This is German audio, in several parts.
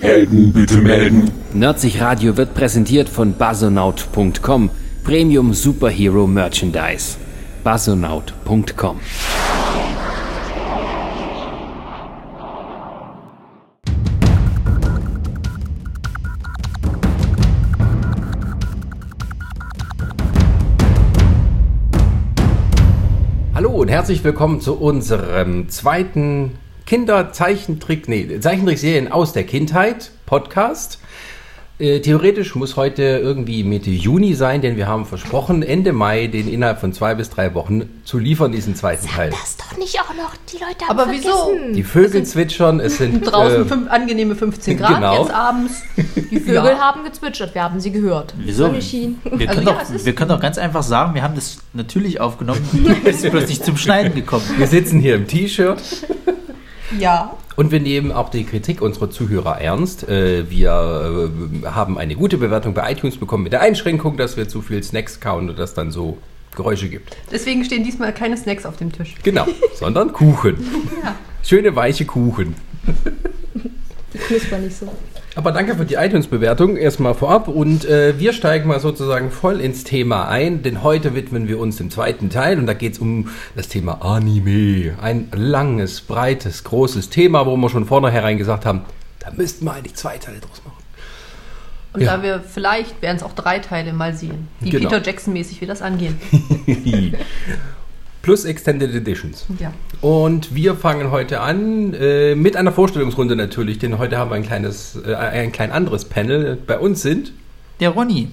Helden bitte melden. Nerdsich Radio wird präsentiert von basonaut.com, Premium Superhero Merchandise. basonaut.com. Hallo und herzlich willkommen zu unserem zweiten Kinderzeichentrick, nee, Zeichentrickserien aus der Kindheit Podcast. Äh, theoretisch muss heute irgendwie Mitte Juni sein, denn wir haben versprochen, Ende Mai den innerhalb von zwei bis drei Wochen zu liefern, diesen zweiten Teil. Das doch nicht auch noch. Die Leute haben Aber wieso? vergessen. Die Vögel zwitschern, es sind Draußen äh, fünf, angenehme 15 Grad genau. jetzt abends. Die Vögel haben gezwitschert, wir haben sie gehört. Wieso? Sonne schien. Wir Also können, ja, doch, ist- wir können doch ganz einfach sagen, wir haben das natürlich aufgenommen, es ist bloß nicht zum Schneiden gekommen. wir sitzen hier im T-Shirt Ja. und wir nehmen auch die Kritik unserer Zuhörer ernst. Äh, wir äh, haben eine gute Bewertung bei iTunes bekommen mit der Einschränkung, dass wir zu viel Snacks kauen und das dann so Geräusche gibt. Deswegen stehen diesmal keine Snacks auf dem Tisch. Genau, sondern Kuchen. Schöne weiche Kuchen. Die knusper nicht so. Aber danke für die iTunes-Bewertung erstmal vorab und äh, wir steigen mal sozusagen voll ins Thema ein, denn heute widmen wir uns dem zweiten Teil und da geht es um das Thema Anime. Ein langes, breites, großes Thema, wo wir schon vornherein gesagt haben, da müssten wir eigentlich zwei Teile draus machen. Und Ja. da wir vielleicht, werden es auch drei Teile mal sehen, wie Genau. Peter Jackson-mäßig wir das angehen. Plus Extended Editions. Ja. Und wir fangen heute an äh, mit einer Vorstellungsrunde natürlich, denn heute haben wir ein kleines, äh, ein klein anderes Panel. Bei uns sind Der Ronny.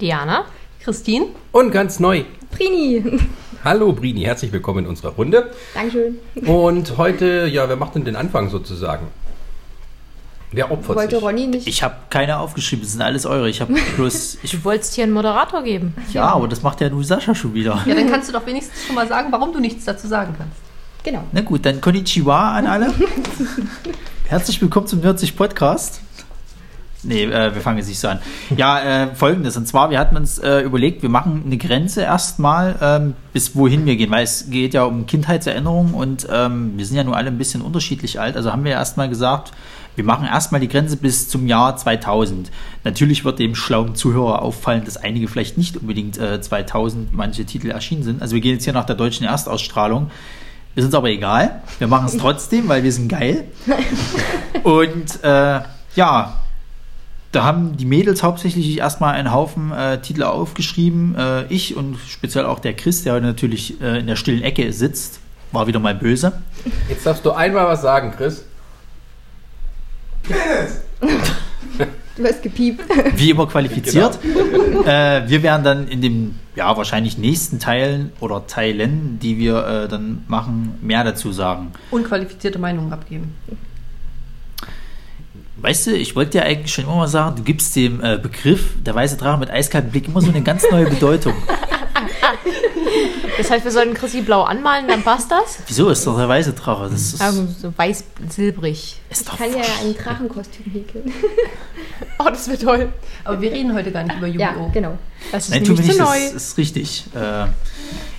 Diana? Christine? und ganz neu. Prini. Hallo Brini, herzlich willkommen in unserer Runde. Dankeschön. Und heute, ja, wer macht denn den Anfang sozusagen? Wer opfert Wollte sich? Ronny nicht. Ich habe keine aufgeschrieben, das sind alles eure. Ich habe bloß. Ich, Du wolltest hier einen Moderator geben. ja, aber das macht ja nur Sascha schon wieder. Ja, dann kannst du doch wenigstens schon mal sagen, warum du nichts dazu sagen kannst. Genau. Na gut, dann Konnichiwa an alle. Herzlich willkommen zum Nerdsich Podcast. Nee, äh, wir fangen jetzt nicht so an. Ja, äh, folgendes. Und zwar, wir hatten uns äh, überlegt, wir machen eine Grenze erstmal, ähm, bis wohin wir gehen, weil es geht ja um Kindheitserinnerungen und ähm, wir sind ja nur alle ein bisschen unterschiedlich alt. Also haben wir erstmal gesagt, wir machen erstmal die Grenze bis zum Jahr 2000. Natürlich wird dem schlauen Zuhörer auffallen, dass einige vielleicht nicht unbedingt äh, 2000 manche Titel erschienen sind. Also wir gehen jetzt hier nach der deutschen Erstausstrahlung. Ist uns aber egal. Wir machen es trotzdem, weil wir sind geil. Und äh, ja, da haben die Mädels hauptsächlich erstmal einen Haufen äh, Titel aufgeschrieben. Äh, ich und speziell auch der Chris, der heute natürlich äh, in der stillen Ecke sitzt, war wieder mal böse. Jetzt darfst du einmal was sagen, Chris. Du hast gepiept. Wie immer qualifiziert. Äh, wir werden dann in dem, ja, wahrscheinlich nächsten Teilen oder Teilen, die wir äh, dann machen, mehr dazu sagen. Unqualifizierte Meinungen abgeben. Weißt du, ich wollte dir eigentlich schon immer mal sagen, du gibst dem äh, Begriff der weiße Drache mit eiskaltem Blick immer so eine ganz neue Bedeutung. Das heißt, wir sollten Chrissy blau anmalen, dann passt das. Wieso ist doch der weiße Drache? Das ist, Also so weiß-silbrig. ist doch kann ja ein Drachenkostüm häkeln. Oh, das wird toll. Aber wir reden heute gar nicht über Ja, Yu-Gi-Oh! genau. Das ist Nein, nämlich nicht, zu das neu. ist richtig. Äh,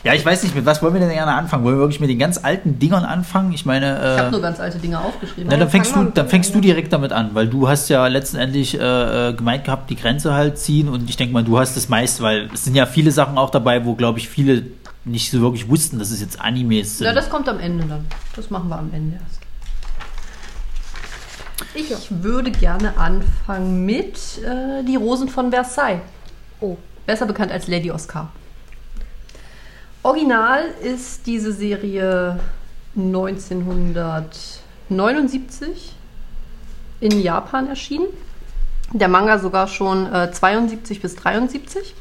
ja, ich weiß nicht, mit was wollen wir denn gerne anfangen? Wollen wir wirklich mit den ganz alten Dingern anfangen? Ich meine, Ich habe äh, nur ganz alte Dinge aufgeschrieben. na, dann fängst, du, dann fängst du direkt damit an, weil du hast ja letztendlich äh, äh, gemeint gehabt, die Grenze halt ziehen und ich denke mal, du hast das meiste, weil es sind ja viele Sachen auch dabei, wo, glaube ich, viele nicht so wirklich wussten, dass es jetzt Animes sind. Ja, das kommt am Ende dann. Das machen wir am Ende erst. Ich würde gerne anfangen mit äh, Die Rosen von Versailles. Oh. Besser bekannt als Lady Oscar. Original ist diese Serie 1979 in Japan erschienen. Der Manga sogar schon äh, 72 bis 73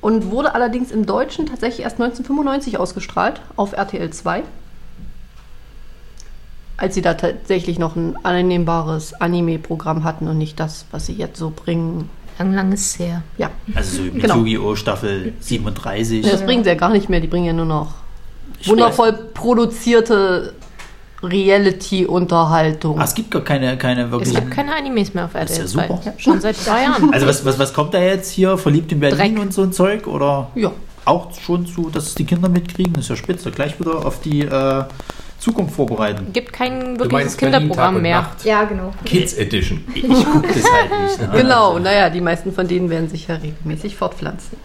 und wurde allerdings im Deutschen tatsächlich erst 1995 ausgestrahlt auf RTL 2. Als sie da tatsächlich noch ein annehmbares Anime-Programm hatten und nicht das, was sie jetzt so bringen. Lang, lang ist es her. Ja, Also so mit Genau. Yu-Gi-Oh! Staffel 37. das bringen sie ja gar nicht mehr, die bringen ja nur noch Ich wundervoll produzierte Reality-Unterhaltung. Ah, es gibt gar keine, keine Es wirklich. gibt keine Animes mehr auf ist RTL ja 2. super. Schon seit zwei Jahren. Also was, was, was kommt da jetzt hier? Verliebt in Berlin Dreck. und so ein Zeug? Oder Ja, auch schon zu, dass es die Kinder mitkriegen? Das ist ja spitze. Gleich wieder auf die äh, Zukunft vorbereiten. Gibt kein Du wirkliches Kinderprogramm mehr. Nacht. Ja, genau. Kids Edition. Ich gucke das halt nicht. Ne? Genau, naja, die meisten von denen werden sich ja regelmäßig fortpflanzen.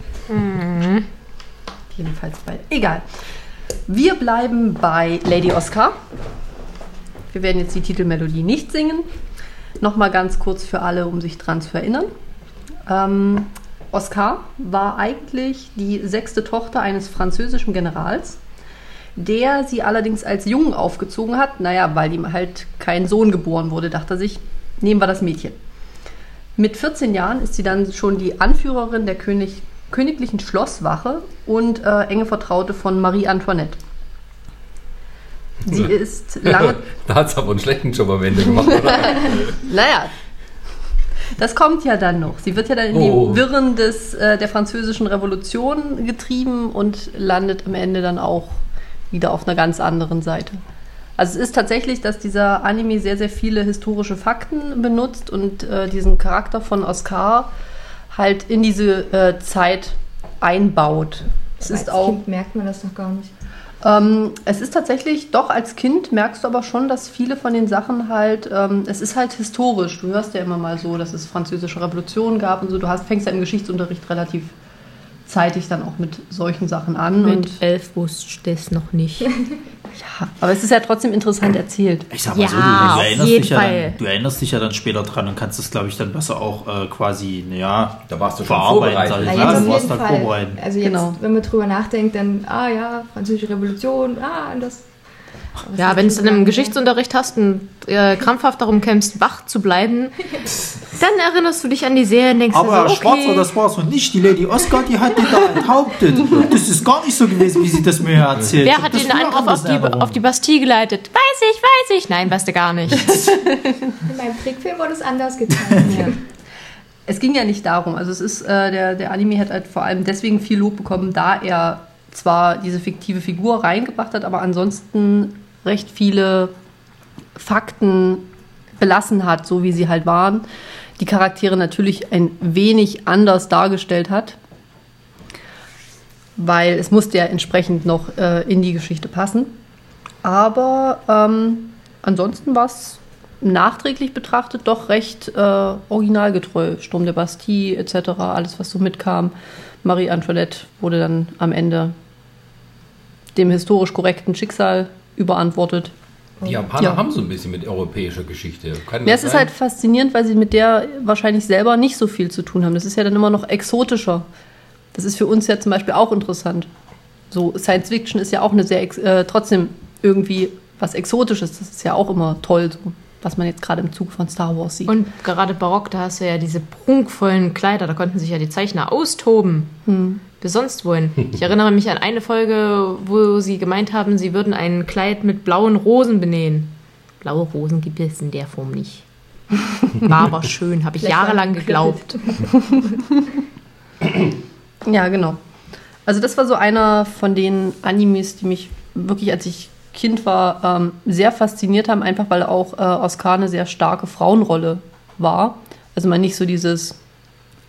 Jedenfalls bei. Egal. Wir bleiben bei Lady Oscar. Wir werden jetzt die Titelmelodie nicht singen. Nochmal ganz kurz für alle, um sich dran zu erinnern. Ähm, Oscar war eigentlich die sechste Tochter eines französischen Generals, der sie allerdings als Jungen aufgezogen hat. Naja, weil ihm halt kein Sohn geboren wurde, dachte er sich, nehmen wir das Mädchen. Mit 14 Jahren ist sie dann schon die Anführerin der König, königlichen Schlosswache und äh, enge Vertraute von Marie Antoinette. Sie ist lange. da hat es aber einen schlechten Job am Ende gemacht, oder? Naja, das kommt ja dann noch. Sie wird ja dann in Oh. die Wirren des, äh, der französischen Revolution getrieben und landet am Ende dann auch wieder auf einer ganz anderen Seite. Also es ist tatsächlich, dass dieser Anime sehr, sehr viele historische Fakten benutzt und äh, diesen Charakter von Oscar halt in diese äh, Zeit einbaut. Es Als ist auch Kind merkt man das noch gar nicht. ähm, es ist tatsächlich, doch als Kind merkst du aber schon, dass viele von den Sachen halt, ähm, es ist halt historisch. Du hörst ja immer mal so, dass es französische Revolution gab und so. Du hast, fängst ja im Geschichtsunterricht relativ zeitig dann auch mit solchen Sachen an. Mit Und, elf wusste ich das noch nicht. ja, aber es ist ja trotzdem interessant erzählt. Ich sag mal Ja, so, du, du, erinnerst jeden dich ja Fall. dann, du erinnerst dich ja dann später dran und kannst das, glaube ich, dann besser auch äh, quasi, naja, Da warst du schon verarbeiten. vorbereitet. ich. Ja, Ja, du warst jeden da Fall. vorbereiten. Also jetzt, Genau. wenn man drüber nachdenkt, dann, ah ja, französische Revolution, ah, und das. Ja, wenn du schon dann im Geschichtsunterricht hast und äh, krampfhaft darum kämpfst, wach zu bleiben, dann erinnerst du dich an die Serie und denkst Aber dir Herr so, Schwarzer, okay, das war so nicht. Die Lady Oscar, die hat die da enthauptet. Das ist gar nicht so gewesen, wie sie das mir erzählt. wer hat das den Angriff auf die, auf die Bastille geleitet? Weiß ich, weiß ich. Nein, weißt du gar nicht. In meinem Trickfilm wurde es anders getan. Es ging ja nicht darum. Also es ist, äh, der, der Anime hat halt vor allem deswegen viel Lob bekommen, da er zwar diese fiktive Figur reingebracht hat, aber ansonsten recht viele Fakten belassen hat, so wie sie halt waren. Die Charaktere natürlich ein wenig anders dargestellt hat, weil es musste ja entsprechend noch äh, in die Geschichte passen. Aber ähm, ansonsten war es nachträglich betrachtet doch recht äh, originalgetreu. Sturm der Bastille etc., alles was so mitkam. Marie Antoinette wurde dann am Ende dem historisch korrekten Schicksal überantwortet. Die Japaner Ja. haben so ein bisschen mit europäischer Geschichte. Kann Ja, das es ist sein? halt faszinierend, weil sie mit der wahrscheinlich selber nicht so viel zu tun haben. Das ist ja dann immer noch exotischer. Das ist für uns ja zum Beispiel auch interessant. So Science Fiction ist ja auch eine sehr ex äh, trotzdem irgendwie was Exotisches. Das ist ja auch immer toll, so, was man jetzt gerade im Zuge von Star Wars sieht. Und gerade barock, da hast du ja diese prunkvollen Kleider, da konnten sich ja die Zeichner austoben. Wie sonst wohin. Ich erinnere mich an eine Folge, wo sie gemeint haben, sie würden ein Kleid mit blauen Rosen benähen. Blaue Rosen gibt es in der Form nicht. War aber schön, habe ich jahrelang geglaubt. Ja, genau. Also das war so einer von den Animes, die mich wirklich, als ich Kind war, ähm, sehr fasziniert haben, einfach weil auch äh, Oscar eine sehr starke Frauenrolle war. Also man nicht so dieses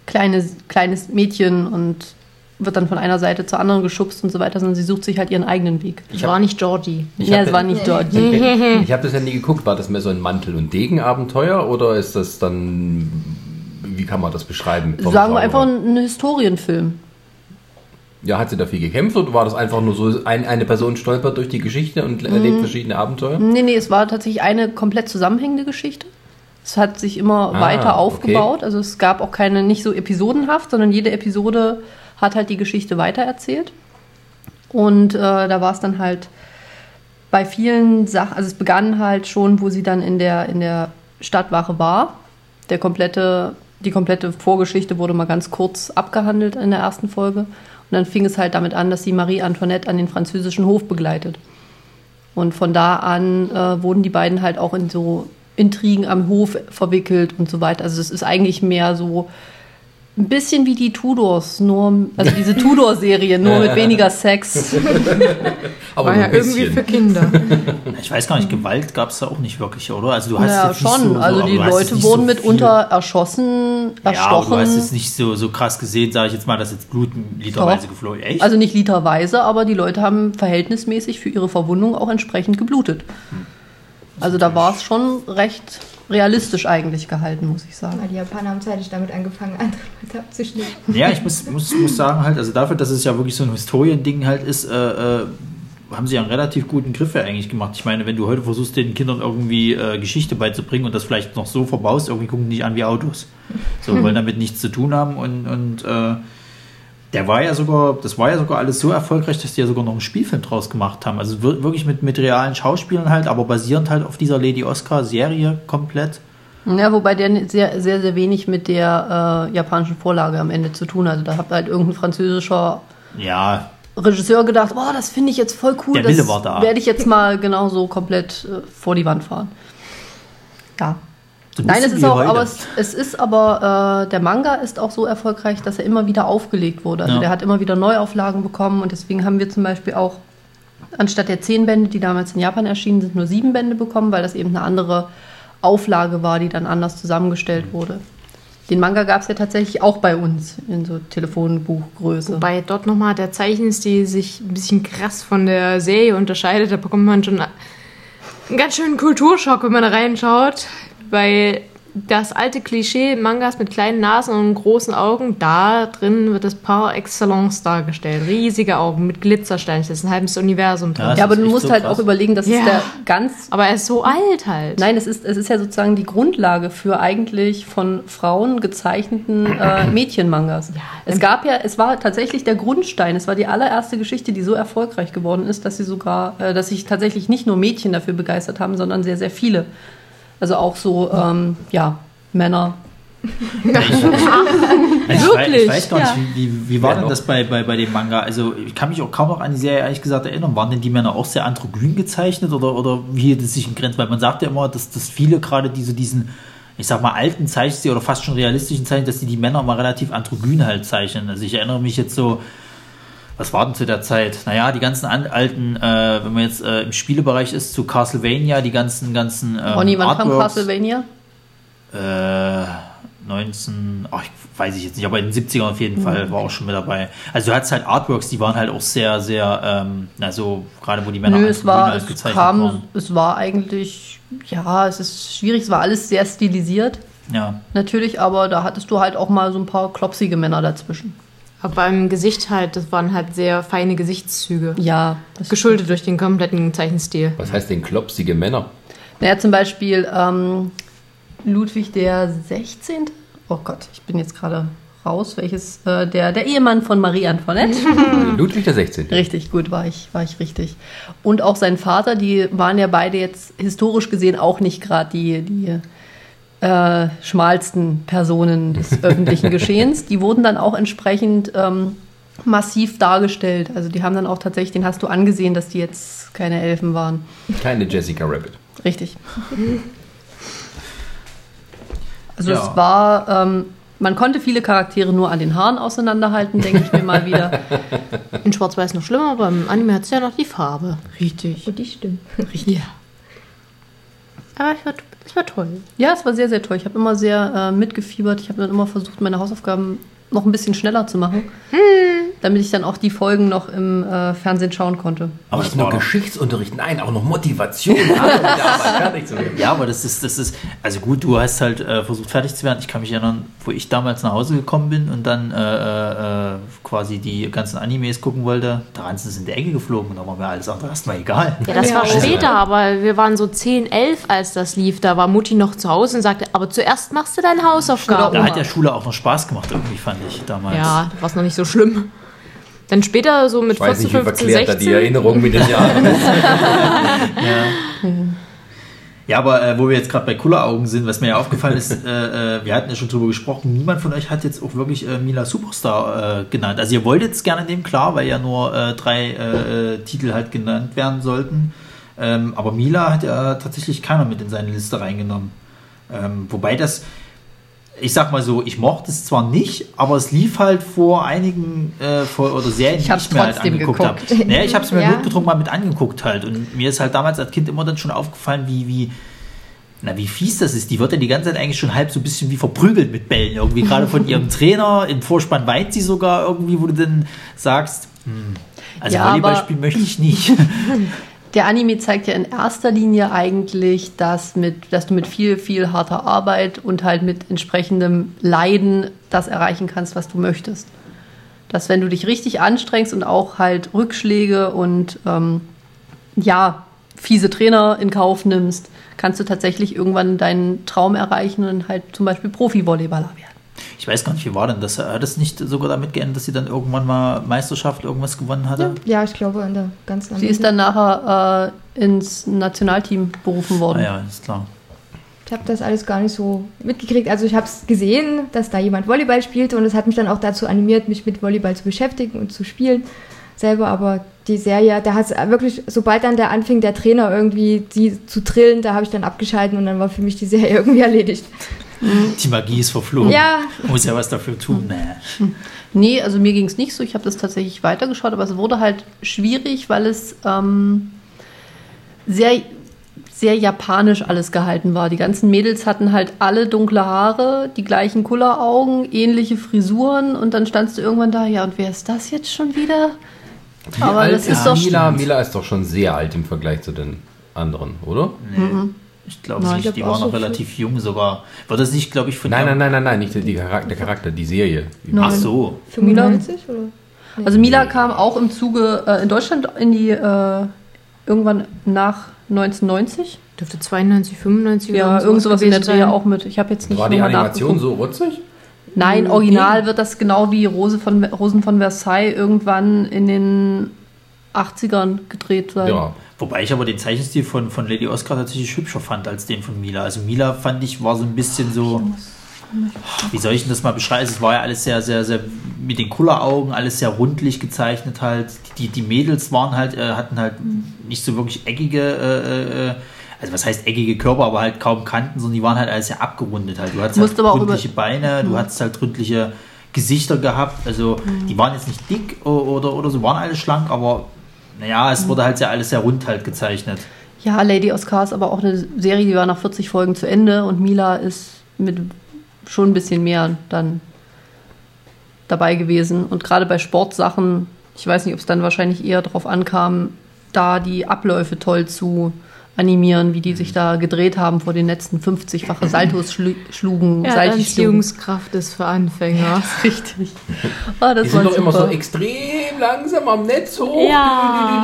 kleine, kleines Mädchen und wird dann von einer Seite zur anderen geschubst und so weiter, sondern sie sucht sich halt ihren eigenen Weg. Ich war nicht Georgie. Ich ja, es war nicht dort. Ich habe das ja nie geguckt. War das mehr so ein Mantel- und Degenabenteuer oder ist das dann, wie kann man das beschreiben? Sagen wir einfach ein, ein Historienfilm. Ja, hat sie da viel gekämpft oder war das einfach nur so, ein, eine Person stolpert durch die Geschichte und Mhm. erlebt verschiedene Abenteuer? Nee, nee, es war tatsächlich eine komplett zusammenhängende Geschichte. Es hat sich immer Ah, weiter okay. aufgebaut. Also es gab auch keine, nicht so episodenhaft, sondern jede Episode hat halt die Geschichte weitererzählt. Und äh, da war es dann halt bei vielen Sachen, also es begann halt schon, wo sie dann in der, in der Stadtwache war. Der komplette, die komplette Vorgeschichte wurde mal ganz kurz abgehandelt in der ersten Folge. Und dann fing es halt damit an, dass sie Marie Antoinette an den französischen Hof begleitet. Und von da an äh, wurden die beiden halt auch in so Intrigen am Hof verwickelt und so weiter. Also es ist eigentlich mehr so Ein bisschen wie die Tudors, nur, also diese Tudor-Serie, nur mit weniger Sex. Aber War ja ein irgendwie für Kinder. Ich weiß gar nicht, Gewalt gab es da auch nicht wirklich, oder? Also du hast Ja, jetzt nicht schon. so, so, also die Leute wurden so mitunter erschossen, viel, Ja, aber du hast erstochen. jetzt nicht so, so krass gesehen, sage ich jetzt mal, dass jetzt Blut literweise Doch. geflogen Echt? also nicht literweise, aber die Leute haben verhältnismäßig für ihre Verwundung auch entsprechend geblutet. Also da war es schon recht realistisch eigentlich gehalten, muss ich sagen. Weil die Japaner haben zeitig damit angefangen, andere Leute abzuschneiden. Ja, ich muss, muss, muss sagen halt, also dafür, dass es ja wirklich so ein Historiending halt ist, äh, äh, haben sie ja einen relativ guten Griff ja eigentlich gemacht. Ich meine, wenn du heute versuchst, den Kindern irgendwie äh, Geschichte beizubringen und das vielleicht noch so verbaust, irgendwie gucken die dich an wie Autos. So, wollen damit nichts zu tun haben und, und äh, der war ja sogar, das war ja sogar alles so erfolgreich, dass die ja sogar noch einen Spielfilm draus gemacht haben. Also wir- wirklich mit, mit realen Schauspielern halt, aber basierend halt auf dieser Lady Oscar-Serie komplett. Ja, wobei der sehr, sehr, sehr wenig mit der äh, japanischen Vorlage am Ende zu tun hatte. Da hat halt irgendein französischer Ja, Regisseur gedacht, oh, das finde ich jetzt voll cool. Der das Wille war da. werde ich jetzt mal genauso komplett äh, vor die Wand fahren. Ja. Nein, es ist auch, heute. aber es, es ist aber, äh, der Manga ist auch so erfolgreich, dass er immer wieder aufgelegt wurde. Also Ja. der hat immer wieder Neuauflagen bekommen und deswegen haben wir zum Beispiel auch anstatt der zehn Bände, die damals in Japan erschienen sind, nur sieben Bände bekommen, weil das eben eine andere Auflage war, die dann anders zusammengestellt wurde. Den Manga gab es ja tatsächlich auch bei uns in so Telefonbuchgröße. Wobei dort nochmal der Zeichenstil sich ein bisschen krass von der Serie unterscheidet. Da bekommt man schon einen ganz schönen Kulturschock, wenn man da reinschaut. Weil das alte Klischee Mangas mit kleinen Nasen und großen Augen, da drin wird das par excellence dargestellt. Riesige Augen mit Glitzersteinchen. Das ist ein halbes Universum drin. Ja, ja, aber du musst so halt krass. auch überlegen, das Ja. ist der ganz Aber er ist so alt halt. Nein, es ist, es ist ja sozusagen die Grundlage für eigentlich von Frauen gezeichneten äh, Mädchenmangas. es gab ja, es war tatsächlich der Grundstein. Es war die allererste Geschichte, die so erfolgreich geworden ist, dass sie sogar, äh, dass sich tatsächlich nicht nur Mädchen dafür begeistert haben, sondern sehr, sehr viele. Also auch so, ähm, ja, Männer. Also ich Wirklich? Weiß, ich weiß gar Ja. nicht, wie, wie, wie war Ja, denn das bei, bei, bei dem Manga? Also ich kann mich auch kaum noch an die Serie ehrlich gesagt erinnern. Waren denn die Männer auch sehr androgyn gezeichnet oder, oder wie hielt es sich in Grenzen? Weil man sagt ja immer, dass, dass viele gerade diese diesen, ich sag mal, alten Zeichenstil oder fast schon realistischen Zeichen, dass die die Männer mal relativ androgyn halt zeichnen. Also ich erinnere mich jetzt so, was war denn zu der Zeit? Naja, die ganzen an, alten, äh, wenn man jetzt äh, im Spielebereich ist, zu Castlevania, die ganzen, ganzen ähm, Ronny, wann kam Artworks. Castlevania? Äh, 19, ach, ich weiß ich jetzt nicht, aber in den 70ern auf jeden Fall war auch schon mit dabei. Also du hattest halt Artworks, die waren halt auch sehr, sehr, ähm, na so, gerade wo die Männer Nö, es war, halt es kam, waren. es war eigentlich, ja, es ist schwierig, es war alles sehr stilisiert. Ja, Natürlich, aber da hattest du halt auch mal so ein paar klopsige Männer dazwischen. Aber beim Gesicht halt, das waren halt sehr feine Gesichtszüge. Ja, das Geschuldet durch den kompletten Zeichenstil. Was heißt denn klopsige Männer? Naja, zum Beispiel ähm, Ludwig der 16. Oh Gott, ich bin jetzt gerade raus. Welches? Äh, der, der Ehemann von Marie Antoinette. Ludwig der 16. richtig, gut, war ich, war ich richtig. Und auch sein Vater, die waren ja beide jetzt historisch gesehen auch nicht gerade die, die äh, schmalsten Personen des öffentlichen Geschehens. Die wurden dann auch entsprechend ähm, massiv dargestellt. Also die haben dann auch tatsächlich, den hast du angesehen, dass die jetzt keine Elfen waren. Keine Jessica Rabbit. Richtig. Also Ja. es war, ähm, man konnte viele Charaktere nur an den Haaren auseinanderhalten, denke ich mir mal wieder. In Schwarz-Weiß noch schlimmer, aber im Anime hat es ja noch die Farbe. Richtig. Und die stimmen. Richtig. Ja. Aber es war, es war toll. Ja, es war sehr, sehr toll. Ich habe immer sehr äh, mitgefiebert. Ich habe dann immer versucht, meine Hausaufgaben noch ein bisschen schneller zu machen, damit ich dann auch die Folgen noch im äh, Fernsehen schauen konnte. aber Nicht nur Geschichtsunterricht, nein, auch noch Motivation. Arbeit, Arbeit, fertig zu werden. ja, aber das ist, das ist, also gut, du hast halt äh, versucht fertig zu werden. Ich kann mich erinnern, wo ich damals nach Hause gekommen bin und dann äh, äh, quasi die ganzen Animes gucken wollte, da waren sie in die Ecke geflogen und da war mir alles andere erstmal egal. Ja, das Ja, war also- später, aber wir waren so 10, 11, als das lief. Da war Mutti noch zu Hause und sagte, aber zuerst machst du deine Hausaufgaben. Da hat der Schule auch noch Spaß gemacht, irgendwie, fand ich damals. Ja, war es noch nicht so schlimm. Dann später, so mit Ich weiß 14, nicht, wie 15, verklärt da die 16. Erinnerung mit den Jahren ist. Ja, aber äh, wo wir jetzt gerade bei Kulleraugen sind, was mir ja aufgefallen ist, äh, äh, wir hatten ja schon drüber gesprochen, niemand von euch hat jetzt auch wirklich äh, Mila Superstar äh, genannt. Also ihr wolltet es gerne nehmen, klar, weil ja nur äh, drei Titel halt genannt werden sollten. Ähm, aber Mila hat ja tatsächlich keiner mit in seine Liste reingenommen. Ähm, wobei das, ich sag mal so, ich mochte es zwar nicht, aber es lief halt vor einigen äh, vor, oder Serien, die Ich hab's ich mir halt angeguckt habe. geguckt. Naja, ich habe es mir Ja. notgedrungen mal mit angeguckt halt. Und mir ist halt damals als Kind immer dann schon aufgefallen, wie, wie, na, wie fies das ist. Die wird ja die ganze Zeit eigentlich schon halb so ein bisschen wie verprügelt mit Bällen. Irgendwie gerade von ihrem Trainer. Im Vorspann weint sie sogar irgendwie, wo du dann sagst, hm, also Ja, Volleyball spielen möchte ich nicht. Der Anime zeigt ja in erster Linie eigentlich, dass, mit, dass du mit viel, viel harter Arbeit und halt mit entsprechendem Leiden das erreichen kannst, was du möchtest. Dass wenn du dich richtig anstrengst und auch halt Rückschläge und ähm, ja, fiese Trainer in Kauf nimmst, kannst du tatsächlich irgendwann deinen Traum erreichen und halt zum Beispiel Profi-Volleyballer werden. Ich weiß gar nicht, wie war denn das? Hat es nicht sogar damit geendet, dass sie dann irgendwann mal Meisterschaft irgendwas gewonnen hatte? Ja, ich glaube, in der ganzen Sie ist dann nachher äh, ins Nationalteam berufen Ah worden. ja, ist klar. Ich habe das alles gar nicht so mitgekriegt. Also ich habe es gesehen, dass da jemand Volleyball spielte und es hat mich dann auch dazu animiert, mich mit Volleyball zu beschäftigen und zu spielen selber. Aber die Serie, da hat es wirklich, sobald dann der anfing, der Trainer irgendwie sie zu trillen, da habe ich dann abgeschalten und dann war für mich die Serie irgendwie erledigt. Die Magie ist verflogen. Ja. Muss ja was dafür tun. Nee. Nee, also mir ging es nicht so. Ich habe das tatsächlich weitergeschaut, aber es wurde halt schwierig, weil es ähm, sehr, sehr japanisch alles gehalten war. Die ganzen Mädels hatten halt alle dunkle Haare, die gleichen Kulleraugen, ähnliche Frisuren und dann standst du irgendwann da, ja, und wer ist das jetzt schon wieder? Wie aber alt das ist doch. Mila, Mila ist doch schon sehr alt im Vergleich zu den anderen, oder? Ich glaube Nein, nicht, ich die war auch noch so relativ jung sogar. War das nicht, glaube ich, von Nein, nein, nein, nein, nein, nicht die Charakter, der Charakter, die Serie. Ach so. 95 oder? Also Mila kam auch im Zuge äh, in Deutschland in die äh, irgendwann nach 1990. Dürfte 92, 95 Ja, oder irgend sowas in der Dreh auch mit. Ich habe jetzt nicht War die Animation so rutzig? Nein, original wird das genau wie Rose von, Rosen von Versailles irgendwann in den 80ern gedreht sein. Ja. Wobei ich aber den Zeichenstil von, von Lady Oscar tatsächlich hübscher fand als den von Mila. Also Mila fand ich war so ein bisschen so. Wie soll ich denn das mal beschreiben? Es war ja alles sehr, sehr, sehr mit den Kulleraugen, alles sehr rundlich gezeichnet halt. Die, die Mädels waren halt, äh, hatten halt nicht so wirklich eckige, äh, äh, also was heißt eckige Körper, aber halt kaum Kanten, sondern die waren halt alles sehr abgerundet halt. Du hattest halt über- Beine, du hattest halt rundliche Gesichter gehabt. Also die waren jetzt nicht dick oder, oder so, waren alle schlank, aber naja, es wurde halt sehr alles sehr rund halt gezeichnet. Ja, Lady Oscar ist aber auch eine Serie, die war nach 40 Folgen zu Ende und Mila ist mit schon ein bisschen mehr dann dabei gewesen. Und gerade bei Sportsachen, ich weiß nicht, ob es dann wahrscheinlich eher darauf ankam, da die Abläufe toll zu animieren, wie die sich da gedreht haben vor den letzten 50-fache Saltos schlu schlugen, Ja. Anziehungskraft ist für Anfänger. Richtig. Ah, das Die sind doch immer so extrem langsam am Netz hoch. Ja.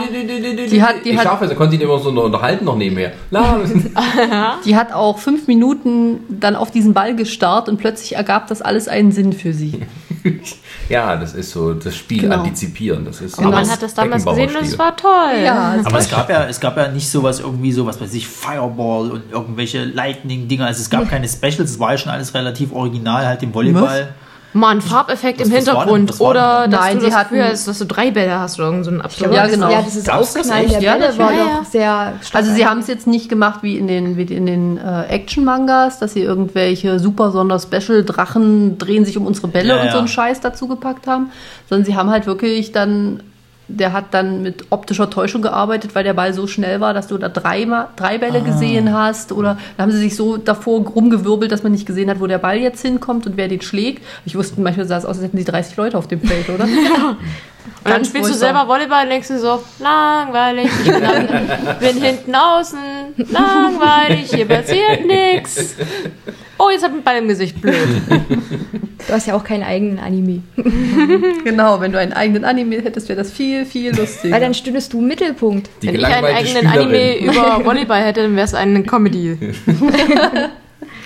Die hat- die ich hat- schaffe es, da konnte ich immer so unterhalten noch nebenher. Die hat auch fünf Minuten dann auf diesen Ball gestarrt und plötzlich ergab das alles einen Sinn für sie. ja, das ist so das Spiel Genau. antizipieren. Das ist Genau. so Man das hat das damals gesehen und es war toll. Ja, Aber es gab ja, es gab ja nicht sowas irgendwie so, was weiß ich, Fireball und irgendwelche Lightning-Dinger. Also es gab keine Specials, es war ja schon alles relativ original, halt im Volleyball. Mal ein Farbeffekt im war Hintergrund. war oder dass Nein, du sie das Gefühl hast, dass du drei Bälle hast oder irgend so ein Abschluss. Ja, genau. Ja, dieses das Aufknallen der? Ja, Bälle das war war doch sehr stark. Also sie haben es jetzt nicht gemacht wie in den, wie in den äh, Action-Mangas, dass sie irgendwelche super Sonder-Special Drachen drehen sich um unsere Bälle Ja, und so ja. einen Scheiß dazu gepackt haben, sondern sie haben halt wirklich dann, der hat dann mit optischer Täuschung gearbeitet, weil der Ball so schnell war, dass du da dreimal, drei Bälle gesehen hast oder da haben sie sich so davor rumgewirbelt, dass man nicht gesehen hat, wo der Ball jetzt hinkommt und wer den schlägt. Ich wusste, manchmal sah es aus, als hätten die 30 Leute auf dem Feld, oder? Und dann spielst du selber Volleyball und denkst du so, langweilig, ich bin, bin hinten außen, langweilig, hier passiert nichts. Oh, jetzt ich einen Ball im Gesicht, blöd. Du hast ja auch keinen eigenen Anime. genau, wenn du einen eigenen Anime hättest, wäre das viel, viel lustiger. Weil dann stündest du im Mittelpunkt. Die Wenn ich einen eigenen Anime Spielerin. über Volleyball hätte, dann wäre es eine Comedy.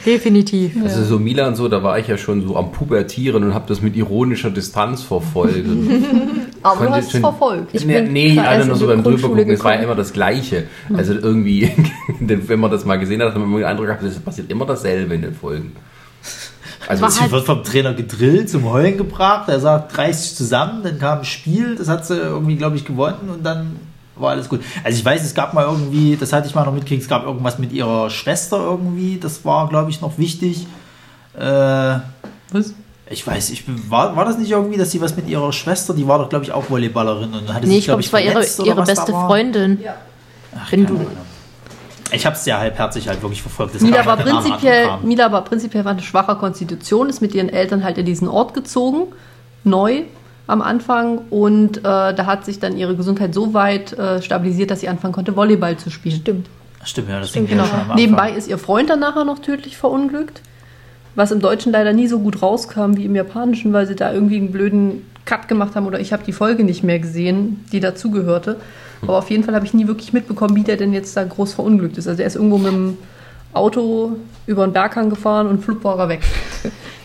Definitiv. Also so Milan so, da war ich ja schon so am Pubertieren und habe das mit ironischer Distanz verfolgt. Aber du hast es verfolgt. Ich nee, bin nee alle erst nur so beim drübergucken, es war ja immer das Gleiche. Also irgendwie, wenn man das mal gesehen hat, hat man immer den Eindruck gehabt, es passiert immer dasselbe in den Folgen. Also Sie halt- wird vom Trainer gedrillt, zum Heulen gebracht. Er sagt, reiß dich zusammen. Dann kam ein Spiel, das hat sie irgendwie, glaube ich, gewonnen und dann war alles gut. Also ich weiß, es gab mal irgendwie, das hatte ich mal noch mitgekriegt, es gab irgendwas mit ihrer Schwester irgendwie. Das war, glaube ich, noch wichtig. Äh, Was? ich weiß, ich war, war das nicht irgendwie, dass sie was mit ihrer Schwester, die war doch, glaube ich, auch Volleyballerin und hatte Nee, sich, ich glaube, es war ihre, ihre beste war. Freundin. Ach, Wenn keine du- Ahnung. Ich habe es sehr halbherzig halt wirklich verfolgt. Das Mila war, halt dem prinzipiell. Mila war prinzipiell war eine schwache Konstitution, ist mit ihren Eltern halt in diesen Ort gezogen, neu am Anfang. Und äh, da hat sich dann ihre Gesundheit so weit äh, stabilisiert, dass sie anfangen konnte, Volleyball zu spielen. Stimmt. Stimmt, ja, das Stimmt, ging ja genau. schon am Nebenbei Anfang. ist ihr Freund dann nachher noch tödlich verunglückt, was im Deutschen leider nie so gut rauskam wie im Japanischen, weil sie da irgendwie einen blöden Cut gemacht haben oder ich habe die Folge nicht mehr gesehen, die dazugehörte. Aber auf jeden Fall habe ich nie wirklich mitbekommen, wie der denn jetzt da groß verunglückt ist. Also er ist irgendwo mit dem Auto über den Berghang gefahren und flupp war er weg.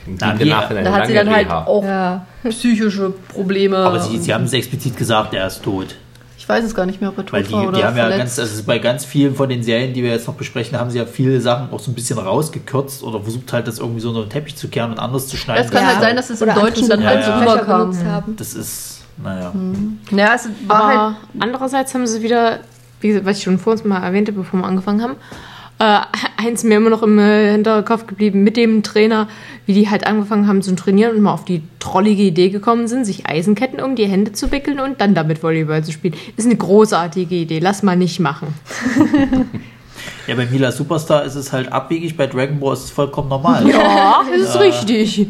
Na, eine Da hat sie dann halt auch Ja. psychische Probleme. Aber sie, sie haben es explizit gesagt, er ist tot. ich weiß es gar nicht mehr, ob er Weil tot die, war oder die haben ja ganz, also bei ganz vielen von den Serien, die wir jetzt noch besprechen, haben sie ja viele Sachen auch so ein bisschen rausgekürzt oder versucht halt das irgendwie so unter den Teppich zu kehren und anders zu schneiden. Es kann Ja. halt sein, dass es im Oder Deutschen dann halt so rüberkam. Das ist, naja. Ja, es war Aber halt andererseits haben sie wieder, wie was ich schon vor uns mal erwähnte, bevor wir angefangen haben, äh, eins mir immer noch im äh, Hinterkopf geblieben mit dem Trainer, wie die halt angefangen haben zu trainieren und mal auf die trollige Idee gekommen sind, sich Eisenketten um die Hände zu wickeln und dann damit Volleyball zu spielen. Ist eine großartige Idee, lass mal nicht machen. Ja, bei Mila Superstar ist es halt abwegig, bei Dragon Ball ist es vollkommen normal. Ja, das ist richtig.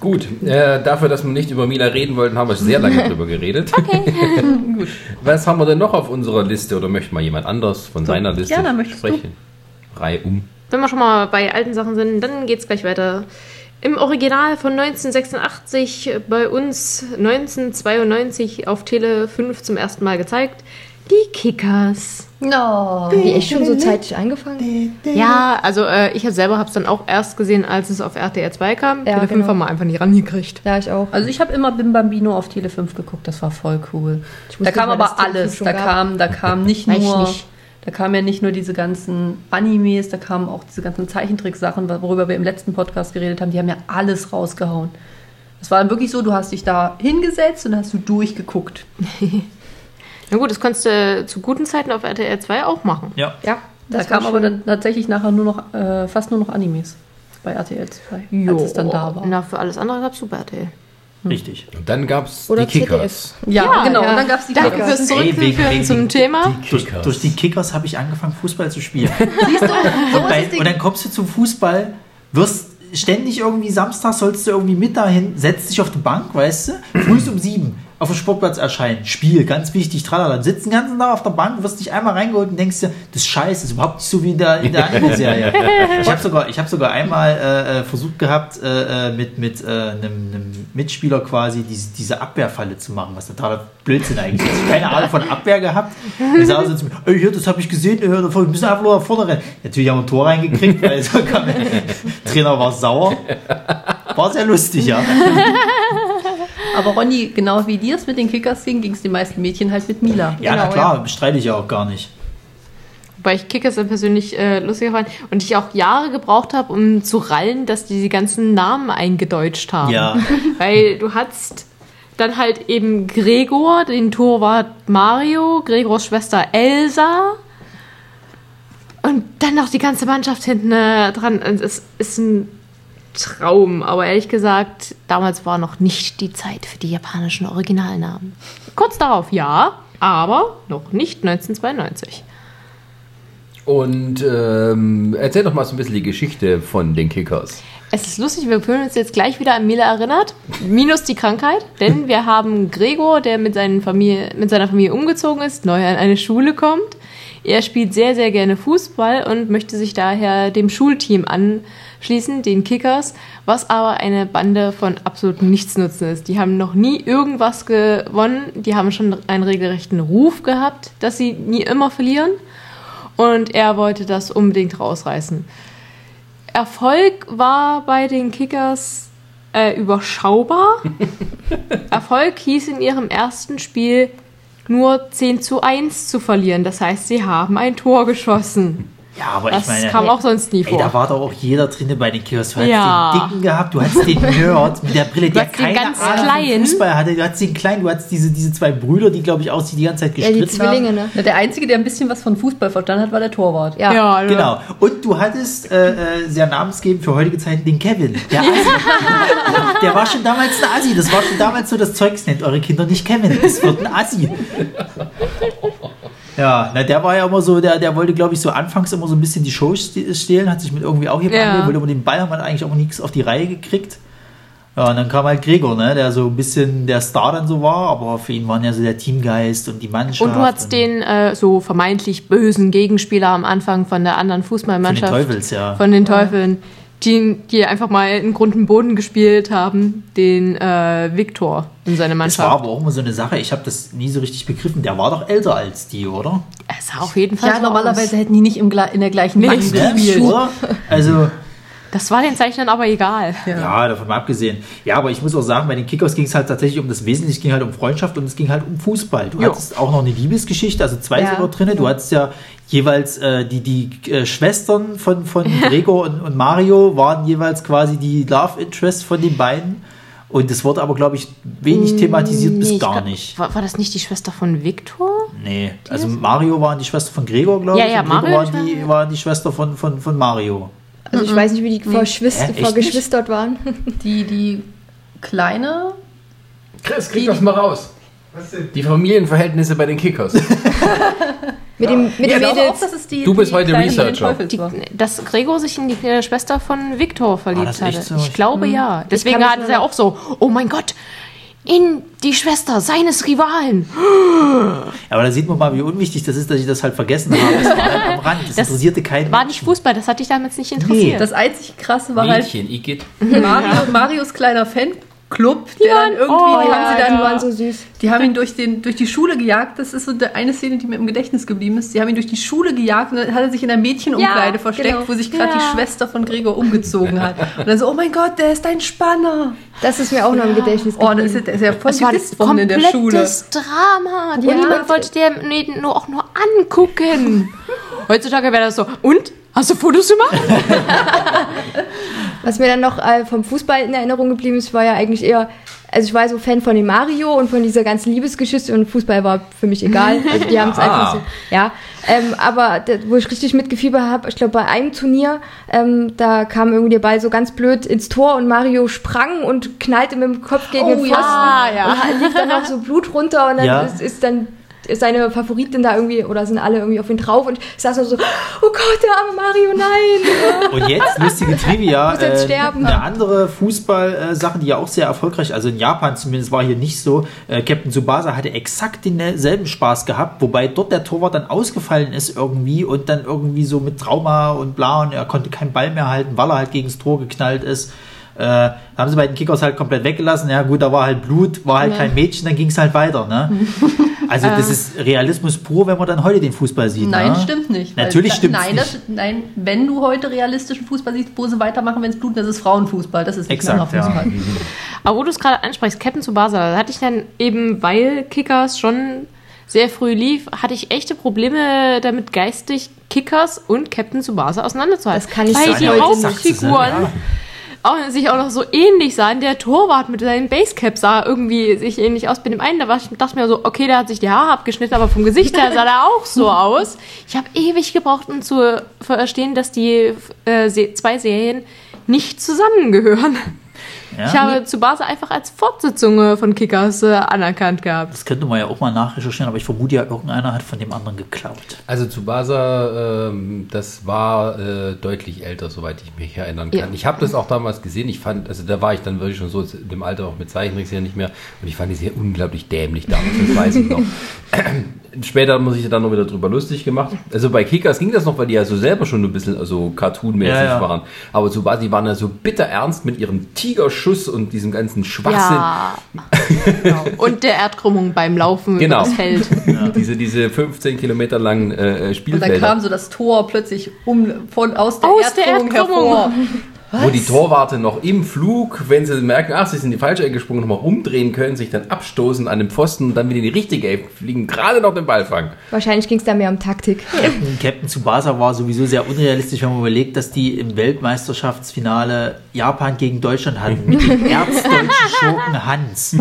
Gut, äh, dafür, dass wir nicht über Mila reden wollten, haben wir sehr lange drüber geredet. Okay. Gut. Was haben wir denn noch auf unserer Liste oder möchte mal jemand anders von seiner Liste gerne, möchtest du? sprechen? Reihe um. Wenn wir schon mal bei alten Sachen sind, dann geht's gleich weiter. Im Original von 1986, bei uns 1992 auf Tele 5 zum ersten Mal gezeigt. Die Kickers. No. Die echt schon so zeitig angefangen? Ja, also äh, ich selber habe es dann auch erst gesehen, als es auf RTR 2 kam. Ja, Tele 5 genau. haben wir einfach nie rangekriegt. Ja, ich auch. Also ich habe immer Bim Bambino auf Tele 5 geguckt, das war voll cool. Da kam nicht aber dass Tele 5 alles. Da gab. kam, da kam nicht Weiß ich nur, nicht. Da kamen ja nicht nur diese ganzen Animes, da kamen auch diese ganzen Zeichentricksachen, worüber wir im letzten Podcast geredet haben. Die haben ja alles rausgehauen. Es war dann wirklich so, du hast dich da hingesetzt und hast du durchgeguckt. Na gut, das konntest du zu guten Zeiten auf RTR 2 auch machen. Ja. Ja, Da das war kam aber dann tatsächlich nachher nur noch, äh, fast nur noch Animes bei RTL 2, als es dann da war. Na, für alles andere gab es Super RTL. Richtig. Und dann gab es Oder die Kickers. Ja, Ja, genau. ja. Und dann gab es die Danke Kickers. fürs Zurückführen wegen- zum Thema. Durch, Kickers. durch die Kickers habe ich angefangen, Fußball zu spielen. und, bei, und dann kommst du zum Fußball, wirst ständig irgendwie Samstag sollst du irgendwie mit dahin, setzt dich auf die Bank, weißt du, früh um sieben auf dem Sportplatz erscheinen, Spiel, ganz wichtig, tralala, dann sitzt den ganzen Tag auf der Bank, wirst dich einmal reingeholt und denkst dir, das ist scheiße, das ist überhaupt nicht so wie in der, in der Anime-Serie. ich habe sogar, ich hab sogar einmal äh, äh, versucht gehabt, äh, äh, mit, mit äh, einem, einem Mitspieler quasi diese, diese Abwehrfalle zu machen, was totaler Blödsinn eigentlich ist. Keine Ahnung von Abwehr gehabt. Wir sagen so zu mir, ey, hier, das habe ich gesehen, äh, wir müssen einfach nur nach vorne rennen. Natürlich haben wir ein Tor reingekriegt, weil so kam, der Trainer war sauer. War sehr lustig, ja. Aber Ronny, genau wie dir es mit den Kickers ging, ging es den meisten Mädchen halt mit Mila. Ja, na Genau, klar, bestreite ich ja auch gar nicht. Wobei ich Kickers dann persönlich äh, lustiger fand und ich auch Jahre gebraucht habe, um zu rallen, dass die die ganzen Namen eingedeutscht haben. Ja. Weil du hattest dann halt eben Gregor, den Torwart Mario, Gregors Schwester Elsa und dann noch die ganze Mannschaft hinten äh, dran. Und Es ist ein Traum, aber ehrlich gesagt, damals war noch nicht die Zeit für die japanischen Originalnamen. Kurz darauf ja, aber noch nicht 1992. Und ähm, erzähl doch mal so ein bisschen die Geschichte von den Kickers. Es ist lustig, wir fühlen uns jetzt gleich wieder an Mila erinnert, minus die Krankheit, denn wir haben Gregor, der mit, Familie, mit seiner Familie umgezogen ist, neu an eine Schule kommt. Er spielt sehr, sehr gerne Fußball und möchte sich daher dem Schulteam anschließen, den Kickers, was aber eine Bande von absolut Nichtsnutzen ist. Die haben noch nie irgendwas gewonnen, die haben schon einen regelrechten Ruf gehabt, dass sie nie immer verlieren und er wollte das unbedingt rausreißen. Erfolg war bei den Kickers äh, überschaubar. Erfolg hieß in ihrem ersten Spiel nur 10 zu 1 zu verlieren. Das heißt, sie haben ein Tor geschossen. Ja, aber Das ich meine, kam auch sonst nie ey, vor. da war doch auch jeder drinne bei den Kickers. Du Ja. hast den Dicken gehabt, du hattest den Nerd mit der Brille, der keine ganz Ahnung Kleinen. Fußball hatte. Du hattest den Kleinen, du hattest diese, diese zwei Brüder, die, glaube ich, auch die ganze Zeit Ja, die gestritten haben. Zwillinge, ne? Der Einzige, der ein bisschen was von Fußball verstanden hat, war der Torwart. Ja. ja, Genau. Und du hattest äh, äh, sehr namensgebend für heutige Zeiten den Kevin. Der Assi. der war schon damals ein Assi. Das war schon damals so das Zeugs, nennt eure Kinder nicht Kevin. Das wird ein Assi. Ja, na, der war ja immer so, der, der wollte, glaube ich, so anfangs immer so ein bisschen die Show ste- stehlen, hat sich mit irgendwie auch hier Ja. ja. wollte immer den Ball, haben eigentlich auch nichts auf die Reihe gekriegt. Ja, und dann kam halt Gregor, ne, der so ein bisschen der Star dann so war, aber für ihn waren ja so der Teamgeist und die Mannschaft. Und du hattest den äh, so vermeintlich bösen Gegenspieler am Anfang von der anderen von den Fußballmannschaft. Teufels, ja. Von den Teufeln. Die, die einfach mal in Grund und Boden gespielt haben, den äh, Viktor in seine Das war Mannschaft. aber auch immer so eine Sache, ich habe das nie so richtig begriffen. Der war doch älter als die, oder? Es sah auf jeden Fall Ja, so normalerweise aus. hätten die nicht im, Gle- in der gleichen Nee. Mannschaft Ne? gespielt. Oder? Also, Das war den Zeichnern aber egal. ja. davon mal abgesehen. Ja, aber ich muss auch sagen, bei den Kickers ging es halt tatsächlich um das Wesentliche, es ging halt um Freundschaft und es ging halt um Fußball. Du Jo. hattest auch noch eine Liebesgeschichte, also zwei Ja. sogar drin. Du hattest ja jeweils äh, die, die äh, Schwestern von, von Gregor und, und Mario waren jeweils quasi die Love Interest von den beiden. Und es wurde aber, glaube ich, wenig thematisiert bis Nee, ich gar glaub- nicht. War, war das nicht die Schwester von Viktor? Nee, also Mario war die Schwester von Gregor, glaube Ja, ich. ja, und Gregor Mario war die, war die Schwester von, von, von Mario. Also ich weiß nicht, wie die Verschwist Hä, echt vergeschwistert waren. Die, die kleine, Chris, krieg das mal raus. Die Familienverhältnisse bei den Kickers. Mit dem, mit glaube auch, Mädels. dass es die Du bist die heute Researcher. Die, dass Gregor sich in die äh, Schwester von Viktor verliebt echt hatte. so? Ich Ich- glaube ja. Deswegen hat er auch so, oh mein Gott, in die Schwester seines Rivalen. Aber da sieht man mal, wie unwichtig das ist, dass ich das halt vergessen habe. Das war halt am Rand. Das, Das interessierte keinen. War nicht Fußball, das hat dich damals nicht interessiert. Das einzig krasse war halt Mädchen, Igitt. Mario, Marios kleiner Fanclub, der dann irgendwie, oh, die, Ja, haben sie die dann, waren so süß. die haben ihn durch, den, durch die Schule gejagt. Das ist so der- eine Szene, die mir im Gedächtnis geblieben ist. Die haben ihn durch die Schule gejagt und dann hat er sich in der Mädchenumkleide Ja, versteckt, genau. wo sich gerade Ja. die Schwester von Gregor umgezogen hat. Und dann so, oh mein Gott, der ist ein Spanner. Das ist mir auch noch im Gedächtnis Oh, das ist, geblieben. der ist ja voll das gedisst worden in der Schule. komplettes Drama. Ja. Und niemand wollte dir nee, nur, auch nur angucken. Heutzutage wäre das so, und? Hast du Fotos gemacht? Was mir dann noch äh, vom Fußball in Erinnerung geblieben ist, war ja eigentlich eher, also ich war so Fan von dem Mario und von dieser ganzen Liebesgeschichte und Fußball war für mich egal. Also die haben es einfach so, ja. Ähm, aber da, wo ich richtig mitgefiebert habe, ich glaube bei einem Turnier, ähm, da kam irgendwie der Ball so ganz blöd ins Tor und Mario sprang und knallte mit dem Kopf gegen Oh, den Pfosten ja, ja. und lief dann auch so Blut runter und dann Ja. ist, ist dann ist seine Favoritin da irgendwie oder sind alle irgendwie auf ihn drauf und ich saß nur so, oh Gott, der arme Mario, nein. Und jetzt lustige Trivia. Muss jetzt äh, sterben. Eine andere Fußball-Sache, die ja auch sehr erfolgreich, also in Japan zumindest war hier nicht so. Äh, Captain Tsubasa hatte exakt denselben Spaß gehabt, wobei dort der Torwart dann ausgefallen ist irgendwie und dann irgendwie so mit Trauma und bla und er konnte keinen Ball mehr halten, weil er halt gegen das Tor geknallt ist. Äh, da haben sie bei den Kickers halt komplett weggelassen. Ja, gut, da war halt Blut, war halt kein Mädchen, dann ging es halt weiter. Ne? Also, das ist Realismus pur, wenn man dann heute den Fußball sieht. Nein, ne? stimmt nicht. Natürlich da- stimmt's nein, nicht. Das, nein, wenn du heute realistischen Fußball siehst, wo sie weitermachen, wenn es bluten, das ist Frauenfußball. Das ist nicht Exakt, ja. Männerfußball. Aber wo du es gerade ansprichst, Captain Tsubasa, da hatte ich dann eben, weil Kickers schon sehr früh lief, hatte ich echte Probleme damit, geistig Kickers und Captain Tsubasa auseinanderzuhalten. Das kann ich Weil sagen, die Hauptfiguren nicht. Auch, sich auch noch so ähnlich sahen. Der Torwart mit seinem Basecap sah irgendwie sich ähnlich aus. Bei dem einen, da war, ich- dachte ich mir so, okay, der hat sich die Haare abgeschnitten, aber vom Gesicht her sah der auch so aus. Ich habe ewig gebraucht, um zu verstehen, dass die äh, zwei Serien nicht zusammengehören. Ja? Ich habe Tsubasa einfach als Fortsetzung äh, von Kickers äh, anerkannt gehabt. Das könnte man ja auch mal nachrecherchieren, aber ich vermute ja, irgendeiner hat von dem anderen geklaut. Also Tsubasa, ähm, das war äh, deutlich älter, soweit ich mich erinnern kann. Ja. Ich habe das auch damals gesehen. Ich fand, also da war ich dann wirklich schon so in dem Alter auch mit Zeichentrickserien nicht mehr. Und ich fand die sehr unglaublich dämlich damals, das weiß ich noch. Später muss ich ja dann noch wieder drüber lustig gemacht. Also bei Kickers ging das noch, weil die ja so selber schon ein bisschen so cartoonmäßig Ja, ja. waren. Aber Tsubasa, die waren ja so bitter ernst mit ihrem Tigerschuss und diesem ganzen Schwachsinn. Ja. genau. Und der Erdkrümmung beim Laufen Genau. über das Feld. Diese, diese 15 Kilometer langen äh, Und dann Spielfelder. kam so das Tor plötzlich um, von, aus der Aus der Erdkrümmung Erdkrümmung. Hervor. wo die Torwarte noch im Flug, wenn sie merken, ach, sie sind in die falsche Ecke gesprungen, nochmal umdrehen können, sich dann abstoßen an dem Pfosten und dann wieder in die richtige Ecke fliegen, gerade noch den Ball fangen. Wahrscheinlich ging es da mehr um Taktik. Captain, Captain Tsubasa war sowieso sehr unrealistisch, wenn man überlegt, dass die im Weltmeisterschaftsfinale Japan gegen Deutschland hatten mit dem erzdeutschen Schurken Hans.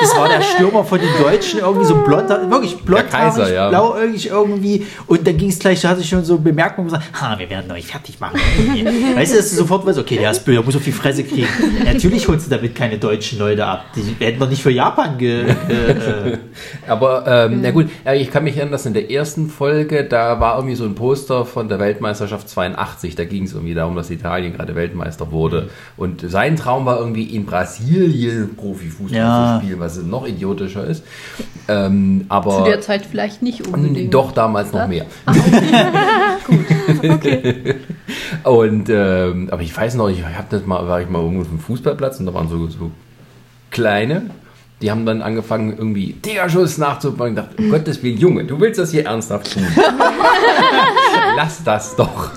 Das war der Stürmer von den Deutschen, irgendwie so blond, wirklich blond, Kaiser, ja. blau irgendwie. Und dann ging es gleich, da hatte ich schon so Bemerkungen gesagt, ha, wir werden euch fertig machen. weißt du, dass du sofort weißt, okay, der ist blöd, der muss auf die Fresse kriegen. Natürlich holst du damit keine deutschen Leute ab. Die hätten doch nicht für Japan ge... Äh, äh, Aber ähm, na gut, ich kann mich erinnern, dass in der ersten Folge, da war irgendwie so ein Poster von der Weltmeisterschaft 82, da ging es irgendwie darum, dass Italien gerade Weltmeister wurde. Und sein Traum war irgendwie in Brasilien Profifußball Ja. zu spielen, was noch idiotischer ist. Ähm, aber Zu der Zeit vielleicht nicht unbedingt. Doch, damals noch Ja? mehr. Und ähm, aber ich weiß noch, ich hab das mal, war ich mal irgendwo auf dem Fußballplatz und da waren so, so kleine, die haben dann angefangen, irgendwie Diggerschuss nachzubauen. Ich dachte, um Gottes Willen, Junge, du willst das hier ernsthaft tun. Lass das doch.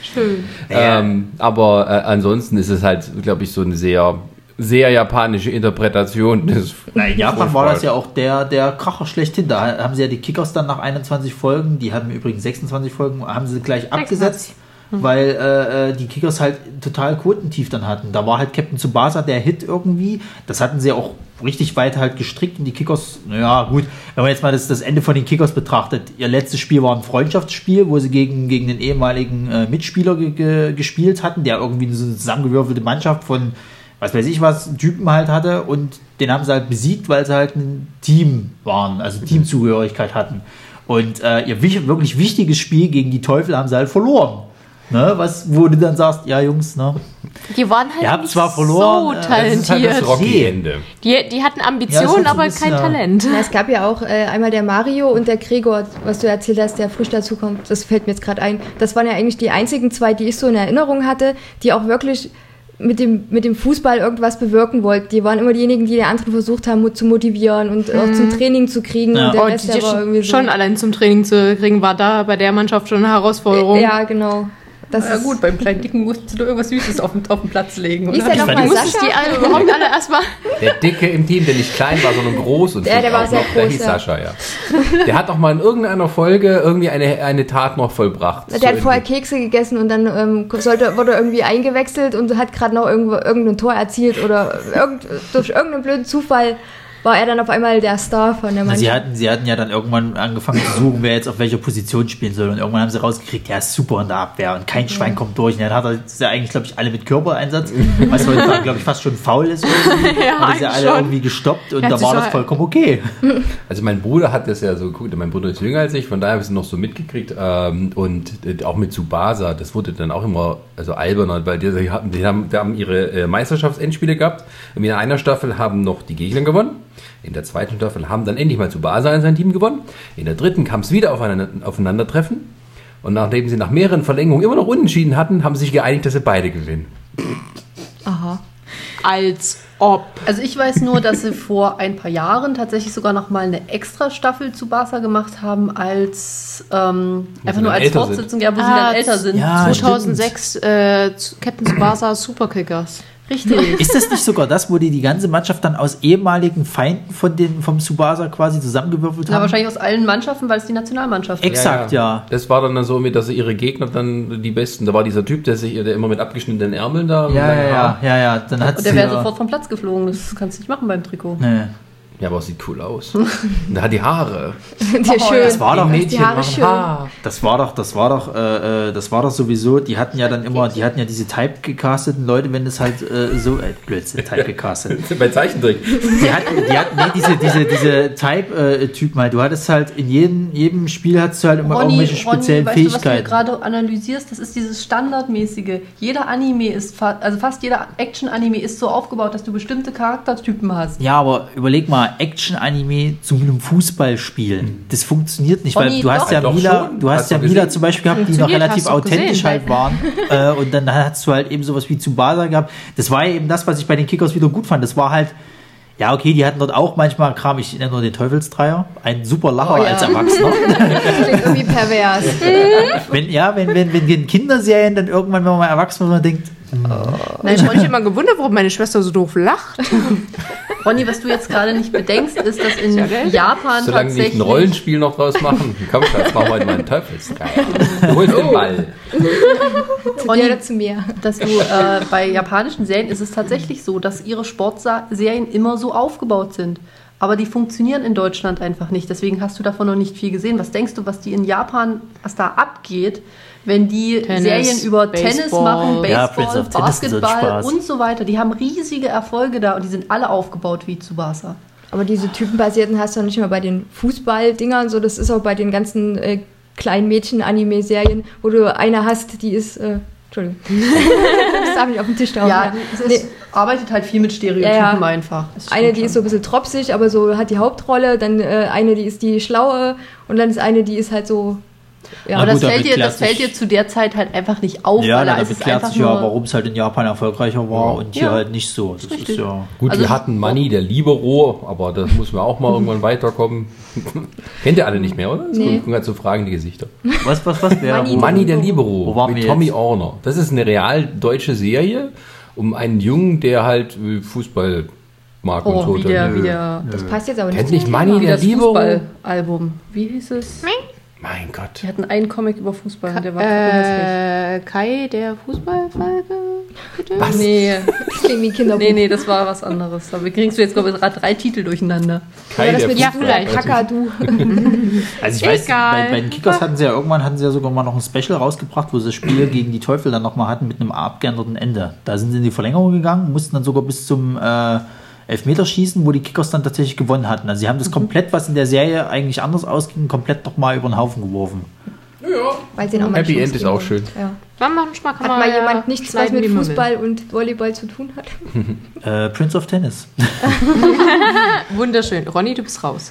Schön. Ähm, aber äh, ansonsten ist es halt, glaube ich, so eine sehr, sehr japanische Interpretation des Na, in Japan war das ja auch der, der Kracher schlechthin. Da haben sie ja die Kickers dann nach 21 Folgen, die hatten übrigens 26 Folgen, haben sie gleich abgesetzt, weil äh, äh, die Kickers halt total quotentief dann hatten. Da war halt Captain Tsubasa der Hit irgendwie. Das hatten sie auch richtig weit halt gestrickt und die Kickers, naja, gut, wenn man jetzt mal das, das Ende von den Kickers betrachtet, ihr letztes Spiel war ein Freundschaftsspiel, wo sie gegen, gegen den ehemaligen äh, Mitspieler ge ge gespielt hatten, der irgendwie so eine zusammengewürfelte Mannschaft von was weiß ich was, Typen halt hatte und den haben sie halt besiegt, weil sie halt ein Team waren, also Teamzugehörigkeit hatten. Und äh, ihr wich- wirklich wichtiges Spiel gegen die Teufel haben sie halt verloren. Ne? Was, wo du dann sagst, ja Jungs, ne? Die waren halt Ihr habt zwar verloren, so äh, Das ist halt das talentiert. Rocky-Ende. die, die hatten Ja, Ambitionen, ein aber bisschen, kein ja. Talent. Ja, es gab ja auch äh, einmal der Mario und der Gregor, was du erzählt hast, der frisch dazukommt. Das fällt mir jetzt gerade ein. Das waren ja eigentlich die einzigen zwei, die ich so in Erinnerung hatte, die auch wirklich mit dem, mit dem Fußball irgendwas bewirken wollten. Die waren immer diejenigen, die die anderen versucht haben, zu motivieren und auch zum Training zu kriegen. Ja. Und der Oh, Rest, die der war irgendwie so. schon allein zum Training zu kriegen, war da bei der Mannschaft schon eine Herausforderung. Ja, genau. Das Ja ist gut, beim kleinen Dicken musst du irgendwas Süßes auf den, auf den Platz legen. Ist oder? der fand nochmal, Sascha? die alle überhaupt alle erstmal. Der Dicke im Team, der nicht klein war, sondern groß und Ja, flink der war sehr noch. Der groß, hieß ja. Sascha, ja. Der hat auch mal in irgendeiner Folge irgendwie eine, eine Tat noch vollbracht. Der So hat vorher Kekse gegessen und dann ähm, sollte, wurde irgendwie eingewechselt und hat gerade noch irgendwo irgendein Tor erzielt oder irgend, durch irgendeinen blöden Zufall war er dann auf einmal der Star von der Na, Sie Mannschaft. hatten, sie hatten ja dann irgendwann angefangen zu suchen, wer jetzt auf welcher Position spielen soll. Und irgendwann haben sie rausgekriegt, der ist super in der Abwehr und kein Schwein kommt durch. Und dann hat er ja eigentlich, glaube ich, alle mit Körpereinsatz, was heute, glaube ich, fast schon faul ist. Irgendwie. Ja, hat sie alle schon. irgendwie gestoppt und da war das vollkommen okay. Also mein Bruder hat das ja so geguckt, mein Bruder ist jünger als ich, von daher habe ich es noch so mitgekriegt. Ähm, und äh, auch mit Tsubasa, das wurde dann auch immer also alberner, weil die, die haben, die haben, die haben ihre äh, Meisterschaftsendspiele gehabt. Und in einer Staffel haben noch die Gegner gewonnen. In der zweiten Staffel haben dann endlich mal Tsubasa in sein Team gewonnen. In der dritten kam es wieder auf ein Aufeinandertreffen. Und nachdem sie nach mehreren Verlängerungen immer noch unentschieden hatten, haben sie sich geeinigt, dass sie beide gewinnen. Aha. Als ob. Also ich weiß nur, dass sie vor ein paar Jahren tatsächlich sogar noch mal eine extra Staffel zu Barca gemacht haben, als ähm, einfach sie nur als Fortsetzung, ja, wo sie Ah, dann älter sind. Ja, 2006 äh, zu- Captain Tsubasa Superkickers. Richtig. Ist das nicht sogar das, wo die die ganze Mannschaft dann aus ehemaligen Feinden von den, vom Subasa quasi zusammengewürfelt haben? wahrscheinlich aus allen Mannschaften, weil es die Nationalmannschaft ist. Exakt, ja. Das war dann so, mit, dass sie ihre Gegner dann die besten. Da war dieser Typ, der sich, der immer mit abgeschnittenen Ärmeln da. Ja, ja, ja, ja, ja. Dann hat Und der wäre ja- sofort vom Platz geflogen. Das kannst du nicht machen beim Trikot. Nee. Ja, aber es sieht cool aus. Hat die Haare. Der schön. Das war doch die Haare schön. Haar. Das war doch, das war doch, äh, äh, das war doch sowieso, die hatten ja dann immer, die hatten ja diese typecasteten Leute, wenn es halt äh, so, äh, Blödsinn, typecastet. Bei Zeichentrick. Die hatten, die hatten, nee, diese, diese, diese Type-Typen halt, du hattest halt, in jedem, jedem Spiel hattest du halt immer Ronny, irgendwelche speziellen Ronny, weißt du, was du Fähigkeiten. gerade analysierst? Das ist dieses Standardmäßige. Jeder Anime ist, fa also fast jeder Action-Anime ist so aufgebaut, dass du bestimmte Charaktertypen hast. Ja, aber überleg mal, Action-Anime zu einem Fußballspiel. Das funktioniert nicht, weil du hast doch. ja Doch Mila, schon. du hast Hast ja Mila zum Beispiel gehabt, die noch relativ authentisch gesehen. halt waren. äh, und dann hast du halt eben sowas wie Tsubasa gehabt. Das war ja eben das, was ich bei den Kickers wieder gut fand. Das war halt Ja, okay, die hatten dort auch manchmal Kram. Ich nenne nur den Teufelsdreier. Ein super Lacher Oh ja. als Erwachsener. Das klingt irgendwie pervers. wenn, ja, wenn, wenn, wenn in Kinderserien dann irgendwann, wenn man mal erwachsen wird, man denkt, Nein, ich habe mich immer gewundert, warum meine Schwester so doof lacht. Ronny, was du jetzt gerade nicht bedenkst, ist, dass in Japan Solange nicht tatsächlich... ein Rollenspiel noch draus machen. Komm, Schatz, machen wir heute mal einen Teufelsdreier. Du holst den Ball. Zu dir oder zu mir. dass du äh, bei japanischen Serien ist es tatsächlich so, dass ihre Sportserien immer so aufgebaut sind. Aber die funktionieren in Deutschland einfach nicht. Deswegen hast du davon noch nicht viel gesehen. Was denkst du, was die in Japan, was da abgeht, wenn die Tennis, Serien über Tennis Baseball. machen, Ja, Baseball, Tennis ist so ein Basketball und so weiter? Die haben riesige Erfolge da und die sind alle aufgebaut wie Tsubasa. Aber diese typenbasierten hast du nicht mehr bei den Fußballdingern, so das ist auch bei den ganzen äh, kleinen Mädchen-Anime-Serien, wo du eine hast, die ist, äh, Entschuldigung, das darf nicht auf den Tisch tauchen. Ja, es ist, Nee, arbeitet halt viel mit Stereotypen Ja, ja. einfach. Eine, die schon. ist so ein bisschen tropsig, aber so hat die Hauptrolle, dann äh, eine, die ist die schlaue und dann ist eine, die ist halt so, ja, Aber Na das, gut, fällt dir, das fällt dir zu der Zeit halt einfach nicht auf. ja, weil da damit ist es klärt einfach sich ja, warum es halt in Japan erfolgreicher war und hier Ja. halt nicht so. Das ist Richtig. ja. Gut, Also- wir hatten Manni, der Libero, aber das muss man auch mal irgendwann weiterkommen. Kennt ihr alle nicht mehr, oder? Das Nee. kommen gerade so fragende Gesichter. Was, was, was? Manni. wo- Manni, der Wo Libero waren mit wir Tommy jetzt? Orner. Das ist eine real deutsche Serie um einen Jungen, der halt äh, Fußball mag und Oh, so. wie der, Dann, wie äh, der, das passt jetzt aber Kennt nicht. nicht Manni, wie der das Libero? Fußballalbum. Wie hieß es? Mein Gott. Die hatten einen Comic über Fußball und der war. Äh, Kai, der Fußballfalke? Bitte? Was? Nee, Das klingt wie Kinderbuch. nee, nee, das war was anderes. Da kriegst du jetzt, glaube ich, gerade drei Titel durcheinander. Kai, Oder das der mit Ja, ja, vielleicht. Kakadu. Also ich weiß, Egal. bei, bei den Kickers hatten sie ja irgendwann hatten sie ja sogar mal noch ein Special rausgebracht, wo sie das Spiel gegen die Teufel dann nochmal hatten mit einem abgeänderten Ende. Da sind sie in die Verlängerung gegangen, mussten dann sogar bis zum äh, Elfmeterschießen, wo die Kickers dann tatsächlich gewonnen hatten. Also sie haben das Mhm. komplett, was in der Serie eigentlich anders ausging, komplett nochmal über den Haufen geworfen. Weil sie auch mal Happy End ist auch schön. Ja. Wann manchmal kann Hat man mal ja jemand nichts, was mit man. Fußball und Volleyball zu tun hat? Äh, Prince of Tennis. Wunderschön. Ronny, du bist raus.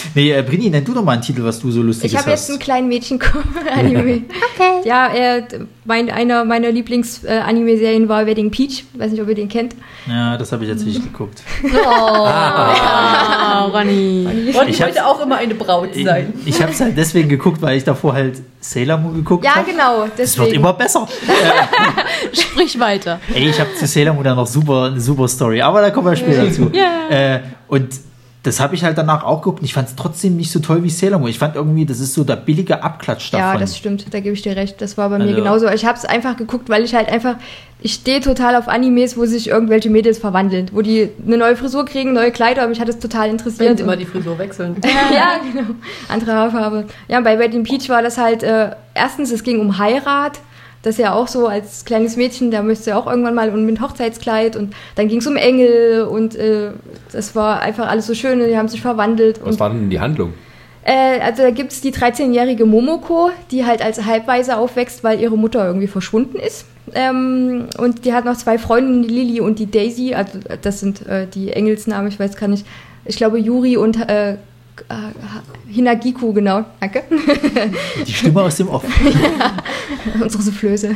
nee, äh, Brini, nenn du doch mal einen Titel, was du so lustiges Ich habe jetzt hast. einen kleinen Mädchen-Anime. okay. Ja, äh, mein, einer meiner Lieblings-Anime-Serien war Wedding Peach. Weiß nicht, ob ihr den kennt. ja, das habe ich jetzt nicht geguckt. Ah, Ronny. Und Ich hab's- auch immer eine Braut Ich, ich habe es halt deswegen geguckt, weil ich davor halt Sailor Moon geguckt Ja, habe. genau. Es wird immer besser. Sprich weiter. Ey, ich habe zu Sailor Moon dann noch super, eine super Story, aber da kommen wir später zu. Äh, und das habe ich halt danach auch geguckt und ich fand es trotzdem nicht so toll wie Sailor Moon. Ich fand irgendwie, das ist so der billige Abklatsch davon. Ja, das stimmt, da gebe ich dir recht. Das war bei mir Also- genauso. Ich habe es einfach geguckt, weil ich halt einfach, ich stehe total auf Animes, wo sich irgendwelche Mädels verwandeln, wo die eine neue Frisur kriegen, neue Kleider, und mich hat das total interessiert. Und immer die Frisur wechseln. ja, genau. Andere Haarfarbe. Ja, bei Wedding Peach war das halt, äh, erstens, es ging um Heirat. Das ist ja auch so als kleines Mädchen, da müsste ja auch irgendwann mal und mit Hochzeitskleid und dann ging es um Engel und äh, das war einfach alles so schön und die haben sich verwandelt. Was war denn die Handlung? äh, also da gibt es die 13-jährige Momoko, die halt als Halbwaise aufwächst, weil ihre Mutter irgendwie verschwunden ist. Ähm, und die hat noch zwei Freundinnen, die Lily und die Daisy. Also äh, das sind äh, die Engelsnamen, ich weiß gar nicht. Ich glaube Yuri und äh, Hinagiku, genau. Danke. Die Stimme aus dem Off. Unsere Soufflöse.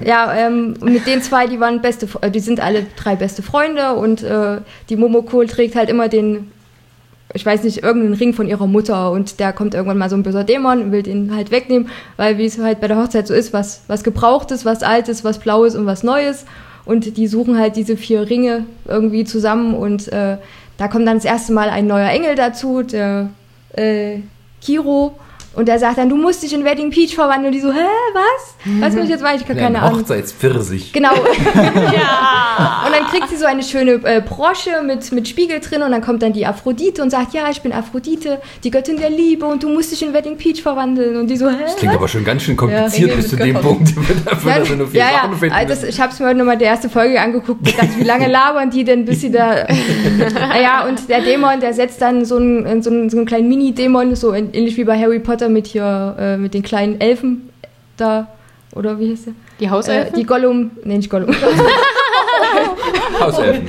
Ja, ähm, mit den zwei, die waren beste, äh, die sind alle drei beste Freunde und äh, die Momoko trägt halt immer den, ich weiß nicht, irgendeinen Ring von ihrer Mutter und der kommt irgendwann mal so ein böser Dämon und will den halt wegnehmen, weil wie es halt bei der Hochzeit so ist, was, was gebrauchtes, was altes, was blaues und was neues und die suchen halt diese vier Ringe irgendwie zusammen und äh, da kommt dann das erste Mal ein neuer Engel dazu, der äh, Kiro. Und der sagt dann, du musst dich in Wedding Peach verwandeln. Und die so, hä, was? Was muss ich jetzt machen? Ich habe keine Ein Ahnung. Hochzeitspfirsich. Genau. ja. Und dann kriegt sie so eine schöne äh, Brosche mit, mit Spiegel drin und dann kommt dann die Aphrodite und sagt, ja, ich bin Aphrodite, die Göttin der Liebe und du musst dich in Wedding Peach verwandeln. Und die so, hä? Das klingt aber schon ganz schön kompliziert Ja, bis zu dem Punkt. Dafür, Ja, dass er nur vier ja, Sachen finden Also das, ich habe es mir heute nochmal die erste Folge angeguckt. Ich dachte, wie lange labern die denn, bis sie da. naja, und der Dämon, der setzt dann so einen, so einen, so einen kleinen Mini-Dämon, so ähnlich wie bei Harry Potter mit hier, äh, mit den kleinen Elfen da. Oder wie heißt der? Die Äh, Hauselfen? die Gollum. Nee, nicht Gollum. Hauselfen.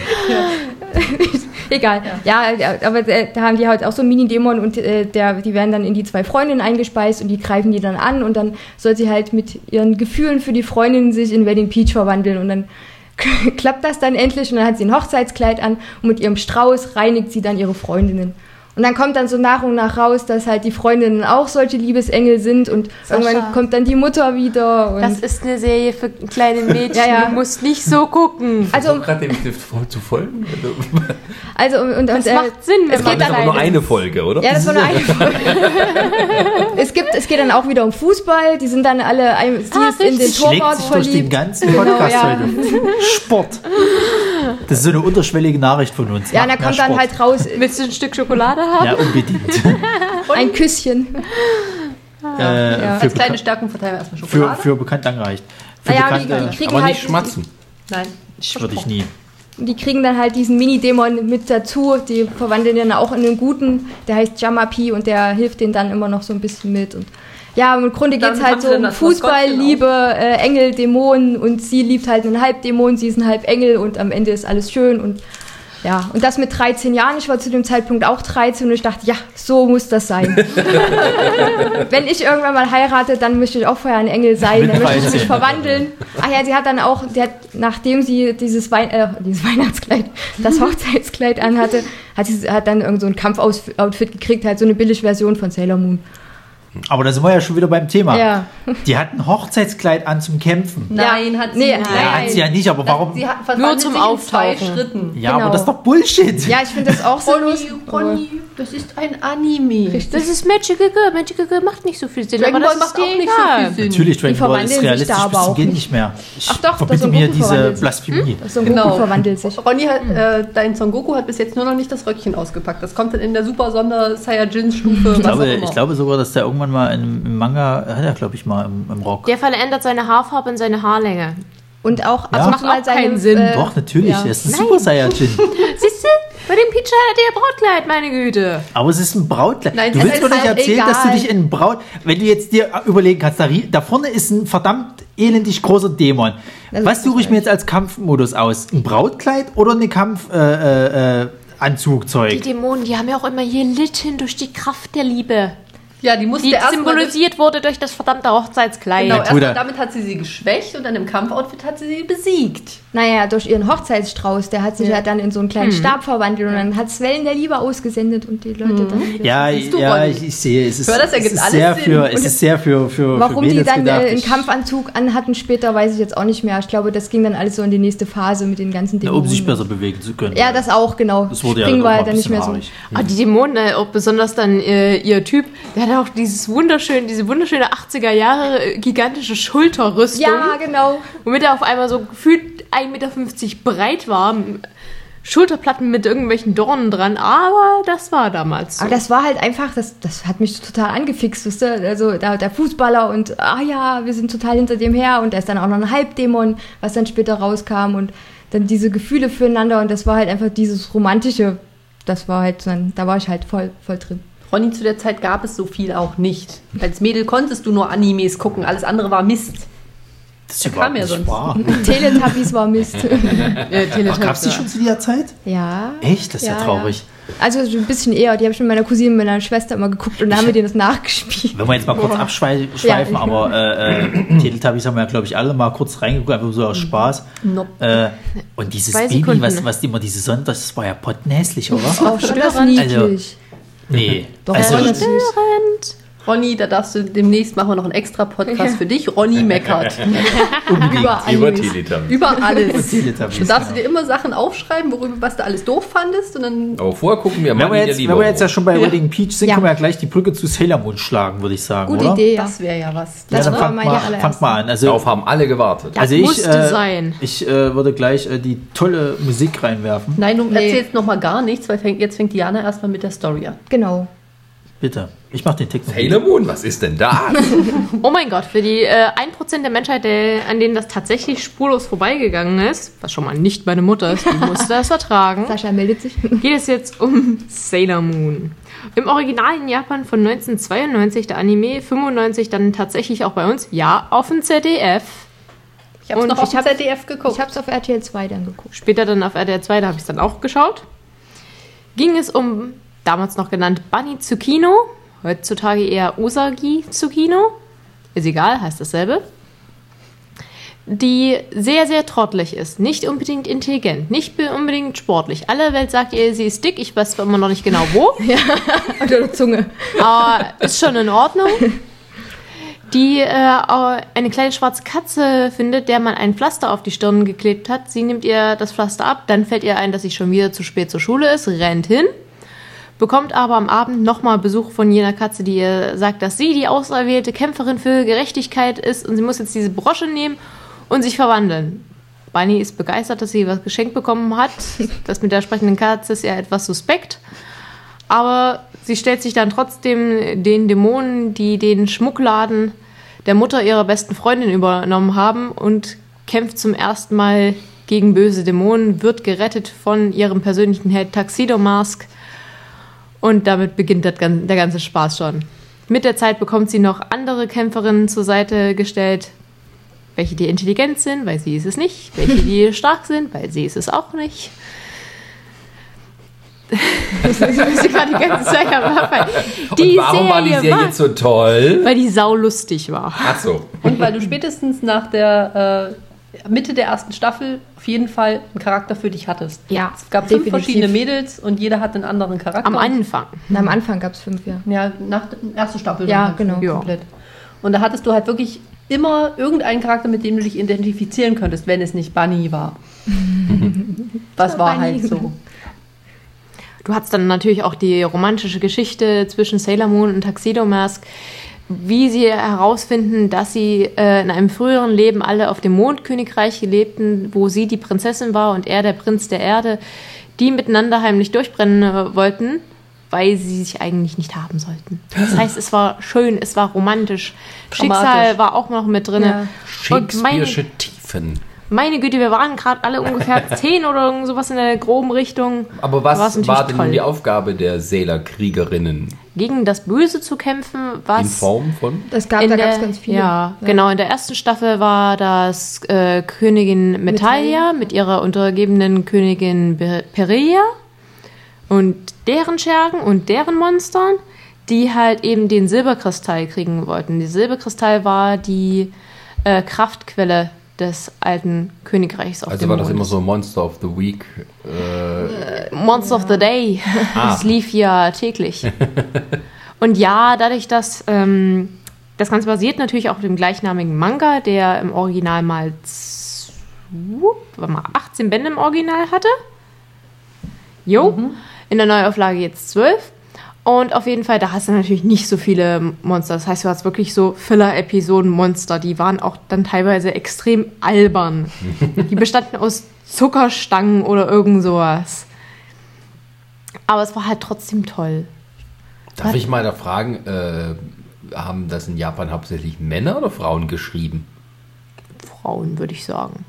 Egal. Ja, ja, aber äh, da haben die halt auch so einen Mini-Dämon und äh, der, die werden dann in die zwei Freundinnen eingespeist und die greifen die dann an und dann soll sie halt mit ihren Gefühlen für die Freundin sich in Wedding Peach verwandeln und dann klappt das dann endlich und dann hat sie ein Hochzeitskleid an und mit ihrem Strauß reinigt sie dann ihre Freundinnen. Und dann kommt dann so nach und nach raus, dass halt die Freundinnen auch solche Liebesengel sind und Sascha. irgendwann kommt dann die Mutter wieder. Und Das ist eine Serie für kleine Mädchen. Ja, ja. Du musst nicht so gucken. also, um gerade dem zu folgen. also und, und, Das äh, macht Sinn, es geht Das dann aber nur eine Folge, oder? Ja, das war nur eine Folge. es, gibt, es geht dann auch wieder um Fußball. Die sind dann alle, ein- sie Ah, ist in den Torwart durch den verliebt. ganzen Podcast ja. heute. Sport. Das ist so eine unterschwellige Nachricht von uns. Ja, Macht da mehr kommt dann Sport. halt raus Willst du ein Stück Schokolade haben? Ja, unbedingt. ein Küsschen. äh, Ja. für, Als kleine Stärkung verteilen wir erstmal für, Schokolade. für bekannt angereicht. Für Naja, die, bekannte die kriegen Aber halt, nicht schmatzen. Nein. würde ich nie. die kriegen dann halt diesen Mini-Dämon mit dazu. Die verwandeln den auch in einen guten. Der heißt Jamapi und der hilft denen dann immer noch so ein bisschen mit. Und ja, im Grunde geht es halt so um das Fußball, Maskottchen Liebe, äh, Engel, Dämonen und sie liebt halt einen Halbdämon, sie ist ein Halbengel und am Ende ist alles schön und ja, und das mit 13 Jahren. Ich war zu dem Zeitpunkt auch 13 und ich dachte, ja, so muss das sein. Wenn ich irgendwann mal heirate, dann möchte ich auch vorher ein Engel sein, dann möchte ich 13. mich verwandeln. Ach ja, sie hat dann auch, die hat, nachdem sie dieses, Wein, äh, dieses Weihnachtskleid, das Hochzeitskleid anhatte, hat sie hat dann irgend so ein Kampfoutfit gekriegt, halt so eine Billigversion von Sailor Moon. Aber da sind wir ja schon wieder beim Thema. Ja. Die hat ein Hochzeitskleid an zum Kämpfen. Nein, hat sie Nee, nicht. Ja, hat sie ja nicht, aber warum? Sie hat Nur zum Auftauchen. Schritten. ja, Genau. aber das ist doch Bullshit. Ja, ich finde das auch so lustig. Ronny, das ist ein Anime. Das ist Magical Girl. Magical Girl macht nicht so viel Sinn, Dragon aber Ball das macht ist auch nicht so viel Sinn. Natürlich, Dragon Ball ist realistisch bis zum Gehen nicht. mehr. Ich Ach doch, verbitte Son mir Goku diese verwandelt sich. Blasphemie. Son Goku Genau. verwandelt sich. Ronny hat, äh, dein Son Goku hat bis jetzt nur noch nicht das Röckchen ausgepackt. Das kommt dann in der Super Sonder Saiyajin Stufe. Ich glaube, ich glaube sogar, dass der irgendwann mal im, im Manga, hat er glaube ich mal im, im Rock. Der verändert seine Haarfarbe und seine Haarlänge. Und auch Ja. ab und Macht auch keinen seine, Sinn. äh, Doch, natürlich, ja. er ist ein Nein. Super Saiyajin. Siehst du? Bei dem Peach hat er ihr Brautkleid, meine Güte. Aber es ist ein Brautkleid. Nein, du willst mir nicht halt erzählen, dass du egal. dich in ein Braut. Wenn du jetzt dir überlegen kannst, da, da vorne ist ein verdammt elendig großer Dämon. Das Was suche ich mir richtig. jetzt als Kampfmodus aus? Ein Brautkleid oder eine Kampf äh, äh, äh, Die Anzugzeug? Dämonen, die haben ja auch immer gelitten durch die Kraft der Liebe. Ja, die musste Die erst mal symbolisiert wurde durch das verdammte Hochzeitskleid. Genau, Bruder. damit hat sie sie geschwächt und dann im Kampfoutfit hat sie sie besiegt. Naja, durch ihren Hochzeitsstrauß, der hat sich ja, dann in so einen Hm. kleinen Stab verwandelt und dann hat es Wellen der Liebe ausgesendet und die Leute dann wieder. Ja, ja, ich, ich sehe, es ist, das es ist alles sehr Sinn. für, es ist sehr für, für, Warum für die dann gedacht? äh, einen Ich- Kampfanzug anhatten später, weiß ich jetzt auch nicht mehr. Ich glaube, das ging dann alles so in die nächste Phase mit den ganzen Dämonen. um sich besser bewegen zu können. Ja, das auch, genau. Das wurde ja war irgendwann ja ein dann nicht mehr so. haarig. Ah, die Dämonen, äh, auch besonders dann äh, ihr Typ, der hat auch dieses wunderschöne, diese wunderschöne 80er Jahre äh, gigantische Schulterrüstung, Ja, genau. womit er auf einmal so gefühlt 1,50 Meter breit war. Schulterplatten mit irgendwelchen Dornen dran, aber das war damals so. Aber das war halt einfach, das, das hat mich total angefixt, wisst ihr? Also da, der Fußballer und, ah ja, wir sind total hinter dem her und da ist dann auch noch ein Halbdämon, was dann später rauskam und dann diese Gefühle füreinander und das war halt einfach dieses Romantische, das war halt dann, da war ich halt voll, voll drin. Ronny, zu der Zeit gab es so viel auch nicht. Als Mädel konntest du nur Animes gucken, alles andere war Mist. Das ist Da kam ja nicht sonst. wahr. Teletubbies war Mist. äh, Gab es die ja. schon zu dieser Zeit? ja. Echt? Das ist ja, Ja, traurig. Also so ein bisschen eher, die habe ich mit meiner Cousine, mit meiner Schwester immer geguckt und da haben wir denen das nachgespielt. Wenn wir jetzt mal kurz abschweifen, Ja. aber äh, äh, Teletubbies haben wir ja, glaube ich, alle mal kurz reingeguckt, einfach so aus Spaß. Nope. Äh, und dieses Zwei Baby, Sekunden. was, was immer diese Sonne, das war ja pottenhässlich, oder? Auch schon das Störend. niedlich. Nee. Doch, also. Störend. Ronny, da darfst du demnächst machen wir noch einen extra Podcast für dich. Ronny meckert. Über Über. Über alles. Teletubbies, Du darfst genau. dir immer Sachen aufschreiben, worüber was du alles doof fandest und dann Aber vorher gucken wir mal, Wenn wir, jetzt, wenn wir jetzt ja schon bei Wedding Peach sind, Ja. können wir ja gleich die Brücke zu Sailor Moon schlagen, würde ich sagen, Gute oder? Idee, ja. das wäre ja was. Ja, Das dann fangt mal, fangt mal an. Also, Darauf haben alle gewartet. also ich, musste äh, sein. ich äh, würde gleich äh, die tolle Musik reinwerfen. Nein, du Nee. erzählst noch mal gar nichts, weil fängt, jetzt fängt Diana erstmal mit der Story an. Genau. Bitte. Ich mache den Text. noch Sailor Moon, was ist denn das? Oh mein Gott, für die äh, 1% der Menschheit, der, an denen das tatsächlich spurlos vorbeigegangen ist, was schon mal nicht meine Mutter ist, die musste das vertragen, Sascha meldet sich. geht es jetzt um Sailor Moon. Im Original in Japan von 1992 der Anime, 95 dann tatsächlich auch bei uns, ja, auf dem ZDF. Ich habe Und noch auf ich hab- dem ZDF geguckt. Ich habe es auf RTL 2 dann geguckt. Später dann auf RTL 2, da habe ich es dann auch geschaut. Ging es um, damals noch genannt Bunny Tsukino, heutzutage eher Usagi Tsukino. Ist egal, heißt dasselbe. die sehr, sehr trottelig ist. Nicht unbedingt intelligent, nicht be- unbedingt sportlich. Alle Welt sagt ihr, sie ist dick. Ich weiß zwar immer noch nicht genau wo, Oder die Zunge. aber ist schon in Ordnung. Die äh, eine kleine schwarze Katze findet, der man ein Pflaster auf die Stirn geklebt hat. Sie nimmt ihr das Pflaster ab, dann fällt ihr ein, dass sie schon wieder zu spät zur Schule ist, rennt hin, bekommt aber am Abend nochmal Besuch von jener Katze, die ihr sagt, dass sie die auserwählte Kämpferin für Gerechtigkeit ist und sie muss jetzt diese Brosche nehmen und sich verwandeln. Bunny ist begeistert, dass sie was geschenkt bekommen hat. Das mit der sprechenden Katze ist ja etwas suspekt. Aber sie stellt sich dann trotzdem den Dämonen, die den Schmuckladen der Mutter ihrer besten Freundin übernommen haben und kämpft zum ersten Mal gegen böse Dämonen, wird gerettet von ihrem persönlichen Held Tuxedo Mask und damit beginnt der ganze Spaß schon. Mit der Zeit bekommt sie noch andere Kämpferinnen zur Seite gestellt, welche die intelligent sind, weil sie ist es nicht, welche die stark sind, weil sie ist es auch nicht. Das ist gerade die ganze Zeit am Abfall. Die Und warum war die Serie Serie so toll? weil die sau lustig war. Ach so. Und weil du spätestens nach der äh, Mitte der ersten Staffel auf jeden Fall einen Charakter für dich hattest. Ja, Es gab fünf definitiv. verschiedene Mädels und jeder hat einen anderen Charakter. Am Anfang. Und am Anfang gab es fünf, ja. Ja, nach der ersten Staffel. Ja, halt genau. Ja. Komplett. Und da hattest du halt wirklich immer irgendeinen Charakter, mit dem du dich identifizieren könntest, wenn es nicht Bunny war. Das war Bunny. halt so. Du hattest dann natürlich auch die romantische Geschichte zwischen Sailor Moon und Tuxedo Mask, wie sie herausfinden, dass sie äh, in einem früheren Leben alle auf dem Mondkönigreich lebten, wo sie die Prinzessin war und er der Prinz der Erde, die miteinander heimlich durchbrennen äh, wollten, weil sie sich eigentlich nicht haben sollten. Das heißt, es war schön, es war romantisch. Schicksal war auch noch mit drin. Ja. Shakespeare'sche Tiefen. meine Güte, wir waren gerade alle ungefähr zehn oder irgend sowas in der groben Richtung. Aber was natürlich war denn toll. die Aufgabe der Sailor-Kriegerinnen? Gegen das Böse zu kämpfen, was In Form von? Das gab, in da gab es ganz viele. Ja, genau. In der ersten Staffel war das äh, Königin Metalia mit ihrer untergebenen Königin Pereia und deren Schergen und deren Monstern, die halt eben den Silberkristall kriegen wollten. Der Silberkristall war die äh, Kraftquelle des alten Königreichs auf Also dem war das Mond. immer so Monster of the Week. Äh, Monster of the Day. Ah. Das lief ja täglich. Und ja, dadurch, dass ähm, das Ganze basiert natürlich auch auf dem gleichnamigen Manga, der im Original mal, mal 18 Bände im Original hatte. Jo, in der Neuauflage jetzt 12. Und auf jeden Fall, da hast du natürlich nicht so viele Monster. Das heißt, du hast wirklich so Filler-Episoden-Monster. Die waren auch dann teilweise extrem albern. Die bestanden aus Zuckerstangen oder irgend sowas. Aber es war halt trotzdem toll. darf ich mal da fragen, äh, haben das in Japan hauptsächlich Männer oder Frauen geschrieben? Frauen, würde ich sagen.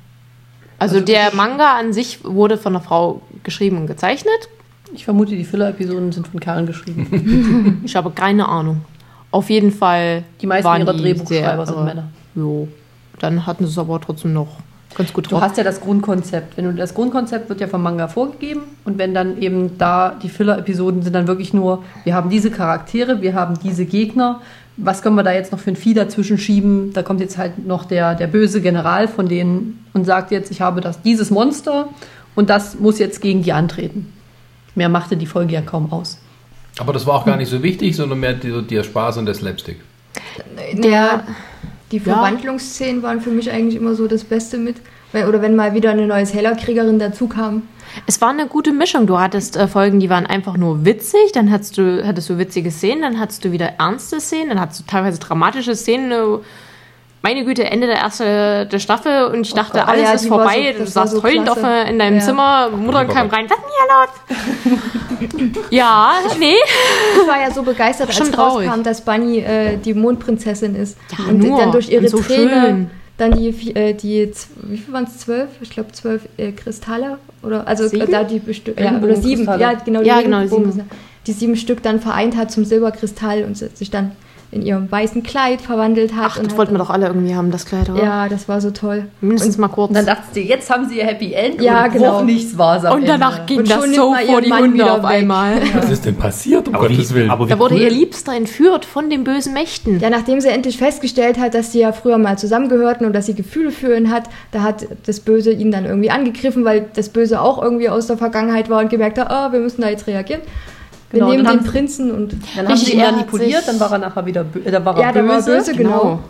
Also, der Manga an sich wurde von einer Frau geschrieben und gezeichnet. Ich vermute, die Filler-Episoden sind von Kerlen geschrieben. Ich habe keine Ahnung. Auf jeden Fall. Die meisten waren ihrer Drehbuchschreiber sehr, sind äh, Männer. Jo. Dann hatten sie es aber trotzdem noch ganz gut Du drauf. hast ja das Grundkonzept. Wenn du das Grundkonzept wird ja vom Manga vorgegeben und wenn dann eben da die Filler-Episoden sind dann wirklich nur, wir haben diese Charaktere, wir haben diese Gegner. Was können wir da jetzt noch für ein Vieh dazwischen schieben? Da kommt jetzt halt noch der, der böse General von denen und sagt jetzt, ich habe das, dieses Monster und das muss jetzt gegen die antreten. Mehr machte die Folge ja kaum aus. Aber das war auch gar nicht so wichtig, sondern mehr die, der Spaß und der Slapstick. Der, die Ja. Verwandlungsszenen waren für mich eigentlich immer so das Beste mit. Oder wenn mal wieder eine neue Sailor-Kriegerin dazu kam. Es war eine gute Mischung. Du hattest äh, Folgen, die waren einfach nur witzig, dann hattest du, hattest du witzige Szenen, dann hattest du wieder ernste Szenen, dann hattest du teilweise dramatische Szenen. Äh, Meine Güte, Ende der ersten der Staffel und ich dachte, Gott, alles ja, ist die vorbei. so- du saßt so heulend auf, klasse. äh, in deinem Ja. Zimmer, Mutter kam rein, was ist denn hier los? ja, nee. Ich war ja so begeistert, als Schon traurig. rauskam, dass Bunny äh, die Mondprinzessin ist. Ja, und nur. dann durch ihre Und so Träne schön. dann die, äh, die wie viel waren es, zwölf? Ich glaube zwölf äh, Kristalle. Oder, also äh, Sieben? da die besti- ja, oder sieben. Ja, genau, Ja, genau, die Regenbogenkristalle. die sieben Stück dann vereint hat zum Silberkristall und sich dann in ihrem weißen Kleid verwandelt hat. Ach, und das wollten wir doch alle irgendwie haben, das Kleid, oder? Ja, das war so toll. Mindestens mal kurz. Und dann dachtest du, jetzt haben sie ihr Happy End Ja, und genau. nichts war's am Und danach Ende. ging Und das schon so vor die Mann Hunde auf weg. einmal. Was ist denn passiert, um Aber Gottes wie, Willen? aber wie Da wurde cool. ihr Liebster entführt von den bösen Mächten. Ja, nachdem sie endlich festgestellt hat, dass sie ja früher mal zusammengehörten und dass sie Gefühle für ihn hat, da hat das Böse ihn dann irgendwie angegriffen, weil das Böse auch irgendwie aus der Vergangenheit war und gemerkt hat, ah, wir müssen da jetzt reagieren. Wir Genau, nehmen dann den Prinzen und Dann haben sie ihn er manipuliert, dann war er nachher wieder äh, dann war er ja, der war böse. böse, genau.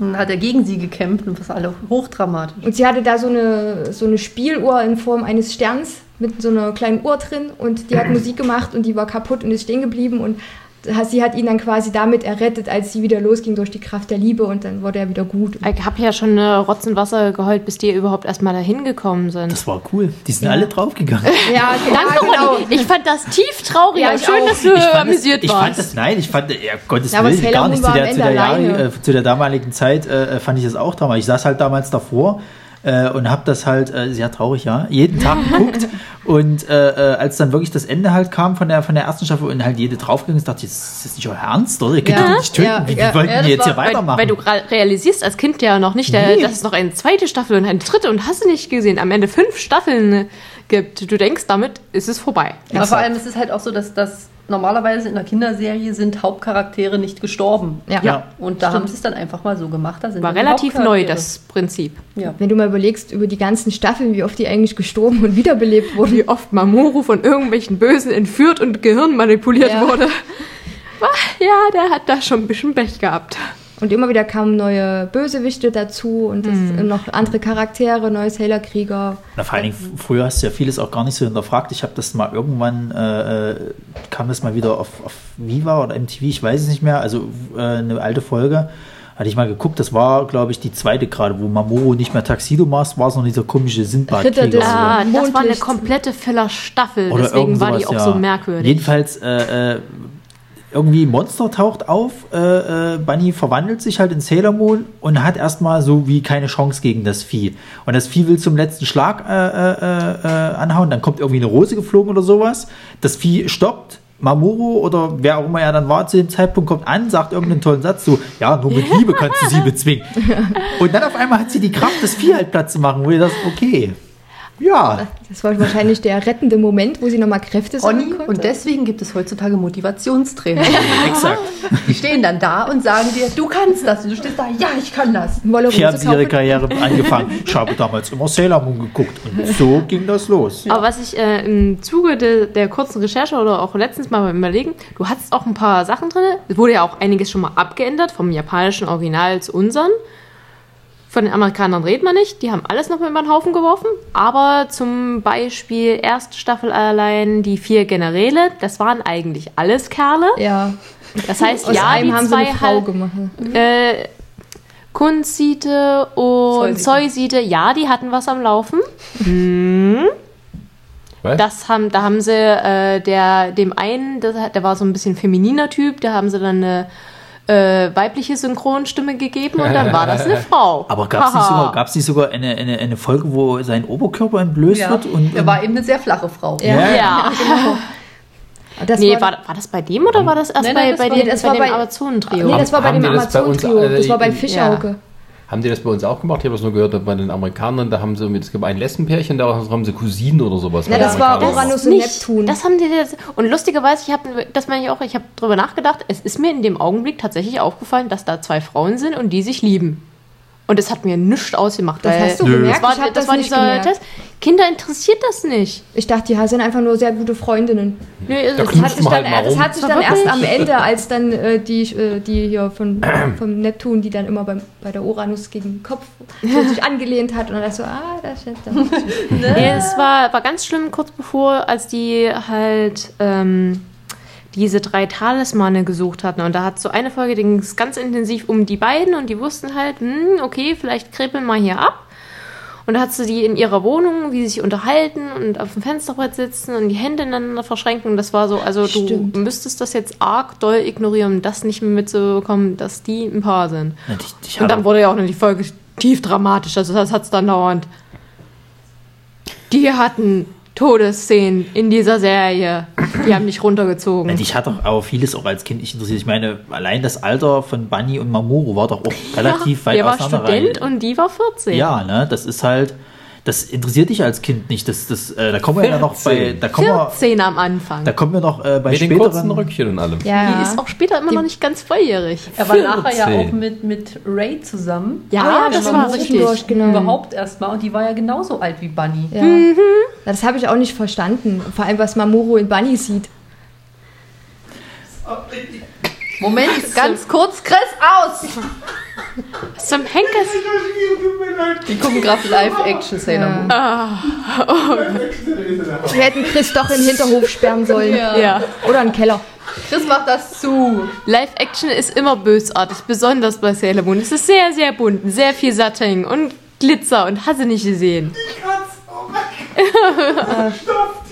Dann hat er gegen sie gekämpft und das war alle hochdramatisch. Und sie hatte da so eine, so eine Spieluhr in Form eines Sterns mit so einer kleinen Uhr drin und die hat Musik gemacht und die war kaputt und ist stehen geblieben und sie hat ihn dann quasi damit errettet, als sie wieder losging durch die Kraft der Liebe und dann wurde er wieder gut. Ich habe ja schon äh, Rotzenwasser geheult, bis die überhaupt erstmal dahin gekommen sind. Das war cool. Die sind alle draufgegangen. Ja, Danke, Ronny. Ich fand das tief traurig. Ja, schön, auch. dass du Ich fand, das, amüsiert ich fand warst. das, nein, ich fand, ja, Gottes Ja, Willen, gar nicht. Zu der, zu, der Jahre, äh, zu der damaligen Zeit äh, fand ich das auch dramatisch. Ich saß halt damals davor äh, und habe das halt, äh, sehr traurig, ja, jeden Tag geguckt. Und äh, äh, als dann wirklich das Ende halt kam von der, von der ersten Staffel und halt jede draufgegangen ist, dachte ich, ist das nicht euer Ernst, oder? Ihr könnt Ja, doch nicht töten. ja, wie, wie ja, wollten ja, jetzt hier war- Weil, weitermachen? weil du gra- realisierst als Kind ja noch nicht, äh, Nee. dass es noch eine zweite Staffel und eine dritte und hast du nicht gesehen, am Ende fünf Staffeln äh, gibt. Du denkst, damit ist es vorbei. Aber vor allem ist es halt auch so, dass das normalerweise in einer Kinderserie sind Hauptcharaktere nicht gestorben. Ja. Ja. Und da haben sie es dann einfach mal so gemacht. Da sind War relativ neu, das Prinzip. Ja. Wenn du mal überlegst, über die ganzen Staffeln, wie oft die eigentlich gestorben und wiederbelebt wurden. Wie oft Mamoru von irgendwelchen Bösen entführt und Gehirn manipuliert Ja. wurde. Ja, der hat da schon ein bisschen Pech gehabt. Und immer wieder kamen neue Bösewichte dazu und das, Mhm. noch andere Charaktere, neue Sailor-Krieger. Na, vor allen Dingen, früher hast du ja vieles auch gar nicht so hinterfragt. Ich habe das mal irgendwann, äh, äh, kam das mal wieder auf, auf Viva oder MTV, ich weiß es nicht mehr, also äh, eine alte Folge. Hatte ich mal geguckt, das war, glaube ich, die zweite gerade, wo Mamoru nicht mehr Taxido macht, war es noch dieser komische Ritter Sindbad-Krieger. des-. Ah, das war eine komplette Filler-Staffel, Oder deswegen war die auch ja. so merkwürdig. Jedenfalls, äh, äh, irgendwie ein Monster taucht auf, äh, äh, Bunny verwandelt sich halt in Sailor Moon und hat erstmal so wie keine Chance gegen das Vieh. Und das Vieh will zum letzten Schlag äh, äh, äh, anhauen, dann kommt irgendwie eine Rose geflogen oder sowas. Das Vieh stoppt. Mamoru oder wer auch immer er dann war zu dem Zeitpunkt kommt an, sagt irgendeinen tollen Satz so, ja, nur mit Liebe kannst du sie bezwingen. Und dann auf einmal hat sie die Kraft, das Vieh halt platt zu machen, wo ihr das, okay, ja, Das war wahrscheinlich der rettende Moment, wo sie nochmal Kräfte sammeln konnte. und deswegen gibt es heutzutage Motivationstrainer. exakt. Die stehen dann da und sagen dir, du kannst das. Und du stehst da, ja, ich kann das. Wolle Hier haben sie ihre. Karriere angefangen. Ich habe damals immer Sailor Moon geguckt und so ging das los. Aber was ich äh, im Zuge de, der kurzen Recherche oder auch letztens mal beim Überlegen, du hattest auch ein paar Sachen drin. Es wurde ja auch einiges schon mal abgeändert vom japanischen Original zu unseren. Von den Amerikanern redet man nicht, die haben alles noch über den Haufen geworfen. Aber zum Beispiel erste Staffel allein, die vier Generäle, das waren eigentlich alles Kerle. Ja, Das heißt, aus ja, einem die haben sie zwei eine Frau halt, gemacht. äh, Kunstsiete und. Zollsiete, ja, die hatten was am Laufen. Was? Das haben, da haben sie äh, der, dem einen, das, hat- der war so ein bisschen femininer Typ, da haben sie dann eine äh, weibliche Synchronstimme gegeben und dann war das eine Frau. Aber gab es nicht sogar, gab's nicht sogar eine, eine, eine Folge, wo sein Oberkörper entblößt Ja, wird? Und, er war eben eine sehr flache Frau. Ja. Ja, Das nee, war, war, das bei dem oder war das erst Nein, bei, nein, das bei, war- den, das bei war dem bei- Amazonentrio? nee, das war bei dem die das bei uns, Das war bei Fischerhauke. Haben die das bei uns auch gemacht? Ich habe das nur gehört, bei den Amerikanern, da haben sie, es gibt ein Lesbenpärchen, da haben sie Cousinen oder sowas. Ja, das war. Uranus und. Neptun. Das haben die jetzt. Und lustigerweise, ich habe, das meine ich auch, ich habe drüber nachgedacht. Es ist mir in dem Augenblick tatsächlich aufgefallen, dass da zwei Frauen sind und die sich lieben. Und es hat mir nichts ausgemacht. Das weil hast du gemerkt? Das war, ich das das, war nicht dieser gemerkt. Test. Kinder interessiert das nicht. Ich dachte, die sind einfach nur sehr gute Freundinnen. Nö, Da das Das hat sich dann, halt mal das hat sich Das dann erst am Ende, als dann äh, die, äh, die hier von, vom Neptun, die dann immer beim, bei der Uranus gegen den Kopf sich angelehnt hat und dann so, ah, das ist da. Nee, es war, war ganz schlimm kurz bevor, als die halt ähm, diese drei Talismane gesucht hatten. Und da hat so eine Folge, ging es ganz intensiv um die beiden und die wussten halt, hm, okay, vielleicht krepeln wir hier ab. Und da hat sie die in ihrer Wohnung, wie sie sich unterhalten und auf dem Fensterbrett sitzen und die Hände ineinander verschränken. Und das war so, also Stimmt. du müsstest das jetzt arg doll ignorieren, um das nicht mehr mitzubekommen, dass die ein Paar sind. Ja, die- ich Und dann wurde ja auch noch die Folge tief dramatisch. Also das hat's dann dauernd. Die hatten Todesszenen in dieser Serie. Die haben dich runtergezogen. Ja, Dich hat doch aber vieles auch als Kind nicht interessiert. Ich meine, allein das Alter von Bunny und Mamoru war doch auch relativ weit Der war auseinander. Student und die war 14. Ja, ne, das ist halt, das interessiert dich als Kind nicht. Das, das, äh, da kommen wir ja noch bei, 14. da kommen wir, 14 am Anfang. da kommen wir noch äh, bei Mit den kurzen späteren. Rückchen und allem. Ja. Die ist auch später immer noch nicht ganz volljährig. Er war nachher ja 14. auch mit, mit Ray zusammen. Ja, Ah ja, das das war war richtig. zwischendurch, genau. Überhaupt erstmal. Und die war ja genauso alt wie Bunny. Ja. Das habe ich auch nicht verstanden. Vor allem, was Mamoru in Bunny sieht. Moment, ganz kurz, Chris, aus! Was zum Henkers? Die gucken gerade Live-Action Sailor Moon. Wir hätten Chris doch in den Hinterhof sperren sollen. Ja. Oder einen Keller. Chris macht das zu. Live-Action ist immer bösartig, besonders bei Sailor Moon. Es ist sehr, sehr bunt, sehr viel Satting und Glitzer und hast du nicht gesehen.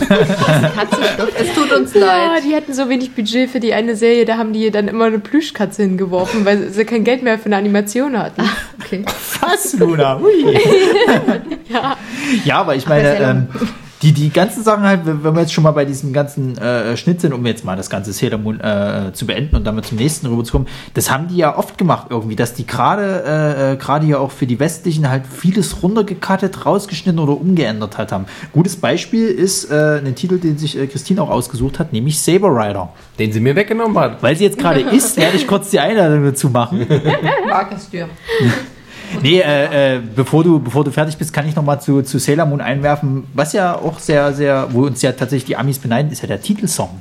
Es tut uns Ja, leid. die hatten so wenig Budget für die eine Serie, da haben die dann immer eine Plüschkatze hingeworfen, weil sie kein Geld mehr für eine Animation hatten. Okay. Was, Luna? Hui. Ja. Ja, aber ich meine, ähm, die, die ganzen Sachen halt, wenn wir jetzt schon mal bei diesem ganzen äh, Schnitt sind, um jetzt mal das ganze Sailor Moon äh, zu beenden und damit zum nächsten rüberzukommen, das haben die ja oft gemacht irgendwie, dass die gerade äh, äh, gerade ja auch für die Westlichen halt vieles runtergekattet, rausgeschnitten oder umgeändert halt haben. Gutes Beispiel ist äh, ein Titel, den sich äh, Christine auch ausgesucht hat, nämlich Saber Rider. Den sie mir weggenommen hat. Weil sie jetzt gerade ist, werde ich kurz die Einladung dazu machen. Mag es dir. Nee, äh, äh, bevor, du, bevor du fertig bist, kann ich noch mal zu, zu Sailor Moon einwerfen, was ja auch sehr, sehr, wo uns ja tatsächlich die Amis beneiden, ist ja der Titelsong.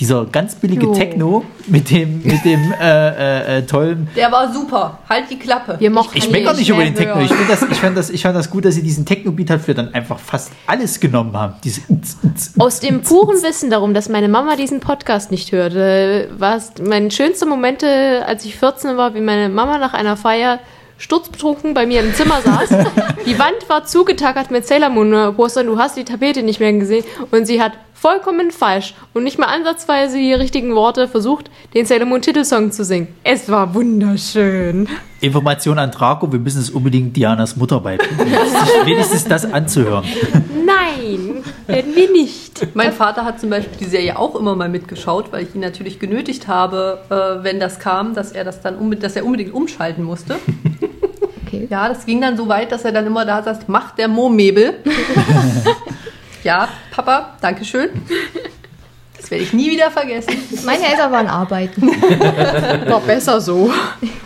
Dieser ganz billige Jo. Techno mit dem, mit dem äh, äh, äh, tollen. Der war super. Halt die Klappe. Wir mochten Ich meckere nicht über den Techno. Ich finde das, ich fand das, ich fand das gut, dass sie diesen Techno-Beat halt für dann einfach fast alles genommen haben. Diese Aus dem puren Wissen darum, dass meine Mama diesen Podcast nicht hörte, war es meine schönste Momente, als ich 14 war, wie meine Mama nach einer Feier sturzbetrunken bei mir im Zimmer saß. Die Wand war zugetackert mit Sailor Moon Postern, du hast die Tapete nicht mehr gesehen und sie hat vollkommen falsch und nicht mal ansatzweise die richtigen Worte versucht, den Sailor Moon Titelsong zu singen. Es war wunderschön. Information an Draco, wir müssen es unbedingt Dianas Mutter beibringen. Wenigstens- Wenigstens das anzuhören. Nein, werden wir nicht. Mein Vater hat zum Beispiel die Serie auch immer mal mitgeschaut, weil ich ihn natürlich genötigt habe, äh, wenn das kam, dass er das dann dass er unbedingt umschalten musste. Okay. Ja, das ging dann so weit, dass er dann immer da saß, macht der Momebel. ja, Papa, danke schön. Das werde ich nie wieder vergessen. Meine Eltern waren arbeiten. War besser so.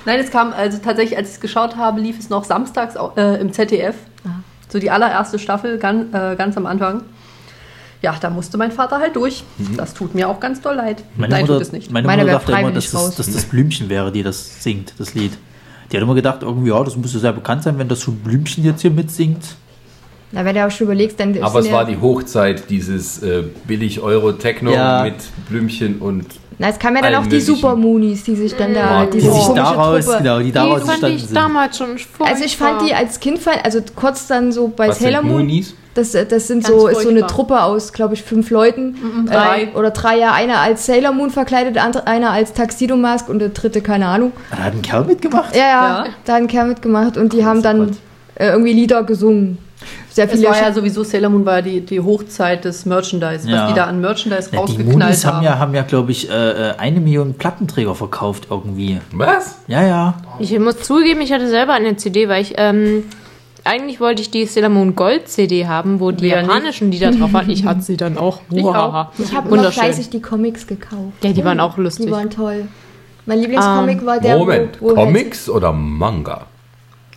Nein, es kam, also tatsächlich, als ich es geschaut habe, lief es noch samstags äh, im ZDF. So die allererste Staffel, ganz, äh, ganz am Anfang. Ja, da musste mein Vater halt durch. Das tut mir auch ganz doll leid. Meine Nein, Mutter, tut es nicht. Meine Meine Mutter wäre dachte immer, dass das, dass das Blümchen wäre, die das singt, das Lied. Die hat immer gedacht, irgendwie, ja, das müsste sehr bekannt sein, wenn das schon Blümchen jetzt hier mitsingt. Na, wenn du auch schon überlegst, dann Aber es war die Hochzeit dieses äh, Billig-Euro-Techno Ja. mit Blümchen und Na, es kamen ja dann auch die möglichen. Super Moonies, die sich dann da, Die Die diese sich komische daraus, Truppe. genau, die Die daraus fand entstanden ich sind. damals schon furchtbar. Also ich fand die als Kind, fand- also kurz dann so bei was Sailor Moon, Moonies? das, das sind Ganz so, ist so eine. Truppe aus, glaube ich, fünf Leuten. drei. Äh, oder drei, ja. Einer als Sailor Moon verkleidet, andere, einer als Tuxedo Mask und der dritte, keine Ahnung. Da hat ein Kerl mitgemacht. Ja, ja, Ja. da hat ein Kerl mitgemacht und die haben dann äh, irgendwie Lieder gesungen. Sehr Es viele war ja sowieso, Sailor Moon war ja die, die Hochzeit des Merchandise, Ja. was die da an Merchandise Ja, die rausgeknallt Moonies haben haben. ja, haben ja glaube ich, äh, eine Million Plattenträger verkauft irgendwie. Was? Ja, ja. Ich muss zugeben, ich hatte selber eine CD, weil ich, ähm, eigentlich wollte ich die Sailor Moon Gold CD haben, wo die Wer japanischen Lieder drauf waren. Ich hatte sie dann auch. Ich auch. Ich habe immer fleißig die Comics gekauft. Ja, die waren auch lustig. Die waren toll. Mein Lieblingscomic Ähm, war der, Moment, wo, wo Comics oder Manga?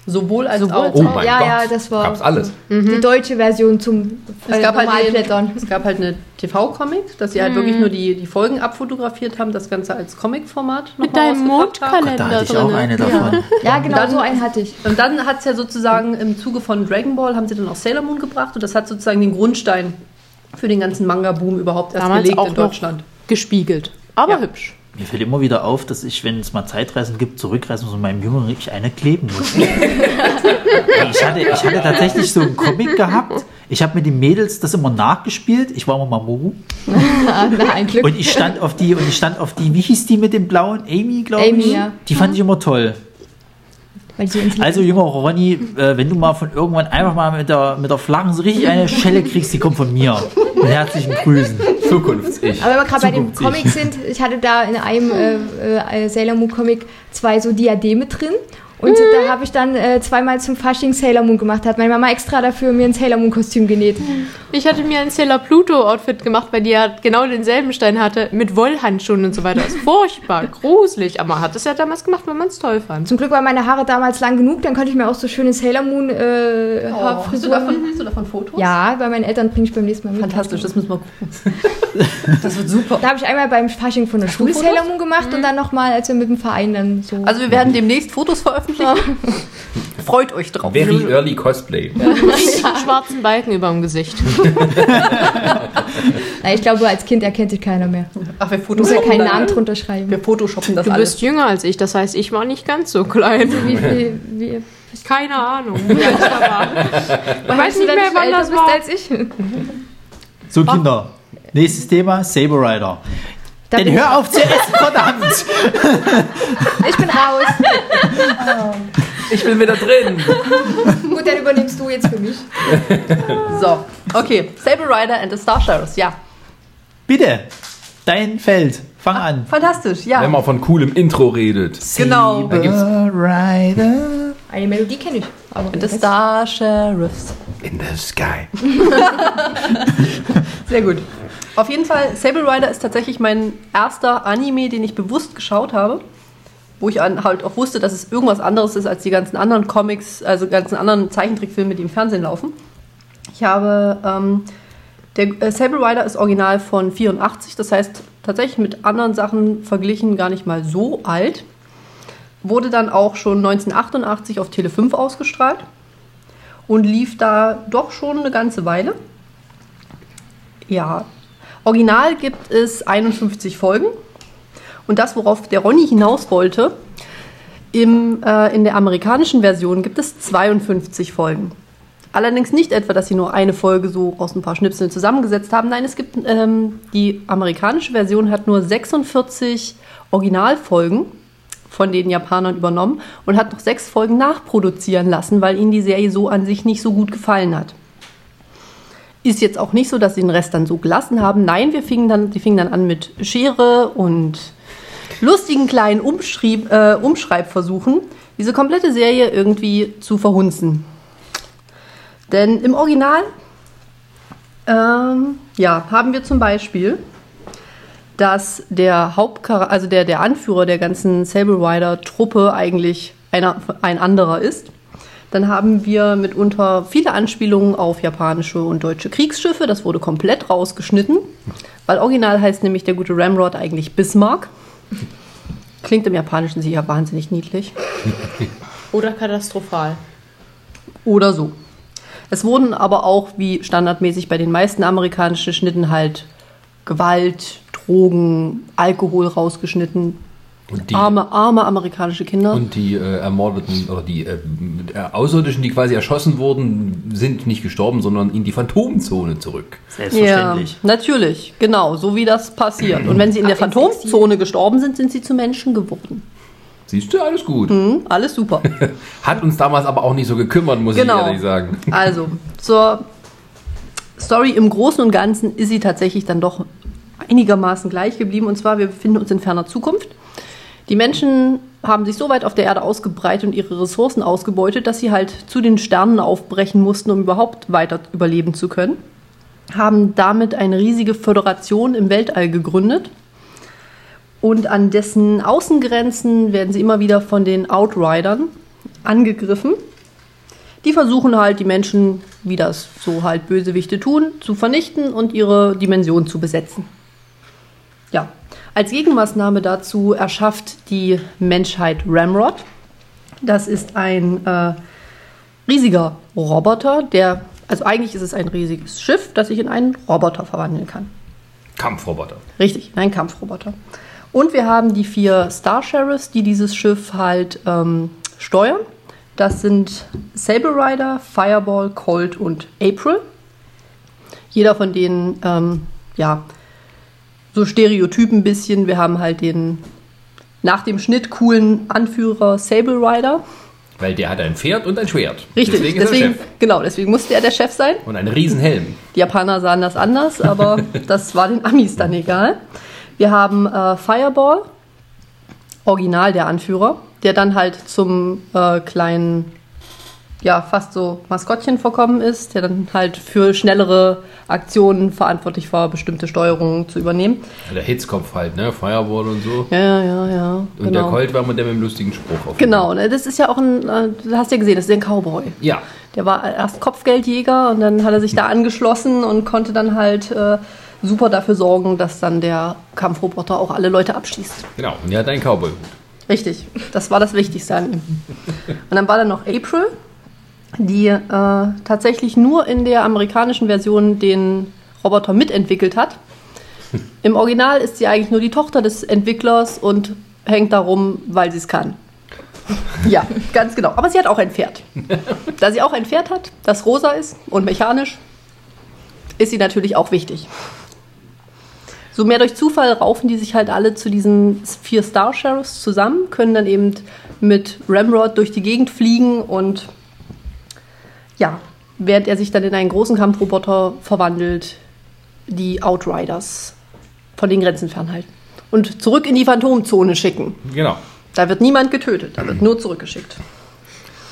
Sowohl als Sowohl auch. als Oh mein ja, Gott. ja, das war Gab's alles. die deutsche Version zum Es äh, gab, halt den, es gab halt eine TV-Comic, dass sie halt wirklich nur die, die Folgen abfotografiert haben, das Ganze als Comic-Format noch Mit deinem haben. Da Mondkalender hatte ich auch drin. eine davon. Ja, genau, Dann- so einen hatte ich. Und dann hat es ja sozusagen im Zuge von Dragon Ball, haben sie dann auch Sailor Moon gebracht und das hat sozusagen den Grundstein für den ganzen Manga-Boom überhaupt erst Damals gelegt auch in noch Deutschland. gespiegelt. Aber Ja. hübsch. Mir fällt immer wieder auf, dass ich, wenn es mal Zeitreisen gibt, zurückreisen muss und meinem Jüngeren ich eine kleben muss. Ich, hatte, ich hatte tatsächlich so einen Comic gehabt. Ich habe mit den Mädels das immer nachgespielt. Ich war immer Mamoru. Ah, na, ein Glück. Und ich stand auf die, und ich stand auf die, wie hieß die mit dem blauen? Amy, glaube ich. Amy, ja. Die fand ich immer toll. Also, junger Ronny, äh, wenn du mal von irgendwann einfach mal mit der, mit der flachen so richtig eine Schelle kriegst, die kommt von mir. Mit herzlichen Grüßen. Zukunfts-Ich. Aber wenn wir gerade bei den Zukunftsig. Comics sind, ich hatte da in einem äh, äh, Sailor Moon Comic zwei so Diademe drin. Und da habe ich dann äh, zweimal zum Fasching Sailor Moon gemacht. Hat meine Mama extra dafür mir ein Sailor Moon Kostüm genäht. Ich hatte mir ein Sailor Pluto Outfit gemacht, weil die ja genau denselben Stein hatte, mit Wollhandschuhen und so weiter. Das ist furchtbar, gruselig. Aber man hat es ja damals gemacht, weil man es toll fand. Zum Glück waren meine Haare damals lang genug, dann konnte ich mir auch so schöne Sailor Moon äh, Oh, hast, du Haarfrisuren. davon, hast du davon Fotos? Ja, bei meinen Eltern bringe ich beim nächsten Mal mit. Fantastisch, das müssen wir gucken. Das wird super. Da habe ich einmal beim Fasching von der Schule? Sailor Moon gemacht und dann nochmal, als wir mit dem Verein dann so. Also wir werden demnächst Fotos veröffentlichen. Freut euch drauf. Very early Cosplay. Riesigen schwarzen Balken über dem Gesicht. Na, ich glaube, als Kind erkennt sich keiner mehr. Ach, wir Muss ja photoshoppen keinen das. Namen drunter schreiben. Wir photoshoppen das Du alles. bist jünger als ich, das heißt, ich war nicht ganz so klein. Wie viel, wie, Keine Ahnung. alt ich weiß nicht mehr, wann das war. als ich. So, Kinder. Nächstes Thema, Saber Rider. Da ich, hör auf zu essen, verdammt! ich bin raus. Ich bin wieder drin. Gut, dann übernimmst du jetzt für mich. So, okay. Saber Rider and the Star Sheriffs, ja. Bitte, dein Feld. Fang an. Fantastisch, ja. Wenn man von coolem Intro redet. Genau. Da gibt's Rider. Eine Melodie kenne ich. Aber The Star Sheriffs. in the sky. Sehr gut. Auf jeden Fall, Sable Rider ist tatsächlich mein erster Anime, den ich bewusst geschaut habe. Wo ich halt auch wusste, dass es irgendwas anderes ist als die ganzen anderen Comics, also ganzen anderen Zeichentrickfilme, die im Fernsehen laufen. Ich habe, ähm, der äh, Sable Rider ist original von 84, das heißt tatsächlich mit anderen Sachen verglichen gar nicht mal so alt. Wurde dann auch schon 1988 auf Tele 5 ausgestrahlt und lief da doch schon eine ganze Weile. Ja, original gibt es 51 Folgen. Und das, worauf der Ronny hinaus wollte, im, äh, in der amerikanischen Version gibt es 52 Folgen. Allerdings nicht etwa, dass sie nur eine Folge so aus ein paar Schnipseln zusammengesetzt haben. Nein, es gibt ähm, die amerikanische Version hat nur 46 Originalfolgen von den Japanern übernommen und hat noch sechs Folgen nachproduzieren lassen, weil ihnen die Serie so an sich nicht so gut gefallen hat. Ist jetzt auch nicht so, dass sie den Rest dann so gelassen haben. Nein, wir fingen dann, die fingen dann an mit Schere und lustigen kleinen Umschrieb, äh, Umschreibversuchen, diese komplette Serie irgendwie zu verhunzen. Denn im Original ähm, ja, haben wir zum Beispiel, dass der Hauptcharakter, also der, der Anführer der ganzen Sable Rider Truppe eigentlich einer, ein anderer ist. Dann haben wir mitunter viele Anspielungen auf japanische und deutsche Kriegsschiffe. Das wurde komplett rausgeschnitten, weil original heißt nämlich der gute Ramrod eigentlich Bismarck. Klingt im Japanischen sicher wahnsinnig niedlich. Oder katastrophal. Oder so. Es wurden aber auch, wie standardmäßig bei den meisten amerikanischen Schnitten, halt Gewalt, Drogen, Alkohol rausgeschnitten. Und die, Arme, arme amerikanische Kinder. und die äh, Ermordeten oder die äh, äh, Außerirdischen, die quasi erschossen wurden, sind nicht gestorben, sondern in die Phantomzone zurück. Selbstverständlich. Ja, natürlich, genau, so wie das passiert. Und wenn sie in der Phantomzone gestorben sind, sind sie zu Menschen geworden. Siehst du, alles gut. Hm, alles super. Hat uns damals aber auch nicht so gekümmert, muss Genau. ich ehrlich sagen. Also, zur Story im Großen und Ganzen ist sie tatsächlich dann doch einigermaßen gleich geblieben. Und zwar, wir befinden uns in ferner Zukunft. Die Menschen haben sich so weit auf der Erde ausgebreitet und ihre Ressourcen ausgebeutet, dass sie halt zu den Sternen aufbrechen mussten, um überhaupt weiter überleben zu können. Haben damit eine riesige Föderation im Weltall gegründet. Und an dessen Außengrenzen werden sie immer wieder von den Outridern angegriffen. Die versuchen halt, die Menschen, wie das so halt Bösewichte tun, zu vernichten und ihre Dimension zu besetzen. Ja, als Gegenmaßnahme dazu erschafft die Menschheit Ramrod. Das ist ein äh, riesiger Roboter, der, also eigentlich ist es ein riesiges Schiff, das sich in einen Roboter verwandeln kann. Kampfroboter. Richtig, ein Kampfroboter. Und wir haben die vier Star Sheriffs, die dieses Schiff halt ähm, steuern. Das sind Saber Rider, Fireball, Colt und April. Jeder von denen, ähm, ja, so Stereotypen ein bisschen. Wir haben halt den nach dem Schnitt coolen Anführer Sable Rider. Weil der hat ein Pferd und ein Schwert. Richtig, Deswegen, deswegen, genau, deswegen musste er der Chef sein. Und einen Riesenhelm. Die Japaner sahen das anders, aber das war den Amis dann egal. Wir haben äh, Fireball, original der Anführer, der dann halt zum äh, kleinen, ja, fast so Maskottchen verkommen ist, der dann halt für schnellere Aktionen verantwortlich war, bestimmte Steuerungen zu übernehmen. Der Hitzkopf halt, ne? Fireball und so. Ja, ja, ja, ja. Und der Colt war mit dem mit dem lustigen Spruch auf. Genau, ne, das ist ja auch ein, äh, du hast ja gesehen, das ist ein Cowboy. Ja. Der war erst Kopfgeldjäger und dann hat er sich da angeschlossen und konnte dann halt äh, super dafür sorgen, dass dann der Kampfroboter auch alle Leute abschießt. Genau. Und er hat einen Cowboy. Richtig, das war das Wichtigste an ihm. Und dann war da noch April, die äh, tatsächlich nur in der amerikanischen Version den Roboter mitentwickelt hat. Im Original ist sie eigentlich nur die Tochter des Entwicklers und hängt darum, weil sie es kann. Ja, ganz genau. Aber sie hat auch ein Pferd. Da sie auch ein Pferd hat, das rosa ist und mechanisch, ist sie natürlich auch wichtig. So mehr durch Zufall raufen die sich halt alle zu diesen vier Star Sheriffs zusammen, können dann eben mit Ramrod durch die Gegend fliegen und ja, während er sich dann in einen großen Kampfroboter verwandelt, die Outriders von den Grenzen fernhalten. Und zurück in die Phantomzone schicken. Genau. Da wird niemand getötet, da wird nur zurückgeschickt.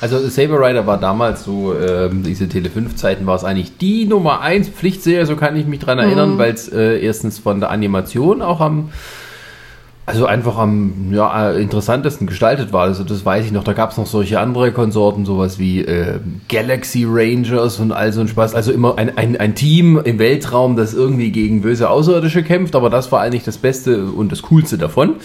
Also Saber Rider war damals so, ähm, diese Tele5-Zeiten war es eigentlich die Nummer 1 Pflichtserie, so kann ich mich dran erinnern, weil es äh, erstens von der Animation auch am, also einfach am ja, äh, interessantesten gestaltet war. Also das weiß ich noch, da gab es noch solche andere Konsorten, sowas wie äh, Galaxy Rangers und all so ein Spaß. Also immer ein, ein, ein Team im Weltraum, das irgendwie gegen böse Außerirdische kämpft, aber das war eigentlich das Beste und das Coolste davon.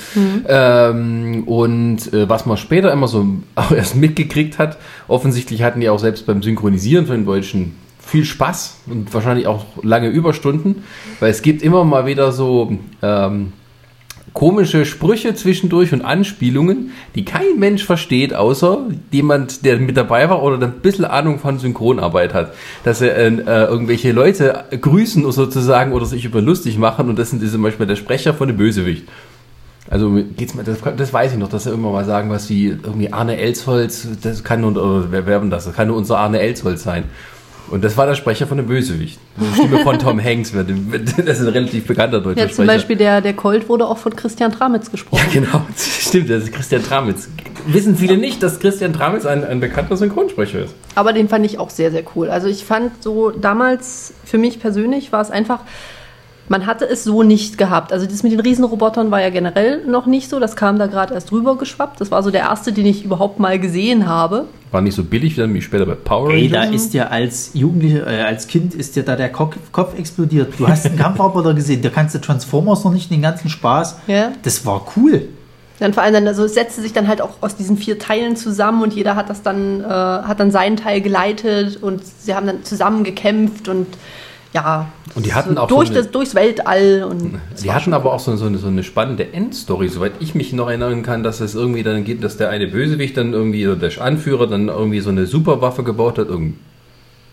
Ähm, und äh, was man später immer so auch erst mitgekriegt hat, offensichtlich hatten die auch selbst beim Synchronisieren von den Deutschen viel Spaß und wahrscheinlich auch lange Überstunden, weil es gibt immer mal wieder so ähm, komische Sprüche zwischendurch und Anspielungen, die kein Mensch versteht, außer jemand, der mit dabei war oder ein bisschen Ahnung von Synchronarbeit hat. Dass er äh, äh, irgendwelche Leute grüßen sozusagen oder sich über lustig machen und das sind zum Beispiel der Sprecher von dem Bösewicht. Also geht's mal, das, das weiß ich noch, dass er immer mal sagen, was wie irgendwie Arne Elsholz, das kann nur, oder wer wer denn das? Das kann nur unser Arne Elsholz sein. Und das war der Sprecher von dem Bösewicht. Die Stimme von Tom Hanks, das ist ein relativ bekannter deutscher Ja, zum Sprecher. Beispiel der, der Colt wurde auch von Christian Tramitz gesprochen. Genau, stimmt, das ist Christian Tramitz. Wissen viele nicht, dass Christian Tramitz ein, ein bekannter Synchronsprecher ist. Aber den fand ich auch sehr, sehr cool. Also ich fand so damals, für mich persönlich war es einfach, man hatte es so nicht gehabt. Also das mit den Riesenrobotern war ja generell noch nicht so. Das kam da gerade erst rüber geschwappt. Das war so der erste, den ich überhaupt mal gesehen habe. War nicht so billig wie später bei Power Ey, Rangers. da ist ja als Jugendliche, äh, als Kind ist dir da der Kopf, Kopf explodiert. Du hast einen Kampfroboter gesehen, da kannst du Transformers noch nicht den ganzen Spaß. Ja. Das war cool. Dann vor allem dann, also es setzte sich dann halt auch aus diesen vier Teilen zusammen und jeder hat das dann, äh, hat dann seinen Teil geleitet und sie haben dann zusammen gekämpft und ja, Und die hatten so auch durch so eine- das, durchs Weltall und Die hatten schon aber auch so, so, eine, so eine spannende Endstory, soweit ich mich noch erinnern kann, dass es irgendwie dann geht, dass der eine Bösewicht dann irgendwie, oder der Anführer dann irgendwie so eine Superwaffe gebaut hat, irgendein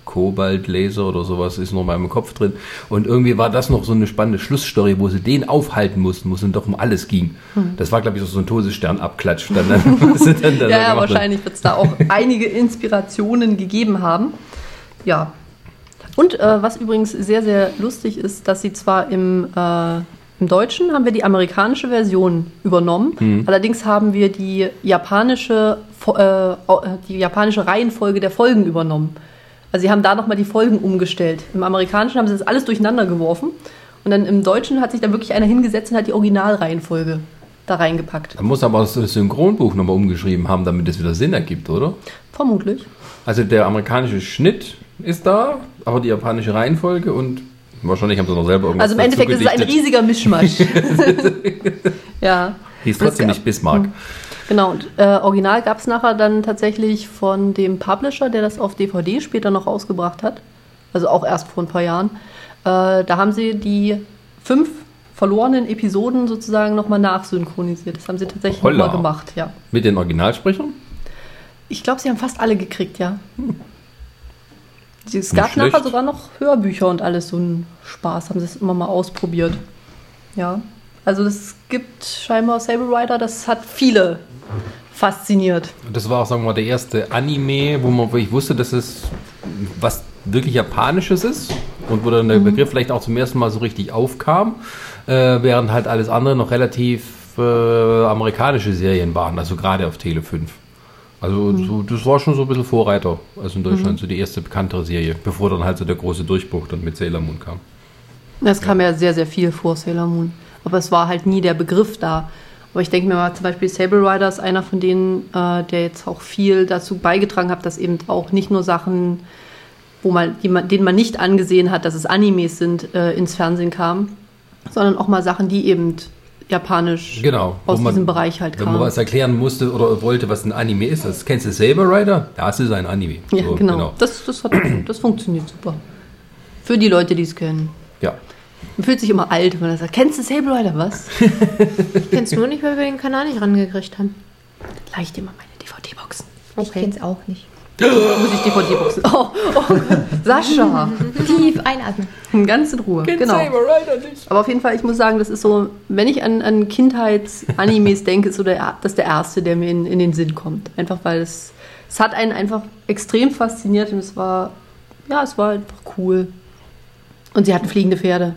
Kobaltlaser oder sowas ist noch mal im Kopf drin. Und irgendwie war das noch so eine spannende Schlussstory, wo sie den aufhalten mussten, wo es dann doch um alles ging. Das war, glaube ich, so ein Todesstern-Abklatsch. Dann, dann, Hm. Ja, ja, wahrscheinlich wird es da auch einige Inspirationen gegeben haben. Ja. Und äh, was übrigens sehr, sehr lustig ist, dass sie zwar im, äh, im Deutschen haben wir die amerikanische Version übernommen, Mhm. allerdings haben wir die japanische, äh, äh, die japanische Reihenfolge der Folgen übernommen. Also sie haben da nochmal die Folgen umgestellt. Im Amerikanischen haben sie das alles durcheinander geworfen und dann im Deutschen hat sich da wirklich einer hingesetzt und hat die Originalreihenfolge da reingepackt. Man muss aber das Synchronbuch nochmal umgeschrieben haben, damit es wieder Sinn ergibt, oder? Vermutlich. Also der amerikanische Schnitt ist da, aber die japanische Reihenfolge und wahrscheinlich haben sie noch selber irgendwas Also im Endeffekt ist es ein riesiger Mischmasch. ja. Hieß trotzdem nicht Bismarck. Genau, und äh, original gab es nachher dann tatsächlich von dem Publisher, der das auf DVD später noch rausgebracht hat, also auch erst vor ein paar Jahren, äh, da haben sie die fünf verlorenen Episoden sozusagen nochmal nachsynchronisiert. Das haben sie tatsächlich nochmal gemacht, ja. Mit den Originalsprechern? Ich glaube, sie haben fast alle gekriegt, ja. Es Nicht gab nachher schlecht. sogar noch Hörbücher und alles, so ein Spaß, haben sie es immer mal ausprobiert. Ja. Also es gibt scheinbar Saber Rider, das hat viele fasziniert. Das war auch, sagen wir mal, der erste Anime, wo man wirklich wusste, dass es was wirklich Japanisches ist und wo dann der Begriff vielleicht auch zum ersten Mal so richtig aufkam, äh, während halt alles andere noch relativ äh, amerikanische Serien waren, also gerade auf Tele 5. Also so, das war schon so ein bisschen Vorreiter, also in Deutschland so die erste bekanntere Serie, bevor dann halt so der große Durchbruch dann mit Sailor Moon kam. Es kam ja sehr, sehr viel vor Sailor Moon. Aber es war halt nie der Begriff da. Aber ich denke mir mal, zum Beispiel Saber Rider ist einer von denen, äh, der jetzt auch viel dazu beigetragen hat, dass eben auch nicht nur Sachen, wo man, die man, denen man nicht angesehen hat, dass es Animes sind, äh, ins Fernsehen kamen, sondern auch mal Sachen, die eben japanisch Genau. aus man- diesem Bereich halt Wenn man was erklären musste oder wollte, was ein Anime ist, das kennst du Saber Rider? Das ist ein Anime. Ja, So, genau. Das, das, hat, das funktioniert super. Für die Leute, die es kennen. Ja. Man fühlt sich immer alt, wenn man sagt, kennst du Saber Rider? Was? Ich kenn's nur nicht, weil wir den Kanal nicht rangekriegt haben. Leicht immer meine DVD-Boxen. Ich kenne es auch nicht. Muss ich DVD-Boxen? Oh, oh, Sascha. Tief einatmen. Ganz in Ruhe. genau. Aber auf jeden Fall, ich muss sagen, das ist so, wenn ich an, an Kindheits-Animes denke, ist so der, das ist der erste, der mir in, in den Sinn kommt. Einfach weil es, es hat einen einfach extrem fasziniert und es war, ja, es war einfach cool. Und sie hatten fliegende Pferde.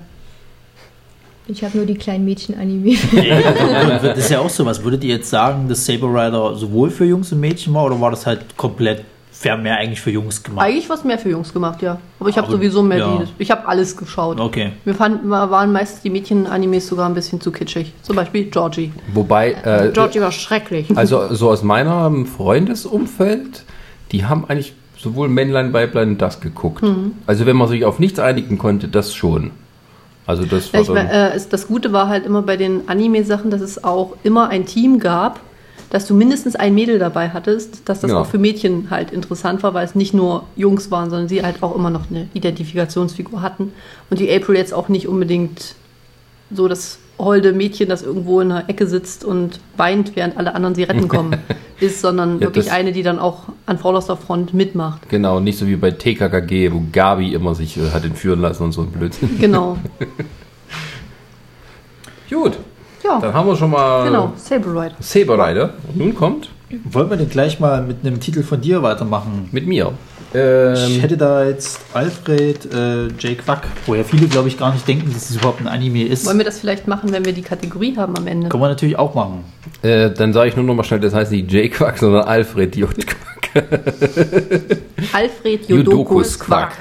Ich habe nur die kleinen Mädchen-Anime. das ist ja auch so. Was würdet ihr jetzt sagen, dass Saber Rider sowohl für Jungs und Mädchen war oder war das halt komplett fair mehr eigentlich für Jungs gemacht? Eigentlich was mehr für Jungs gemacht, ja. Aber ich habe Aber, sowieso mehr ja. die. Ich habe alles geschaut. Okay. Mir fanden, waren meistens die Mädchen-Animes sogar ein bisschen zu kitschig. Zum Beispiel Georgie. Wobei, äh, Georgie war schrecklich. also so aus meinem Freundesumfeld, die haben eigentlich sowohl Männlein, Weiblein das geguckt. Mhm. Also wenn man sich auf nichts einigen konnte, das schon. Also das Ja, war ich mein, äh, das Gute war halt immer bei den Anime-Sachen, dass es auch immer ein Team gab, dass du mindestens ein Mädel dabei hattest, dass das Genau. auch für Mädchen halt interessant war, weil es nicht nur Jungs waren, sondern sie halt auch immer noch eine Identifikationsfigur hatten. Und die April jetzt auch nicht unbedingt so das holde Mädchen, das irgendwo in einer Ecke sitzt und weint, während alle anderen sie retten kommen, ist, sondern Ja, wirklich eine, die dann auch an vorderster Front mitmacht. genau, nicht so wie bei TKKG, wo Gabi immer sich äh, hat entführen lassen und so ein Blödsinn. Genau. Gut, Ja, dann haben wir schon mal genau. Saber Ride. Saber Rider. Und nun kommt Wollen wir denn gleich mal mit einem Titel von dir weitermachen? mit mir. Ich Ähm, hätte da jetzt Alfred äh, J. Quack, woher viele, glaube ich, gar nicht denken, dass es überhaupt ein Anime ist. Wollen wir das vielleicht machen, wenn wir die Kategorie haben am Ende? Können wir natürlich auch machen. äh, dann sage ich nur noch mal schnell, das heißt nicht J. Quack, sondern Alfred J. Quack. Alfred Jodokus Jodokus Quack.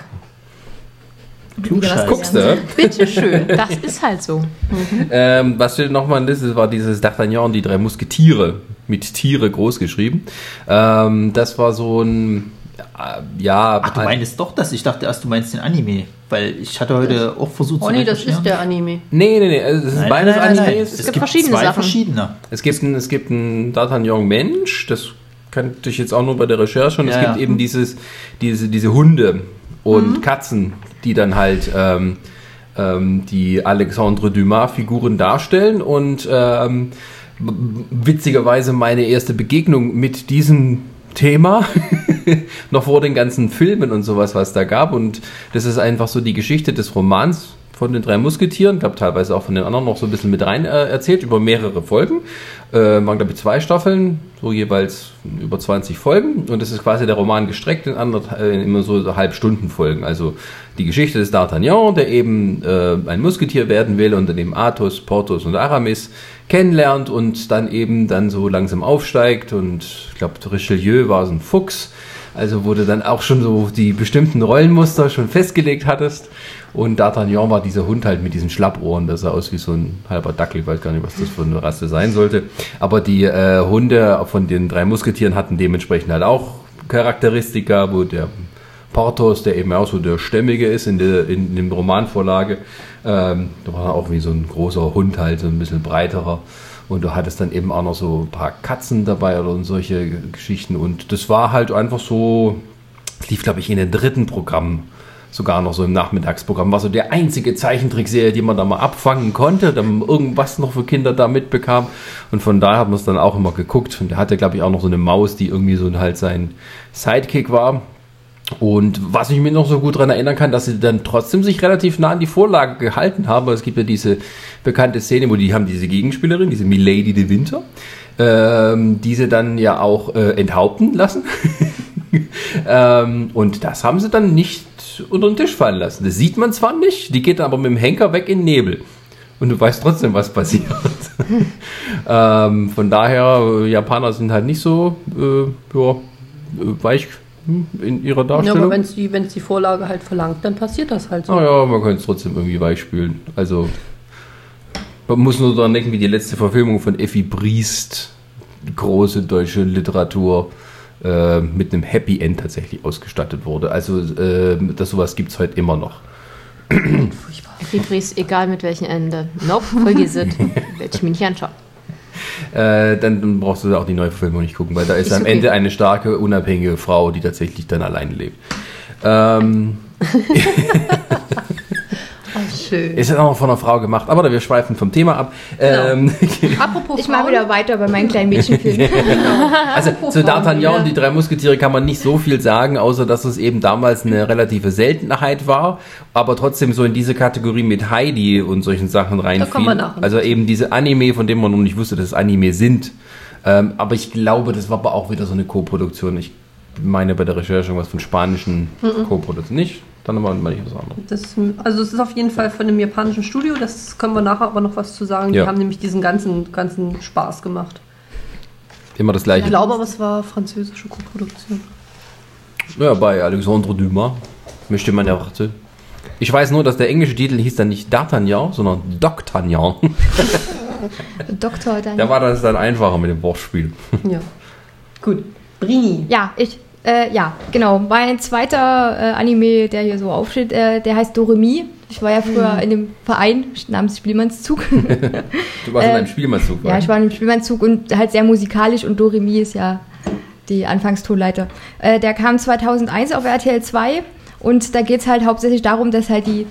Quack. Klugscheißer. Guckst du? Bitte schön. Das ist halt so. Ähm, was steht nochmal in Liste war dieses D'Artagnan, die drei Musketiere, mit Tiere groß geschrieben. Ähm, das war so ein, äh, ja, Ach, du ein- meinst doch das? Ich dachte erst, du meinst den Anime. Weil ich hatte heute auch versucht Oh nee, das ist der Anime. Nee, nee, nee, es ist Nein, beides nein, nein, nein. Animes. Es, gibt verschiedene zwei Sachen. verschiedene. Es gibt ein, es gibt ein D'Artagnan Mensch, das kannte ich jetzt auch nur bei der Recherche und es Ja, gibt ja. eben dieses, diese, diese Hunde und Katzen, die dann halt ähm, ähm, die Alexandre Dumas-Figuren darstellen und ähm, witzigerweise meine erste Begegnung mit diesem Thema, noch vor den ganzen Filmen und sowas, was da gab. Und das ist einfach so die Geschichte des Romans von den drei Musketieren, glaube teilweise auch von den anderen noch so ein bisschen mit rein äh, erzählt, über mehrere Folgen. Äh, waren, glaube ich, zwei Staffeln, so jeweils über 20 Folgen. Und das ist quasi der Roman gestreckt in äh, immer so Halbstundenfolgen. Also die Geschichte des D'Artagnan, der eben äh, ein Musketier werden will und dann eben Athos, Porthos und Aramis kennenlernt und dann eben dann so langsam aufsteigt. Und ich glaube, Richelieu war so ein Fuchs. Also du dann auch schon so die bestimmten Rollenmuster schon festgelegt hattest. Und D'Artagnan war dieser Hund halt mit diesen Schlappohren. Das sah aus wie so ein halber Dackel. Ich weiß gar nicht, was das für eine Rasse sein sollte. Aber die äh, Hunde von den drei Musketieren hatten dementsprechend halt auch Charakteristika, wo der Porthos, der eben auch so der Stämmige ist in der in, der Romanvorlage, ähm, da war auch wie so ein großer Hund halt, so ein bisschen breiterer. Und du hattest dann eben auch noch so ein paar Katzen dabei oder solche Geschichten. Und das war halt einfach so, es lief, glaube ich, in den dritten Programm sogar noch so im Nachmittagsprogramm. War so der einzige Zeichentrickserie, die man da mal abfangen konnte, dann irgendwas noch für Kinder da mitbekam. Und von daher hat man es dann auch immer geguckt. Und der hatte, glaube ich, auch noch so eine Maus, die irgendwie so halt sein Sidekick war. Und was ich mir noch so gut daran erinnern kann, dass sie dann trotzdem sich relativ nah an die Vorlage gehalten haben. Es gibt ja diese bekannte Szene, wo die haben diese Gegenspielerin, diese Milady de Winter, ähm, die sie dann ja auch äh, enthaupten lassen. ähm, und das haben sie dann nicht unter den Tisch fallen lassen. Das sieht man zwar nicht, die geht dann aber mit dem Henker weg in den Nebel. Und du weißt trotzdem, was passiert. ähm, von daher, Japaner sind halt nicht so äh, ja, weich hm, in ihrer Ja, Darstellung. aber wenn es die, wenn's die Vorlage halt verlangt, dann passiert das halt so. Naja, man könnte es trotzdem irgendwie weich spülen. Also, man muss nur daran denken, wie die letzte Verfilmung von Effi Briest, große deutsche Literatur, äh, mit einem Happy End tatsächlich ausgestattet wurde. Also, äh, das sowas gibt es heute immer noch. Übrigens, egal mit welchem Ende. Nope, vergiss es. Werde ich mir nicht anschauen. Äh, dann, brauchst du auch die neue Verfilmung nicht gucken, weil da ist, Ist am okay. Ende eine starke, unabhängige Frau, die tatsächlich dann alleine lebt. Ähm, Schön. ist ja auch von einer Frau gemacht, aber wir schweifen vom Thema ab. Ähm, Apropos Ich mache wieder weiter bei meinen kleinen Mädchenfilmen. Also Apropos zu D'Artagnan und die drei Musketiere kann man nicht so viel sagen, außer dass es eben damals eine relative Seltenheit war, aber trotzdem so in diese Kategorie mit Heidi und solchen Sachen kommen wir reinfiel. Also eben diese Anime, von denen man noch nicht wusste, dass es Anime sind. Ähm, aber ich glaube, das war aber auch wieder so eine Co-Produktion. Ich meine bei der Recherche irgendwas von spanischen Mhm. Co-Produktionen. Nicht? Dann aber mal nicht was anderes. Das, also es ist auf jeden Fall von einem japanischen Studio, das können wir nachher aber noch was zu sagen. Ja. Die haben nämlich diesen ganzen, ganzen Spaß gemacht. Immer das Ich gleiche. glaube aber, es war französische Koproduktion. Ja, bei Alexandre Dumas möchte man erwarten. Ich weiß nur, dass der englische Titel hieß dann nicht D'Artagnan, sondern D'Octagnan. Doktor dann. Da war das dann einfacher mit dem Wortspiel. Ja. Gut. Brini. Ja, ich. Äh, ja, genau. Mein zweiter äh, Anime, der hier so aufsteht, äh, der heißt Doremi. Ich war ja früher in dem Verein namens Spielmannszug. Du warst in Äh, einem Spielmannszug. ja, ich war in einem Spielmannszug und halt sehr musikalisch und Doremi ist ja die Anfangstonleiter. Äh, der kam 2001 auf RTL 2 und da geht es halt hauptsächlich darum, dass halt die,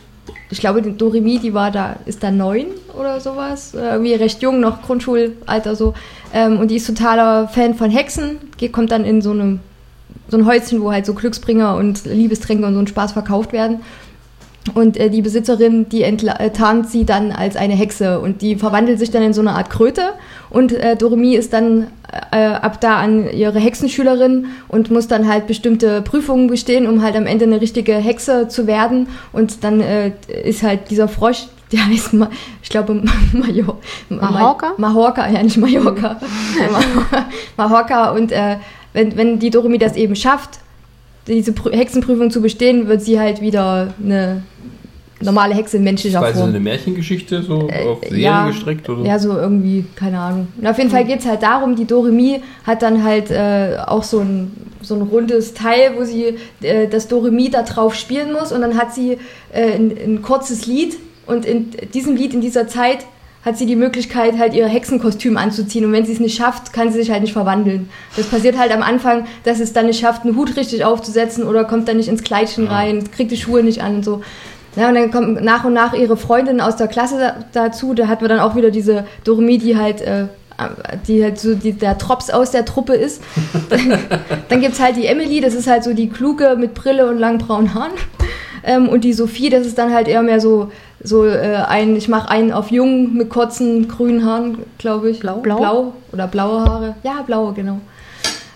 ich glaube, die Doremi, die war da, ist da neun oder sowas, äh, irgendwie recht jung, noch Grundschulalter so. Ähm, und die ist totaler Fan von Hexen, geht, kommt dann in so einem so ein Häuschen, wo halt so Glücksbringer und Liebestränke und so ein Spaß verkauft werden. Und äh, die Besitzerin, die entla- äh, tarnt sie dann als eine Hexe und die verwandelt sich dann in so eine Art Kröte. Und äh, Doremi ist dann äh, ab da an ihre Hexenschülerin und muss dann halt bestimmte Prüfungen bestehen, um halt am Ende eine richtige Hexe zu werden. Und dann äh, ist halt dieser Frosch, der heißt, Ma ich glaube, Major Mahorca? Mahorca, ja nicht Mallorca. Mahorca und äh, wenn, wenn die Doremi das eben schafft, diese Prü Hexenprüfung zu bestehen, wird sie halt wieder eine normale Hexe in menschlicher Form. eine Märchengeschichte, so auf Serien Äh, ja, gestrickt? Oder? Ja, so irgendwie, keine Ahnung. Und auf jeden Fall geht es halt darum, die Doremi hat dann halt äh, auch so ein, so ein rundes Teil, wo sie äh, das Doremi da drauf spielen muss und dann hat sie äh, ein, ein kurzes Lied und in diesem Lied, in dieser Zeit, hat sie die Möglichkeit, halt ihr Hexenkostüm anzuziehen. Und wenn sie es nicht schafft, kann sie sich halt nicht verwandeln. Das passiert halt am Anfang, dass es dann nicht schafft, einen Hut richtig aufzusetzen oder kommt dann nicht ins Kleidchen rein, kriegt die Schuhe nicht an und so. Ja, und dann kommen nach und nach ihre Freundinnen aus der Klasse da, dazu. Da hatten wir dann auch wieder diese Doremi, die halt, äh, die halt so die, der Drops aus der Truppe ist. dann gibt's halt die Emily, das ist halt so die kluge mit Brille und langen braunen Haaren. Ähm, und die Sophie, das ist dann halt eher mehr so, so äh, ein, ich mache einen auf jung mit kurzen grünen Haaren, glaube ich. Blau? Blau? Blau oder blaue Haare. Ja, blaue, genau.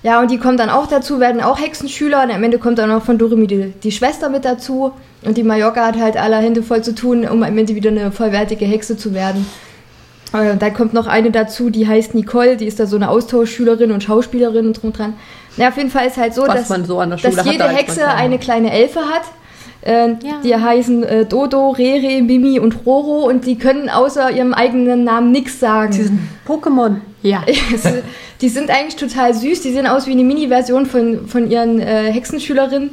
Ja, und die kommen dann auch dazu, werden auch Hexenschüler und am Ende kommt dann auch von Doremi die, die Schwester mit dazu. Und die Mallorca hat halt alle Hände voll zu tun, um am Ende wieder eine vollwertige Hexe zu werden. Äh, da kommt noch eine dazu, die heißt Nicole, die ist da so eine Austauschschülerin und Schauspielerin und drum dran. Na, auf jeden Fall ist halt so, Was dass, man so dass jede Hexe eine kleine Elfe hat. Äh, Ja. Die heißen äh, Dodo, Rere, Mimi und Roro und die können außer ihrem eigenen Namen nichts sagen. Diesen Pokémon. Ja. Die sind eigentlich total süß. Die sehen aus wie eine Mini-Version von, von ihren äh, Hexenschülerinnen.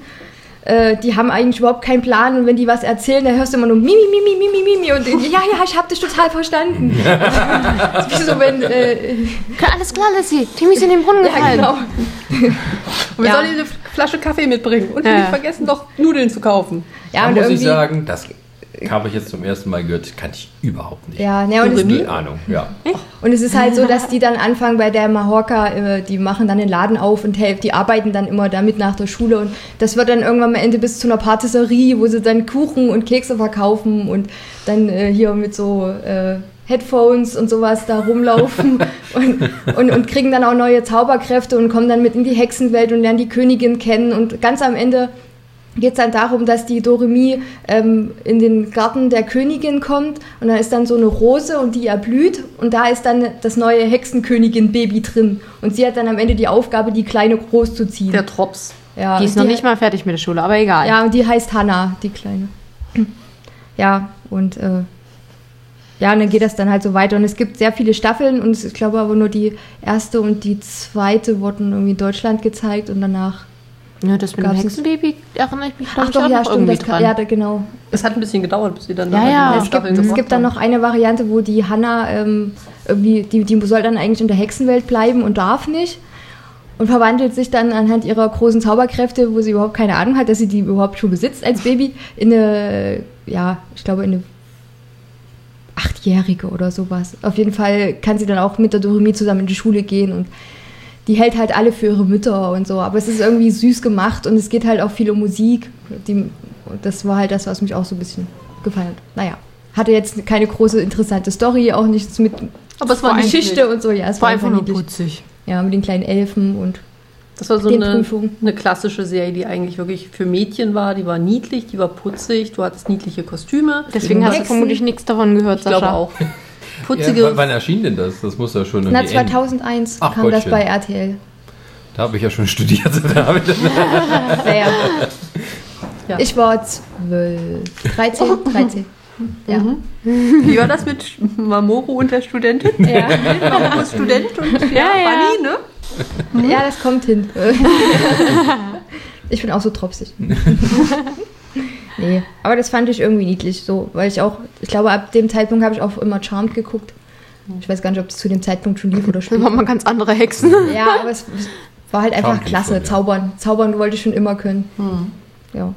Äh, die haben eigentlich überhaupt keinen Plan und wenn die was erzählen, dann hörst du immer nur Mimi, Mimi, Mimi, Mimi und ja, ja, ich hab dich total verstanden. das ist wie so, wenn, äh, Alles klar, Lissy. Timmy ist in den Brunnen ja, gefallen. genau. Und wir Ja. sollen Flasche Kaffee mitbringen. Und Ja. nicht vergessen, doch Nudeln zu kaufen. Ja, da und muss ich sagen, das Habe ich jetzt zum ersten Mal gehört, kannte ich überhaupt nicht. Ja, ne, und Null Ahnung, ja. Und es ist halt so, dass die dann anfangen bei der Mahorca, äh, die machen dann den Laden auf und helfen, die arbeiten dann immer damit nach der Schule und das wird dann irgendwann am Ende bis zu einer Patisserie, wo sie dann Kuchen und Kekse verkaufen und dann äh, hier mit so äh, Headphones und sowas da rumlaufen und, und, und kriegen dann auch neue Zauberkräfte und kommen dann mit in die Hexenwelt und lernen die Königin kennen und ganz am Ende geht es dann darum, dass die Doremi ähm, in den Garten der Königin kommt und da ist dann so eine Rose und die erblüht und da ist dann das neue Hexenkönigin-Baby drin und sie hat dann am Ende die Aufgabe, die Kleine groß zu ziehen. Der Drops. ja, Die ist noch nicht mal fertig mit der Schule, aber egal. Ja, und die heißt Hannah, die Kleine. Ja, und äh, ja, und dann geht das dann halt so weiter und es gibt sehr viele Staffeln und es, ich glaube aber nur die erste und die zweite wurden irgendwie in Deutschland gezeigt und danach Ja, das mit dem Hexenbaby erinnere ich mich, Ach doch, ja, stimmt. irgendwie Das kann, dran. ja, da, genau. Es hat ein bisschen gedauert, bis sie dann Ja, die ja. neuen Es gibt, es gibt dann noch eine Variante, wo die Hannah ähm, irgendwie, die, die soll dann eigentlich in der Hexenwelt bleiben und darf nicht. Und verwandelt sich dann anhand ihrer großen Zauberkräfte, wo sie überhaupt keine Ahnung hat, dass sie die überhaupt schon besitzt als Baby, in eine, ja, ich glaube, in eine Achtjährige oder sowas. Auf jeden Fall kann sie dann auch mit der Doremi zusammen in die Schule gehen und die hält halt alle für ihre Mütter und so. Aber es ist irgendwie süß gemacht und es geht halt auch viel um Musik. Die, das war halt das, was mich auch so ein bisschen gefallen hat. Naja, hatte jetzt keine große interessante Story, auch nichts mit Aber es war Geschichte und so. Ja, es war einfach nur putzig. Ja, mit den kleinen Elfen und Das war so eine, eine klassische Serie, die eigentlich wirklich für Mädchen war. Die war niedlich, die war putzig, du hattest niedliche Kostüme. Deswegen hast du vermutlich nichts davon gehört, Ich glaube Sascha. auch. ja. Putzige. Wann erschien denn das? Das muss ja schon na, irgendwie Ende- 2001 Ach, kam das Gottchen. bei RTL. Da habe ich ja schon studiert. Da ich Naja, Ja. ich war 12, 13, 13. Ja. Wie war das mit Mamoru und der Studentin? Ja. Mamoru ist Student und ja, Ja, ja. Bunny, ne? ja, das kommt hin. ich bin auch so tropsig. nee, aber das fand ich irgendwie niedlich, so, weil ich auch, ich glaube, ab dem Zeitpunkt habe ich auch immer Charmed geguckt. Ich weiß gar nicht, ob es zu dem Zeitpunkt schon lief oder Das später. waren mal ganz andere Hexen. Ja, aber es war halt einfach Charmed lief klasse. schon, ja. Zaubern. Zaubern wollte ich schon immer können. Ja.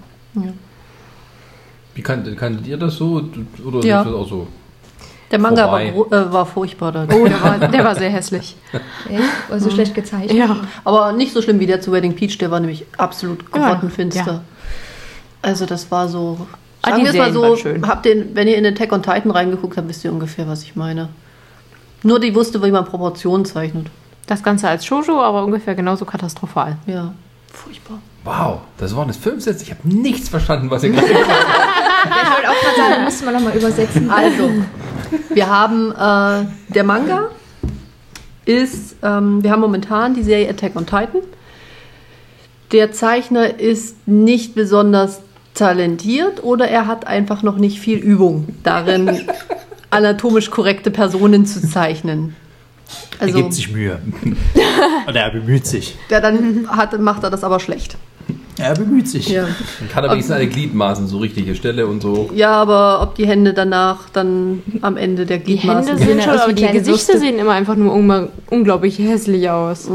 Wie kanntet, kanntet ihr das so? Oder Ja. ist das auch so? Der Manga war, äh, war furchtbar. Da. Oh, der war, der war sehr hässlich. Echt? War so schlecht gezeichnet. Ja. Aber nicht so schlimm wie der zu Wedding Peach, der war nämlich absolut Ja, grottenfinster. ja. Also das war so. Ah, Sagen wir es mal so, schön. habt den, wenn ihr in Attack on Titan reingeguckt habt, wisst ihr ungefähr, was ich meine. Nur die wusste, wie man Proportionen zeichnet. Das Ganze als Shoujo, aber ungefähr genauso katastrophal. Ja, furchtbar. Wow, das waren jetzt fünf Sätze. Ich habe nichts verstanden, was ihr gerade gesagt habt. Ich wollte auch gerade sagen, müsste man nochmal übersetzen. Also, wir haben äh, der Manga ist, ähm, wir haben momentan die Serie Attack on Titan. Der Zeichner ist nicht besonders talentiert oder er hat einfach noch nicht viel Übung darin, anatomisch korrekte Personen zu zeichnen. Er Also, gibt sich Mühe. Oder er bemüht sich. der dann hat, macht er das aber schlecht. Er bemüht sich. Ja. Man kann aber wenigstens alle Gliedmaßen, so richtige Stelle und so. ja, aber ob die Hände danach dann am Ende der Die Gliedmaßen Hände sehen sind ja schon, aber die Gesichter Würste. sehen immer einfach nur ungl- unglaublich hässlich aus.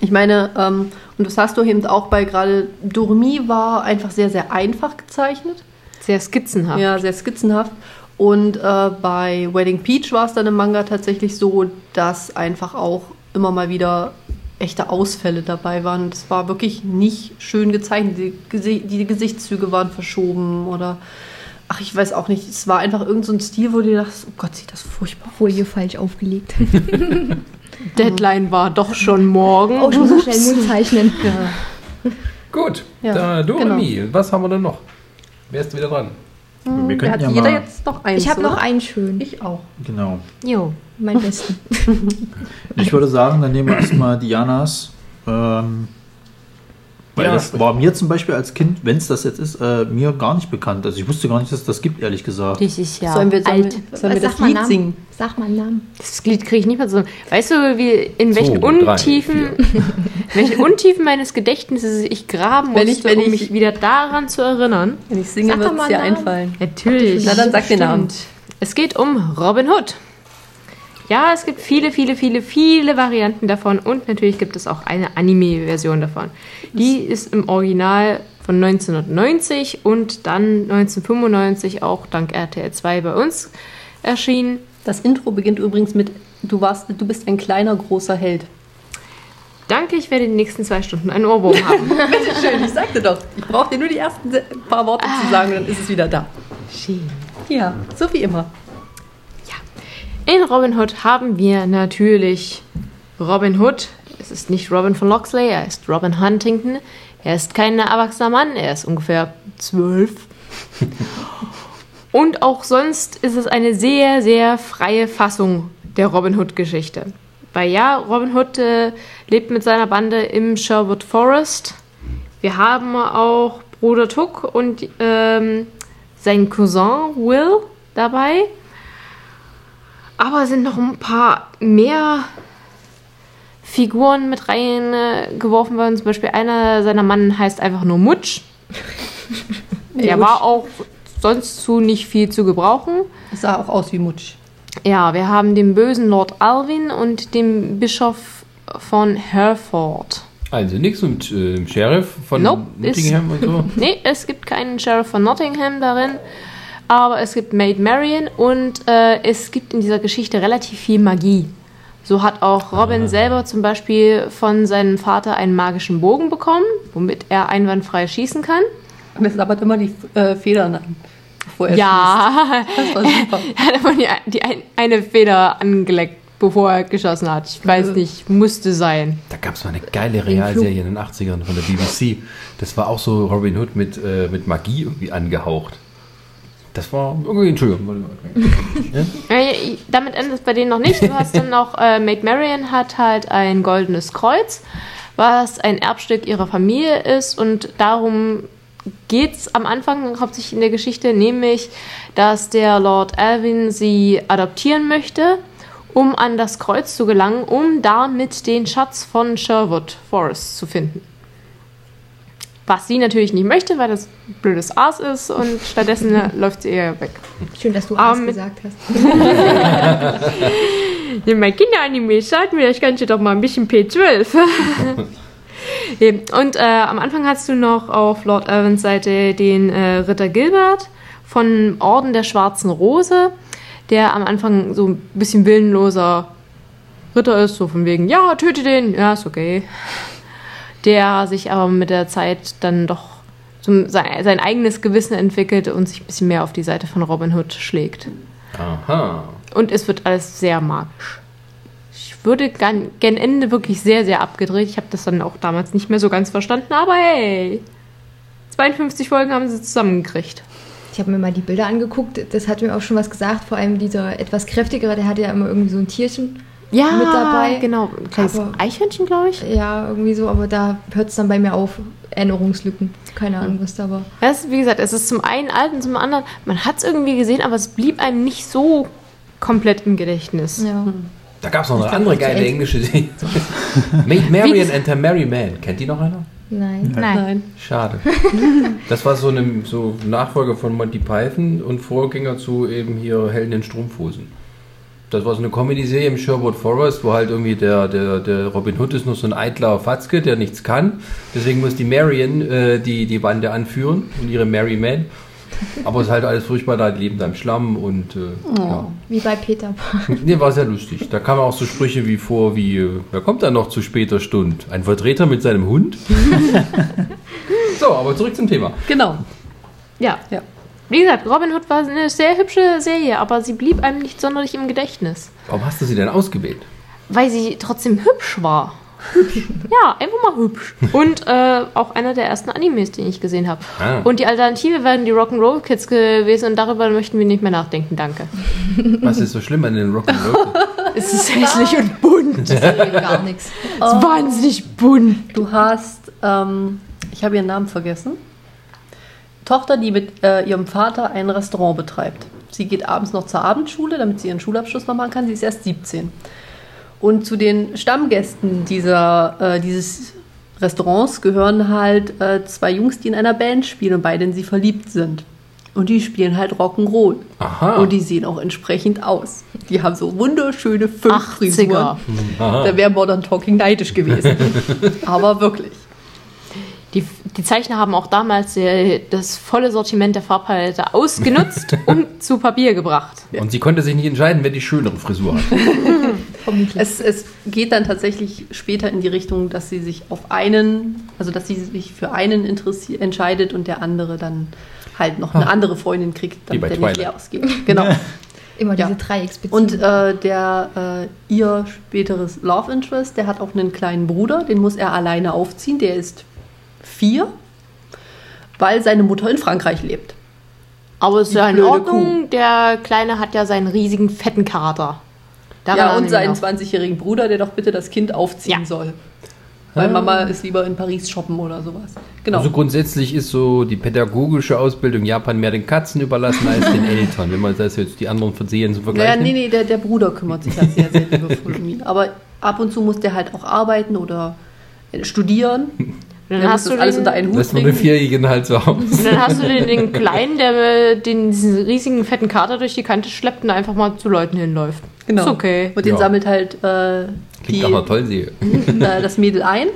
Ich meine, ähm, und das hast du eben auch bei gerade Dormi war einfach sehr, sehr einfach gezeichnet. Sehr skizzenhaft. Ja, sehr skizzenhaft. Und äh, bei Wedding Peach war es dann im Manga tatsächlich so, dass einfach auch immer mal wieder echte Ausfälle dabei waren. Es war wirklich nicht schön gezeichnet. Die, Gesi die Gesichtszüge waren verschoben oder ach, ich weiß auch nicht. Es war einfach irgendein so ein Stil, wo du dachtest, oh Gott, sieht das furchtbar aus. Folie falsch aufgelegt. Deadline war doch schon morgen. Oh, ich muss schnell Mund zeichnen. Gut, Ja, da, Doremi, was haben wir denn noch? Wer ist wieder dran? Wir Da hat könnten ja jeder mal. jetzt noch eins. Ich habe noch einen schön. Ich auch. Genau. Jo. Meinen besten. Ich würde sagen, dann nehmen wir erstmal Dianas. Ähm, weil Ja, das war mir zum Beispiel als Kind, wenn es das jetzt ist, äh, mir gar nicht bekannt. Also ich wusste gar nicht, dass es das gibt, ehrlich gesagt. Das ist ja sollen wir, sollen alt. wir, sollen wir das Sag mal Lied Namen. singen? Sag mal einen Namen. Das Lied kriege ich nicht mehr zusammen. Weißt du, wie, in welchen Zwei, drei, Untiefen, welchen Untiefen meines Gedächtnisses ich graben musste, Wenn ich- wenn um ich- mich wieder daran zu erinnern? Wenn ich singe, wird es dir Namen. einfallen. Natürlich. Na, dann sag den Namen. Es geht um Robin Hood. Ja, es gibt viele, viele, viele, viele Varianten davon und natürlich gibt es auch eine Anime-Version davon. Die ist im Original von 1990 und dann 1995 auch dank RTL 2 bei uns erschienen. Das Intro beginnt übrigens mit Du warst, du bist ein kleiner, großer Held. Danke, ich werde die nächsten zwei Stunden einen Ohrwurm haben. Schön, ich sagte doch. Ich brauche dir nur die ersten paar Worte zu sagen, dann ist es wieder da. Schön. Ja, so wie immer. In Robin Hood haben wir natürlich Robin Hood. Es ist nicht Robin von Loxley, er ist Robin Huntington. Er ist kein erwachsener Mann, er ist ungefähr zwölf. Und auch sonst ist es eine sehr, sehr freie Fassung der Robin Hood-Geschichte. Weil ja, Robin Hood äh, lebt mit seiner Bande im Sherwood Forest. Wir haben auch Bruder Tuck und ähm, sein Cousin Will dabei. Aber es sind noch ein paar mehr Figuren mit reingeworfen worden. Zum Beispiel einer seiner Mann heißt einfach nur Mutsch. Der war auch sonst zu nicht viel zu gebrauchen. Es sah auch aus wie Mutsch. Ja, wir haben den bösen Lord Alwin und den Bischof von Hereford. Also nichts mit äh, dem Sheriff von Nope, Nottingham und so. Nee, es gibt keinen Sheriff von Nottingham darin, aber es gibt Maid Marian und äh, es gibt in dieser Geschichte relativ viel Magie. So hat auch Robin selber zum Beispiel von seinem Vater einen magischen Bogen bekommen, womit er einwandfrei schießen kann. Und es sabbert immer die äh, Federn an. bevor er ja, schießt. Das war super. er hat einfach die, die ein, eine Feder angeleckt, bevor er geschossen hat. Ich weiß nicht, musste sein. Da gab es mal eine geile Realserie in den 80ern von der BBC. Das war auch so Robin Hood mit, äh, mit Magie irgendwie angehaucht. Das war irgendwie, Entschuldigung. Ja? Ja, damit endet es bei denen noch nicht. Du hast dann noch, äh, Maid Marian hat halt ein goldenes Kreuz, was ein Erbstück ihrer Familie ist und darum geht es am Anfang hauptsächlich in der Geschichte, nämlich, dass der Lord Alvin sie adoptieren möchte, um an das Kreuz zu gelangen, um damit den Schatz von Sherwood Forest zu finden. Was sie natürlich nicht möchte, weil das blödes Aas ist und stattdessen läuft sie eher weg. Schön, dass du Aas mit- gesagt hast. Ja, mein Kinderanime sagt mir, das Ganze doch mal ein bisschen P12. Eben. Und äh, am Anfang hast du noch auf Lord Evans Seite den äh, Ritter Gilbert von Orden der Schwarzen Rose, der am Anfang so ein bisschen willenloser Ritter ist, so von wegen, ja, töte den, ja, ist okay. Der sich aber mit der Zeit dann doch zum, sein, sein eigenes Gewissen entwickelt und sich ein bisschen mehr auf die Seite von Robin Hood schlägt. Aha. Und es wird alles sehr magisch. Ich würde gern, gern Ende wirklich sehr, sehr abgedreht. Ich habe das dann auch damals nicht mehr so ganz verstanden, aber hey. 52 Folgen haben sie zusammengekriegt. Ich habe mir mal die Bilder angeguckt, das hat mir auch schon was gesagt. Vor allem dieser etwas kräftigere, der hatte ja immer irgendwie so ein Tierchen Ja, mit dabei. genau. Ein kleines Aber- Eichhörnchen, glaube ich. Ja, irgendwie so, aber da hört es dann bei mir auf. Erinnerungslücken. Keine Ahnung, was da war. Das ist, wie gesagt, es ist zum einen alt und zum anderen, man hat es irgendwie gesehen, aber es blieb einem nicht so komplett im Gedächtnis. Ja. Da gab es noch eine glaub, andere geile englische Serie. Marian and the Merry Man. Kennt die noch einer? Nein. Nein. Nein. Schade. Das war so eine so Nachfolger von Monty Python und Vorgänger zu eben hier Helden in Strumpfhosen. Das war so eine Comedy-Serie im Sherwood Forest, wo halt irgendwie der, der, der Robin Hood ist nur so ein eitler Fatzke, der nichts kann. Deswegen muss die Marion äh, die, die Bande anführen und ihre Merry Men. Aber es ist halt alles furchtbar, da die leben da im Schlamm und äh, ja. Wie bei Peter Pan. Nee, war sehr lustig. Da kamen auch so Sprüche wie vor, wie, äh, wer kommt da noch zu später Stunde? Ein Vertreter mit seinem Hund? so, aber zurück zum Thema. Genau. Ja. Ja. Wie gesagt, Robin Hood war eine sehr hübsche Serie, aber sie blieb einem nicht sonderlich im Gedächtnis. Warum hast du sie denn ausgewählt? Weil sie trotzdem hübsch war. ja, einfach mal hübsch. Und äh, auch einer der ersten Animes, den ich gesehen habe. Ah. Und die Alternative wären die Rock'n'Roll Kids gewesen und darüber möchten wir nicht mehr nachdenken, danke. Was ist so schlimm an den Rock'n'Roll? Es ist hässlich und bunt. Gar nichts. Es ist wahnsinnig bunt. Du hast, ähm, ich habe ihren Namen vergessen, Tochter, die mit äh, ihrem Vater ein Restaurant betreibt. Sie geht abends noch zur Abendschule, damit sie ihren Schulabschluss noch machen kann. Sie ist erst 17. Und zu den Stammgästen dieser, äh, dieses Restaurants gehören halt äh, zwei Jungs, die in einer Band spielen und beide in sie verliebt sind. Und die spielen halt Rock'n'Roll. Aha. Und die sehen auch entsprechend aus. Die haben so wunderschöne 80er. Fünf-Frisuren. Da wäre Modern Talking neidisch gewesen. Aber wirklich. Die, die Zeichner haben auch damals äh, das volle Sortiment der Farbpalette ausgenutzt und zu Papier gebracht. Und sie konnte sich nicht entscheiden, wer die schönere Frisur hat. Es, es geht dann tatsächlich später in die Richtung, dass sie sich auf einen, also dass sie sich für einen entscheidet und der andere dann halt noch eine andere Freundin kriegt, damit der nicht leer ausgeht. Genau. Immer Ja. diese Dreiecksbeziehung. Und äh, der äh, ihr späteres Love Interest, der hat auch einen kleinen Bruder, den muss er alleine aufziehen. Der ist vier, weil seine Mutter in Frankreich lebt. Aber es ist Die ja in Ordnung. Der Kleine hat ja seinen riesigen fetten Kater. Daran ja, und seinen wir noch. 20-jährigen Bruder, der doch bitte das Kind aufziehen Ja. soll. Weil Mama ist lieber in Paris shoppen oder sowas. Genau. Also grundsätzlich ist so die pädagogische Ausbildung in Japan mehr den Katzen überlassen als den Eltern, wenn man das jetzt die anderen Versehen so Ja, vergleicht. nee, nee, der, der Bruder kümmert sich halt sehr, sehr liebevoll um ihn. Aber ab und zu muss der halt auch arbeiten oder äh, studieren. Dann hast, du das alles den, unter einen Hut Lässt man den. Vierjährigen halt so aus. und dann hast du den, den Kleinen, der äh, den, diesen riesigen fetten Kater durch die Kante schleppt und einfach mal zu Leuten hinläuft. Genau. Ist okay. Und den Ja. sammelt halt äh, die, äh, das Mädel ein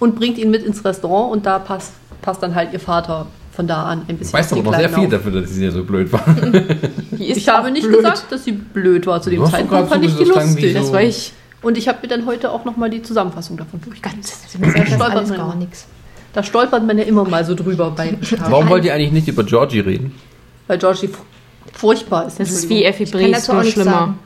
und bringt ihn mit ins Restaurant und da passt, passt dann halt ihr Vater von da an ein bisschen. Weißt aber noch sehr viel auf. dafür, dass sie ja so blöd war. Ich habe nicht blöd. gesagt, dass sie blöd war zu dem Zeitpunkt. Fand ich so die wie lustig. so- Das war ich. Und ich habe mir dann heute auch nochmal die Zusammenfassung davon durchgelesen. das ist stolpert alles man gar nichts. Da stolpert man ja immer mal so drüber bei Warum wollt ihr eigentlich nicht über Georgie reden? Weil Georgie fu- furchtbar ist. Das ist wie Effi auch nur schlimmer. sagen.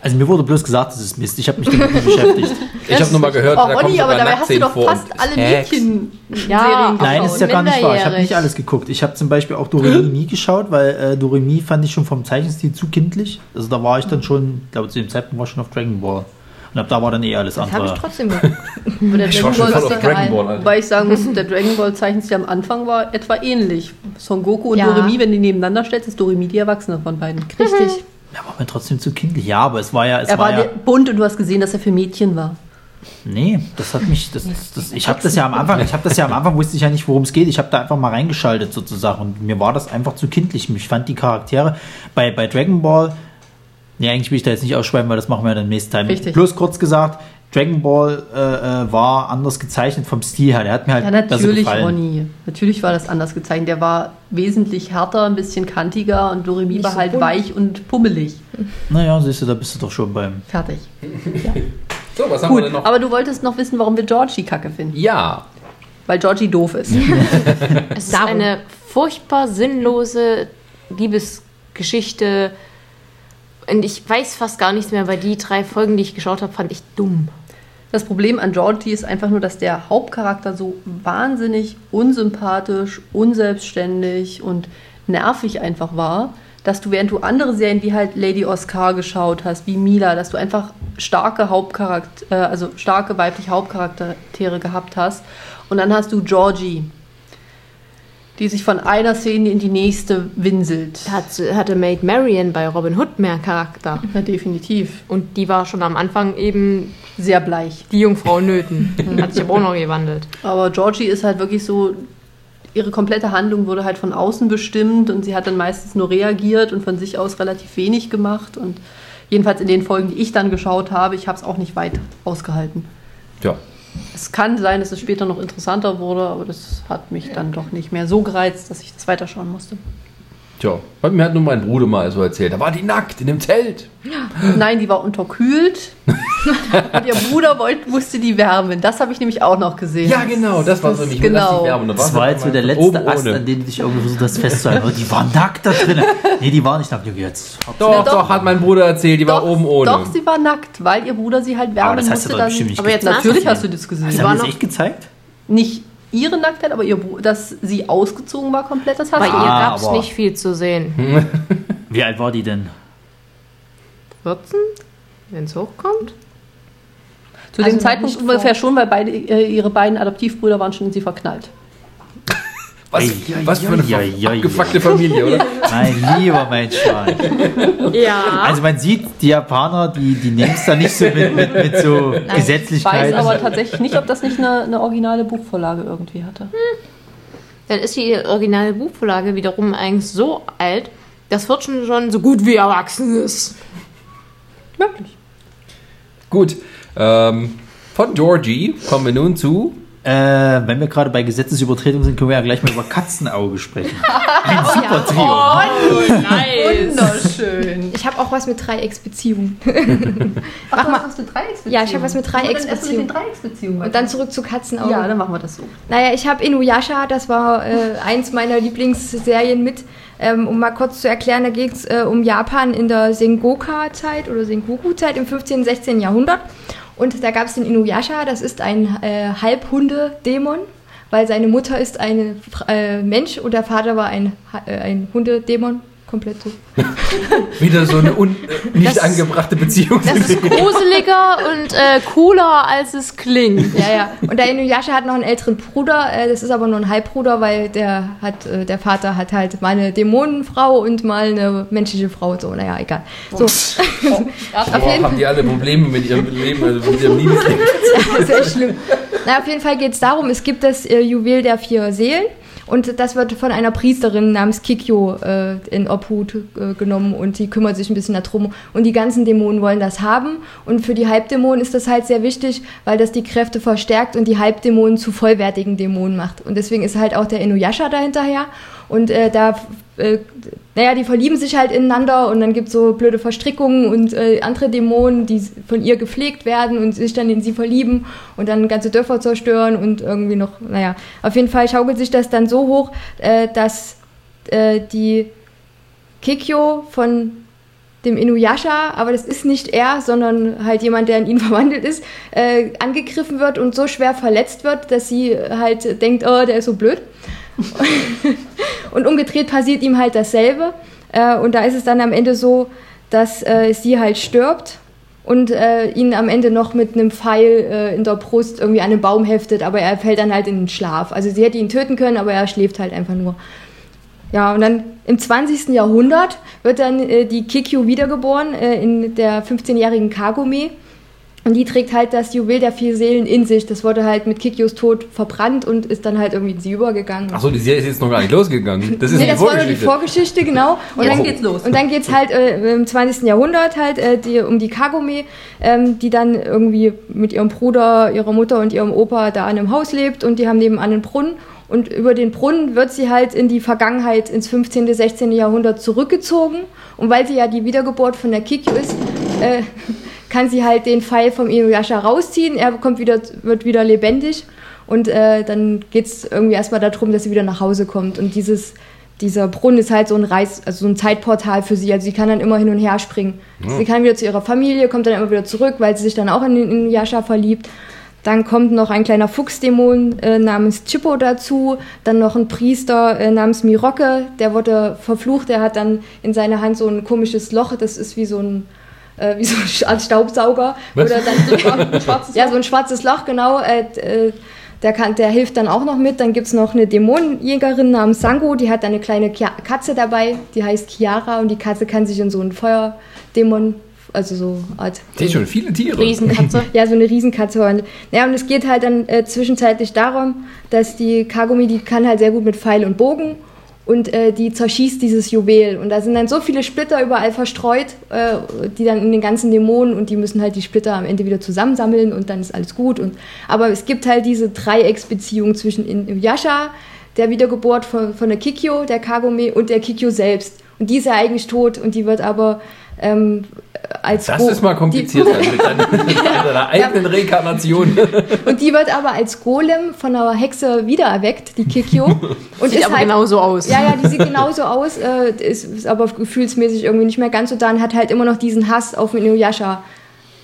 Also mir wurde bloß gesagt, das ist Mist. Ich habe mich damit nicht beschäftigt. Ich habe nur mal gehört, Oh, da kommt Ronny, aber dabei hast du doch fast alle. Mädchen-Serien Ja. Nein, das ist ja gar nicht wahr. Ich habe nicht alles geguckt. Ich habe zum Beispiel auch Doremi nie geschaut, weil äh, Doremi fand ich schon vom Zeichenstil zu kindlich. Also da war ich dann schon, ich glaube zu dem Zeitpunkt war ich schon auf Dragon Ball. Und ab da war dann eh alles Das habe ich andere. trotzdem geguckt. Der Ich war Dragon schon Ball voll ist auf. Dragon Ball, Alter. Wobei ich sagen muss, der Dragon Ball Zeichenstil am Anfang war etwa ähnlich. Son Goku und Ja. Doremi, wenn die nebeneinander stellst, ist Doremi die Erwachsene von beiden. Richtig. Ja, war mir trotzdem zu kindlich. Ja, aber es war ja, es Er war war ja. bunt und du hast gesehen, dass er für Mädchen war. Nee, das hat mich, das, das, das, ich habe das ja am Anfang, ich habe das ja am Anfang wusste ich ja nicht, worum es geht. Ich habe da einfach mal reingeschaltet sozusagen und mir war das einfach zu kindlich. Ich fand die Charaktere bei, bei Dragon Ball, nee, eigentlich will ich da jetzt nicht ausschreiben, weil das machen wir dann im nächsten Teil. Richtig. Bloß kurz gesagt, Dragon Ball äh, äh, war anders gezeichnet vom Stil her. Der hat mir halt Ja, besser natürlich, gefallen. Ronny. Natürlich war das anders gezeichnet. Der war wesentlich härter, ein bisschen kantiger und Doremi war so halt bunt. weich und pummelig. Naja, siehst du, da bist du doch schon beim. Fertig. So, was haben Gut, wir denn noch? aber du wolltest noch wissen, warum wir Georgie kacke finden. Ja, Weil Georgie doof ist. Es ist eine furchtbar sinnlose Liebesgeschichte. Und ich weiß fast gar nichts mehr, weil die drei Folgen, die ich geschaut habe, fand ich dumm. Das Problem an Georgie ist einfach nur, dass der Hauptcharakter so wahnsinnig unsympathisch, unselbstständig und nervig einfach war, dass du, während du andere Serien wie halt Lady Oscar geschaut hast, wie Mila, dass du einfach starke Hauptcharakter, äh, also starke weibliche Hauptcharaktere gehabt hast. Und dann hast du Georgie, die sich von einer Szene in die nächste winselt. Hat, hatte Maid Marian bei Robin Hood mehr Charakter. Ja, definitiv. Und die war schon am Anfang eben Sehr bleich. die Jungfrau Nöten. Hat sich aber auch noch gewandelt. Aber Georgie ist halt wirklich so, ihre komplette Handlung wurde halt von außen bestimmt und sie hat dann meistens nur reagiert und von sich aus relativ wenig gemacht. Und jedenfalls in den Folgen, die ich dann geschaut habe, ich habe es auch nicht weit ausgehalten. tja. Es kann sein, dass es später noch interessanter wurde, aber das hat mich dann doch nicht mehr so gereizt, dass ich das weiterschauen musste. Tja, mir hat nur mein Bruder mal so erzählt. Da war die nackt in dem Zelt. Nein, die war unterkühlt und ihr Bruder wollte, musste die wärmen. Das habe ich nämlich auch noch gesehen. Ja, genau, das war so nicht. Genau. Das war jetzt so der letzte Ast, ohne. an dem du dich irgendwie versucht hast festzuhalten. Oh, die war nackt da drin. Nee, die war nicht nackt. Junge, Jetzt. Doch, doch, doch. hat mein Bruder erzählt, die war Doch, oben ohne. Doch, sie war nackt, weil ihr Bruder sie halt wärmen Aber das hast du musste. doch Dann, bestimmt nicht aber jetzt natürlich Hast du das gesehen. Hast du war das noch- echt gezeigt? Nicht ihre Nacktheit, aber ihr, dass sie ausgezogen war komplett, das hast Bei du. ihr Ah, gab es nicht viel zu sehen. Wie alt war die denn? 14? Wenn es hochkommt? Zu Also dem Zeitpunkt ungefähr schon, weil beide, äh, ihre beiden Adoptivbrüder waren schon in sie verknallt. Was, Ei, was für eine ei, ei, ei, abgefuckte Familie, oder? Mein lieber mein Schwein. Ja. Also man sieht, die Japaner, die, die nehmen es da nicht so mit, mit, mit so Ich weiß aber tatsächlich nicht, ob das nicht eine, eine originale Buchvorlage irgendwie hatte. dann ist die originale Buchvorlage wiederum eigentlich so alt, dass Fortune schon so gut wie erwachsen ist. Möglich. Gut, ähm, von Georgie kommen wir nun zu. Äh, wenn wir gerade bei Gesetzesübertretung sind, können wir ja gleich mal über Katzenauge sprechen. Ein super Trio. Oh, nice. Wunderschön. Ich habe auch was mit Dreiecksbeziehungen. Ach, Mach du mal- hast was mit Dreiecksbeziehungen. Ja, ich hab was mit Dreiecksbeziehungen. den Dreiecksbeziehungen. Und dann zurück zu Katzenaugen. Ja, dann machen wir das so. Naja, ich habe Inuyasha, das war äh, eins meiner Lieblingsserien mit. Ähm, um mal kurz zu erklären, da geht es äh, um Japan in der Sengoka-Zeit oder Sengoku-Zeit im 15. und 16. Jahrhundert. Und da gab es den Inuyasha, das ist ein äh, Halbhunde-Dämon, weil seine Mutter ist ein äh, Mensch und der Vater war ein, äh, ein Hundedämon. Komplett so. Wieder so eine un äh, nicht Das- angebrachte Beziehung. Das ist gruseliger und äh, cooler, als es klingt. Ja, ja. Und der Inuyasha hat noch einen älteren Bruder. Äh, das ist aber nur ein Halbbruder, weil der hat, äh, der Vater hat halt mal eine Dämonenfrau und mal eine menschliche Frau. So, naja, egal. So, auf jeden haben die alle Probleme mit ihrem Leben, also mit ihrem Liebesleben. Ist echt schlimm. Na, auf jeden Fall geht es darum, es gibt das äh, Juwel der vier Seelen und das wird von einer Priesterin namens Kikyo äh, in Obhut äh, genommen und die kümmert sich ein bisschen darum. Und die ganzen Dämonen wollen das haben. Und für die Halbdämonen ist das halt sehr wichtig, weil das die Kräfte verstärkt und die Halbdämonen zu vollwertigen Dämonen macht. Und deswegen ist halt auch der Inuyasha dahinterher. Und äh, da äh, naja, die verlieben sich halt ineinander und dann gibt es so blöde Verstrickungen und äh, andere Dämonen, die von ihr gepflegt werden und sich dann in sie verlieben und dann ganze Dörfer zerstören und irgendwie noch, naja, auf jeden Fall schaukelt sich das dann so hoch, äh, dass äh, die Kikyo von dem Inuyasha, aber das ist nicht er, sondern halt jemand, der in ihn verwandelt ist, äh, angegriffen wird und so schwer verletzt wird, dass sie halt denkt, oh, der ist so blöd. und umgedreht passiert ihm halt dasselbe. Äh, und da ist es dann am Ende so, dass äh, sie halt stirbt und äh, ihn am Ende noch mit einem Pfeil in der Brust irgendwie an einen Baum heftet, aber er fällt dann halt in den Schlaf. Also sie hätte ihn töten können, aber er schläft halt einfach nur. Ja, und dann im 20. Jahrhundert wird dann die Kikyo wiedergeboren in der 15-jährigen Kagome. Und die trägt halt das Juwel der vier Seelen in sich. Das wurde halt mit Kikyos Tod verbrannt und ist dann halt irgendwie in sie übergegangen. Achso, die Serie ist jetzt noch gar nicht losgegangen. Das ist Nee, die das war nur die Vorgeschichte. Genau. Und Jetzt dann geht's los. Und dann geht's halt äh, im 20. Jahrhundert halt äh, die, um die Kagome, ähm, die dann irgendwie mit ihrem Bruder, ihrer Mutter und ihrem Opa da an einem Haus lebt und die haben nebenan einen Brunnen. Und über den Brunnen wird sie halt in die Vergangenheit, ins 15., 16. Jahrhundert zurückgezogen. Und weil sie ja die Wiedergeburt von der Kikyo ist, äh, kann sie halt den Pfeil vom Inuyasha rausziehen. Er kommt wieder, wird wieder lebendig. Und äh, dann geht's irgendwie erstmal darum, dass sie wieder nach Hause kommt. Und dieses, dieser Brunnen ist halt so ein Reis, also so ein Zeitportal für sie. Also sie kann dann immer hin und her springen. Sie kann wieder zu ihrer Familie, kommt dann immer wieder zurück, weil sie sich dann auch in den Inuyasha verliebt. Dann kommt noch ein kleiner Fuchsdämon äh, namens Chippo dazu. Dann noch ein Priester äh, namens Miroke, der wurde verflucht. Der hat dann in seiner Hand so ein komisches Loch, das ist wie so ein, äh, wie so ein Art Staubsauger. Was? Oder dann ein schwarzes Ja, so ein schwarzes Loch, genau. Äh, äh, der, kann, der hilft dann auch noch mit. Dann gibt's noch eine Dämonenjägerin namens Sango, die hat eine kleine Kia Katze dabei, die heißt Chiara und die Katze kann sich in so einen Feuerdämon, also so Art Die schon viele Tiere. Riesenkatze. ja, so eine Riesenkatze. Und, ja, und es geht halt dann äh, zwischenzeitlich darum, dass die Kagumi, die kann halt sehr gut mit Pfeil und Bogen und äh, die zerschießt dieses Juwel. Und da sind dann so viele Splitter überall verstreut, äh, die dann in den ganzen Dämonen und die müssen halt die Splitter am Ende wieder zusammensammeln und dann ist alles gut. Und, aber es gibt halt diese Dreiecksbeziehung zwischen Inuyasha, der Wiedergeburt von, von der Kikyo, der Kagome und der Kikyo selbst. Und die ist ja eigentlich tot und die wird aber ähm, als Das Go- ist mal kompliziert Die, also mit deiner, deiner eigenen Reinkarnation. und die wird aber als Golem von einer Hexe wiedererweckt, die Kikyo. Und Sieht ist aber halt, genauso aus. Ja, ja, die sieht genauso aus, äh, ist, ist aber gefühlsmäßig irgendwie nicht mehr ganz so da und hat halt immer noch diesen Hass auf Inuyasha,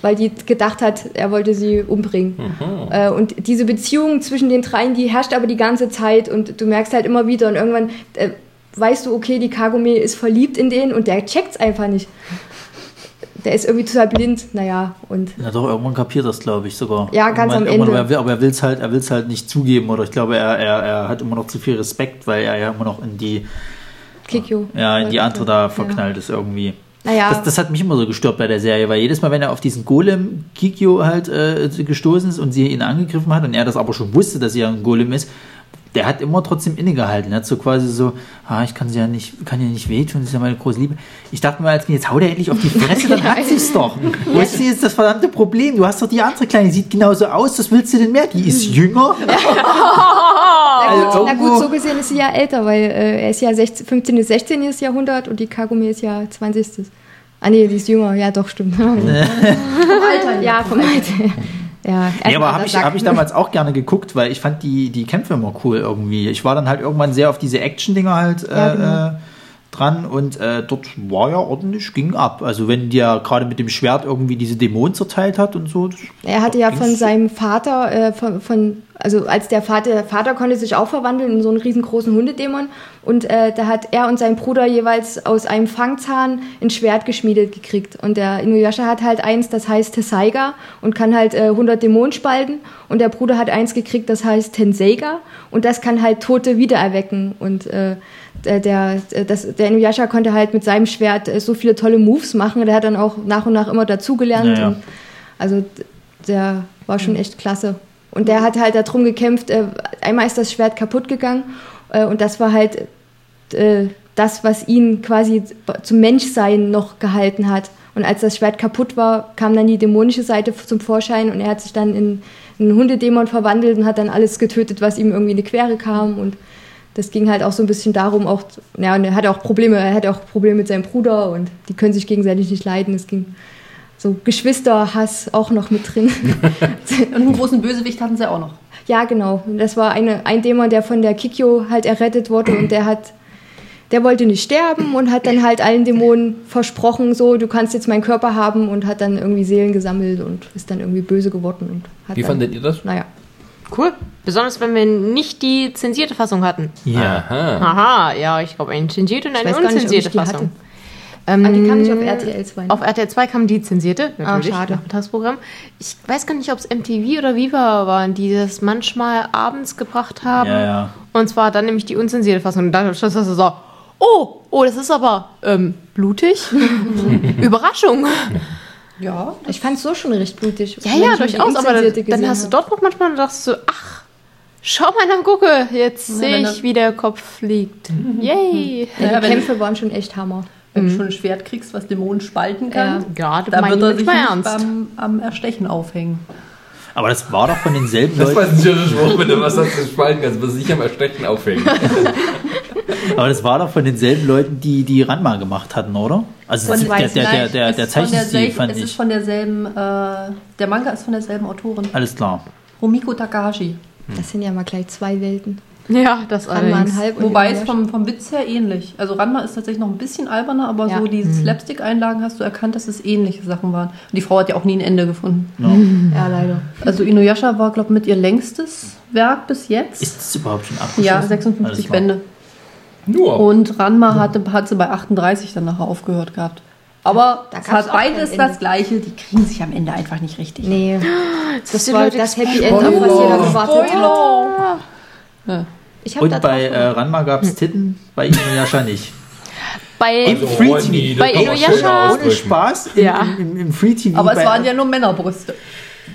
weil die gedacht hat, er wollte sie umbringen. Äh, und diese Beziehung zwischen den dreien, die herrscht aber die ganze Zeit und du merkst halt immer wieder und irgendwann äh, weißt du, okay, die Kagome ist verliebt in den und der checkt's einfach nicht. Der ist irgendwie total blind, naja, und Ja, doch, irgendwann kapiert das, glaube ich, sogar. Ja, ganz am Ende. Aber er will, aber er es halt, er will's halt nicht zugeben, oder ich glaube, er, er, er hat immer noch zu viel Respekt, weil er ja immer noch in die, Kikyo. ja, in die andere da Ja. verknallt ist irgendwie. Naja, Das, das hat mich immer so gestört bei der Serie, weil jedes Mal, wenn er auf diesen Golem Kikyo halt äh, gestoßen ist und sie ihn angegriffen hat und er das aber schon wusste, dass sie ja ein Golem ist, der hat immer trotzdem innegehalten. Er hat so quasi so, ah, ich kann sie ja nicht, kann ja nicht wehtun, das ist ja meine große Liebe. Ich dachte mir als Kind, jetzt hau der endlich auf die Fresse, dann hat sie es doch. Wo ist jetzt das verdammte Problem? Du hast doch die andere Kleine, die sieht genauso aus, was willst du denn mehr? Die ist jünger. Na gut, Also na gut, so gesehen ist sie ja älter, weil äh, er ist ja 16, 15. bis 16. Jahrhundert und die Kagome ist ja 20. Ah nee, die ist jünger, ja doch, stimmt. Vom Alter ja, vom Alter. Ja, Nee, aber habe ich, hab ich damals auch gerne geguckt, weil ich fand die, die Kämpfe immer cool irgendwie. Ich war dann halt irgendwann sehr auf diese Action-Dinger halt äh, Ja, genau. äh, dran und äh, dort war ja ordentlich, ging ab. Also wenn der gerade mit dem Schwert irgendwie diese Dämonen zerteilt hat und so. Er hatte ja von seinem Vater, äh, von, von, also als der Vater, der Vater konnte sich auch verwandeln in so einen riesengroßen Hundedämon und äh, da hat er und sein Bruder jeweils aus einem Fangzahn ein Schwert geschmiedet gekriegt und der Inuyasha hat halt eins, das heißt Tesaiga und kann halt äh, 100 Dämonen spalten und der Bruder hat eins gekriegt, das heißt Tenseiga und das kann halt Tote wiedererwecken und äh, der, der, das, der Inuyasha konnte halt mit seinem Schwert äh, so viele tolle Moves machen, der hat dann auch nach und nach immer dazugelernt Naja. und also der war schon echt klasse. Und der hat halt darum gekämpft, äh, einmal ist das Schwert kaputt gegangen äh, und das war halt äh, das, was ihn quasi zum Menschsein noch gehalten hat. Und als das Schwert kaputt war, kam dann die dämonische Seite zum Vorschein und er hat sich dann in, in einen Hundedämon verwandelt und hat dann alles getötet, was ihm irgendwie in die Quere kam. Und das ging halt auch so ein bisschen darum, auch, ja, und er hatte auch Probleme, er hatte auch Probleme mit seinem Bruder und die können sich gegenseitig nicht leiden. Es ging so Geschwisterhass auch noch mit drin. Und einen großen Bösewicht hatten sie auch noch. Ja, genau. Und Das war eine, ein Dämon, der von der Kikyo halt errettet wurde und der hat, der wollte nicht sterben und hat dann halt allen Dämonen versprochen, so, du kannst jetzt meinen Körper haben und hat dann irgendwie Seelen gesammelt und ist dann irgendwie böse geworden und hat Wie dann, fandet ihr das? Naja. Cool. Besonders wenn wir nicht die zensierte Fassung hatten. Ja. Aha. Aha, ja, ich glaube, eine zensierte und eine nicht, unzensierte ich die Fassung. Ähm, Ah, die kam nicht auf RTL 2. Auf RTL 2 kam die zensierte, natürlich, Ah, schade. Nachmittagsprogramm. Ich weiß gar nicht, ob es MTV oder Viva waren, die das manchmal abends gebracht haben. Ja, ja. Und zwar dann nämlich die unzensierte Fassung. Und da stand das so, oh, oh, das ist aber ähm, blutig. Überraschung. Ja. Ich fand es so schon recht blutig. Ja, ja, durchaus. Aber dann gesehen hast du dort noch manchmal und dachtest du, ach, schau mal nach Gucke, jetzt Ja, sehe ich, das- wie der Kopf fliegt. Yay. Ja, Ja, die Kämpfe waren schon echt Hammer. Wenn du schon ein Schwert kriegst, was Dämonen spalten kann, Ja, das da meine wird ich er sich nicht ernst. beim, am Erstechen aufhängen. Aber das war doch von denselben Das war Leuten. ein schöner Spruch, wenn du was hast zu spalten kannst, wirst du sicher mal Stechen aufhängen. Aber das war doch von denselben Leuten, die die Ranma gemacht hatten, oder? Also Von der, der, der, der, der, es ist Zeichenstil derselben- fand Es ist ich. von derselben, äh, der Manga ist von derselben Autorin. Alles klar. Rumiko Takahashi. Das sind ja mal gleich zwei Welten. Ja, das allerdings. halb Wobei es vom, vom Witz her ähnlich. Also Ranma ist tatsächlich noch ein bisschen alberner, aber Ja. so diese Slapstick-Einlagen hast du erkannt, dass es ähnliche Sachen waren. Und die Frau hat ja auch nie ein Ende gefunden. Ja, leider. Also Inuyasha war, glaube ich, mit ihr längstes Werk bis jetzt. Ist das überhaupt schon abgeschlossen? ja, Alles 56 klar. Bände. Nur. Und Ranma hatte, hat sie bei 38 dann nachher aufgehört gehabt. Aber Da es hat beides das Gleiche. Die kriegen sich am Ende einfach nicht richtig. Nee, Das, das war das Happy End, auf was jeder gewartet hat. Ich hab Und da bei äh, Ranma gab es Titten, bei Inuyasha nicht. Bei, Im Free TV. bei Inuyasha- Ohne Spaß im, Ja. im, im, im Free TV. Aber es waren ja nur Männerbrüste.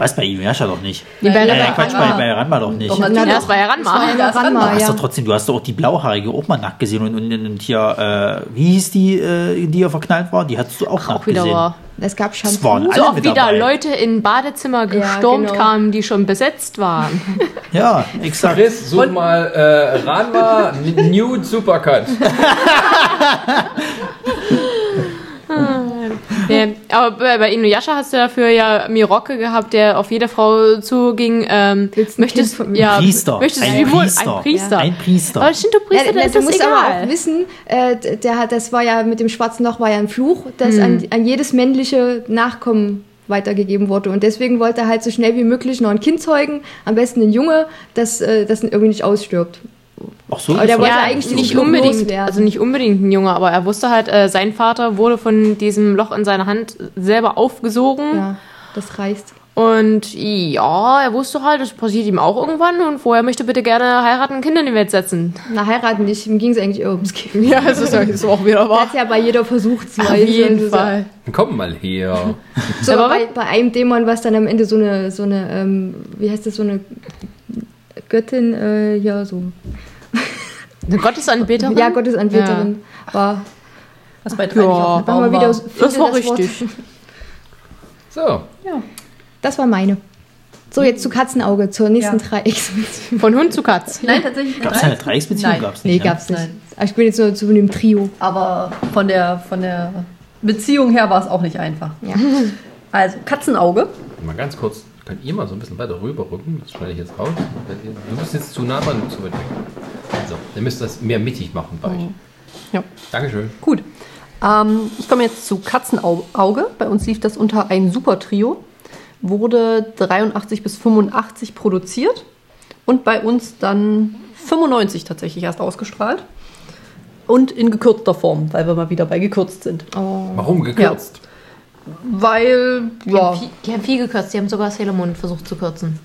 Was, bei Inuyasha doch nicht? Nee, bei Ja, Ja, Ranma. ja, Quatsch, bei, Ranma. bei Ranma doch nicht. Doch, Du natürlich. Ja, das war ja Ranma. ja das Ranma, Ranma. hast ja. doch trotzdem, du hast doch auch die Blauhaarige auch mal nackt gesehen und, und, und hier, äh, wie hieß die, äh, die er verknallt war? Die hattest du auch nackt Auch wieder gesehen. war. Es gab waren alle So oft mit wieder dabei. Leute in Badezimmer gestürmt genau. kamen, die schon besetzt waren. Ja, exakt. Chris, such mal äh, Ranma Nude Supercut. Ja, aber bei, Inuyasha hast du dafür ja Miroke gehabt, der auf jede Frau zuging. Ähm, Willst du ein möchtest, Kind ja, Priester. Möchtest Ein du Priester. Ein Priester. Ein Priester. Aber Shinto-Priester, Ja, da ist du das musst aber egal. auch wissen, äh, der hat, das war ja mit dem schwarzen Loch war ja ein Fluch, das an, an jedes männliche Nachkommen weitergegeben wurde. Und deswegen wollte er halt so schnell wie möglich noch ein Kind zeugen, am besten ein Junge, das, äh, das irgendwie nicht ausstirbt. Ach so, Aber der ist wollte das- eigentlich nicht unbedingt, also nicht unbedingt ein Junge, aber er wusste halt, äh, sein Vater wurde von diesem Loch in seiner Hand selber aufgesogen. Ja, das reißt. Und ja, er wusste halt, das passiert ihm auch irgendwann und vorher möchte bitte gerne heiraten und Kinder in die Welt setzen. Na, heiraten nicht, ihm ging es eigentlich eher ums Kind. Ja, das ist, das ist auch wieder Er hat ja bei jeder Versuchsweise. Auf jeden so- Fall. Komm mal her. So, Aber bei, bei einem Dämon, was dann am Ende so eine, so eine ähm, wie heißt das, so eine Göttin, äh, ja, so. Eine Gottesanbeterin? Ja, Gottesanbeterin war. Was bei drei nicht auf dem War wieder war. Das war Wort. richtig. So, Das war meine. So, jetzt zu Katzenauge, zur nächsten Ja. Dreiecksbeziehung. Von Hund zu Katz. Nein, tatsächlich Gab es eine Dreiecksbeziehung? Nein. Gab's Nee, nicht, ne? gab's nicht. Nein. Aber Ich bin jetzt so zu einem Trio. Aber von der, von der Beziehung her war es auch nicht einfach. Ja. Also, Katzenauge. mal ganz kurz. Könnt ihr mal so ein bisschen weiter rüberrücken? Das schneide ich jetzt raus. Du bist jetzt zu nah dran und zu weit weg. So, ihr müsst das mehr mittig machen bei euch. Ja. Dankeschön. Gut. Ähm, ich komme jetzt zu Katzenauge. Bei uns lief das unter ein Super-Trio. Wurde 83 bis 85 produziert und bei uns dann 95 tatsächlich erst ausgestrahlt. Und in gekürzter Form, weil wir mal wieder bei gekürzt sind. Warum gekürzt? Weil, Die, ja, haben viel, die haben viel gekürzt. Die haben sogar Sailor Moon versucht zu kürzen.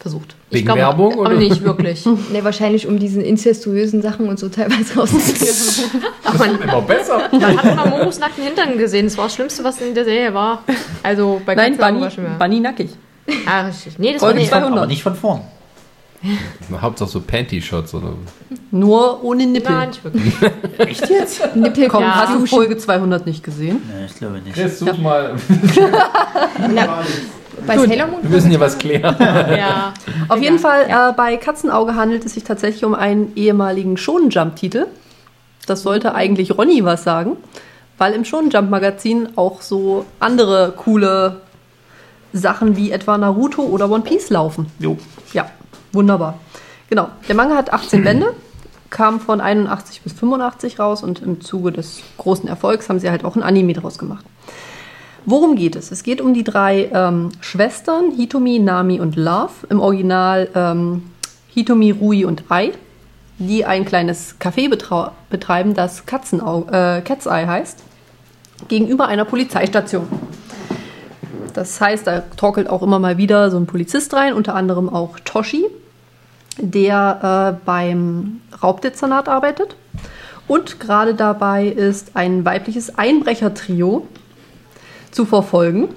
Versucht. Wegen Werbung, Aber oder? nicht wirklich. Ne, wahrscheinlich um diesen incestuösen Sachen und so teilweise rauszukriegen. Aber man, immer besser. man hat mal Moros nackten Hintern gesehen. Das war das Schlimmste, was in der Serie war. Also bei nein, Bunny, war schon mehr. Bunny nackig. Ah, richtig. Nee, das Folge war nicht. 200. Aber nicht von vorn. Hauptsache so Panty-Shots oder. Nur ohne Nippel. Nein, nicht wirklich. Echt jetzt? Nippel Komm, Ja. hast du Folge 200 nicht gesehen? Nee, ich glaube nicht. Chris, such mal. Bei Sailor Moon? Wir müssen hier was klären. Ja. Auf jeden Fall, äh, bei Katzenauge handelt es sich tatsächlich um einen ehemaligen Shonen Jump-Titel. Das sollte eigentlich Ronny was sagen, weil im Shonen Jump-Magazin auch so andere coole Sachen wie etwa Naruto oder One Piece laufen. Jo. Ja, wunderbar. Genau, der Manga hat 18 Bände, kam von 81 bis 85 raus und im Zuge des großen Erfolgs haben sie halt auch ein Anime draus gemacht. Worum geht es? Es geht um die drei ähm, Schwestern, Hitomi, Nami und Love. Im Original ähm, Hitomi, Rui und Ai, die ein kleines Café betreiben, das Katzenau äh, Cat's Eye heißt, gegenüber einer Polizeistation. Das heißt, da torkelt auch immer mal wieder so ein Polizist rein, unter anderem auch Toshi, der äh, beim Raubdezernat arbeitet und gerade dabei ist, ein weibliches Einbrechertrio zu verfolgen,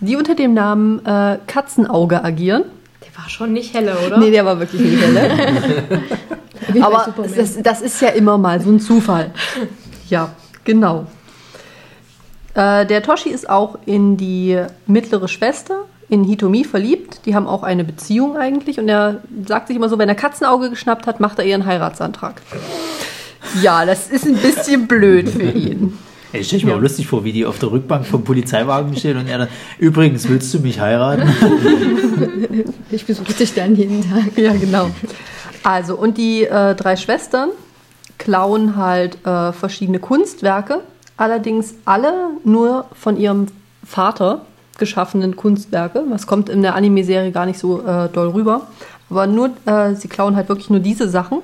die unter dem Namen äh, Katzenauge agieren. Der war schon nicht helle, oder? Nee, der war wirklich nicht helle. Wie bei Aber das, das ist ja immer mal so ein Zufall. Ja, genau. Äh, der Toshi ist auch in die mittlere Schwester, in Hitomi, verliebt. Die haben auch eine Beziehung eigentlich. Und er sagt sich immer so, wenn er Katzenauge geschnappt hat, macht er ihren Heiratsantrag. Ja, das ist ein bisschen blöd für ihn. Ich mir auch lustig vor, wie die auf der Rückbank vom Polizeiwagen stehen und er dann, übrigens, willst du mich heiraten? Ich besuche dich dann jeden Tag. Ja, genau. Also, und die äh, drei Schwestern klauen halt äh, verschiedene Kunstwerke, allerdings alle nur von ihrem Vater geschaffenen Kunstwerke. Was kommt in der Anime-Serie gar nicht so äh, doll rüber. Aber nur, äh, sie klauen halt wirklich nur diese Sachen,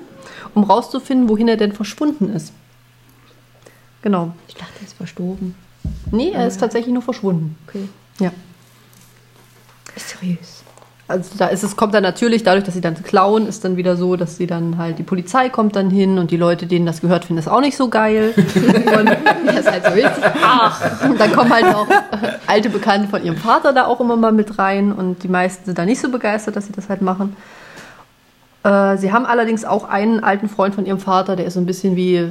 um rauszufinden, wohin er denn verschwunden ist. Genau. Ich dachte, er ist verstorben. Nee, er ist tatsächlich nur verschwunden. Okay. Ja. Mysteriös. Also da ist es, kommt dann natürlich, dadurch, dass sie dann klauen, ist dann wieder so, dass sie dann halt, die Polizei kommt dann hin und die Leute, denen das gehört, finden das auch nicht so geil. und Das halt so ist. und dann kommen halt auch alte Bekannte von ihrem Vater da auch immer mal mit rein und die meisten sind da nicht so begeistert, dass sie das halt machen. Äh, sie haben allerdings auch einen alten Freund von ihrem Vater, der ist so ein bisschen wie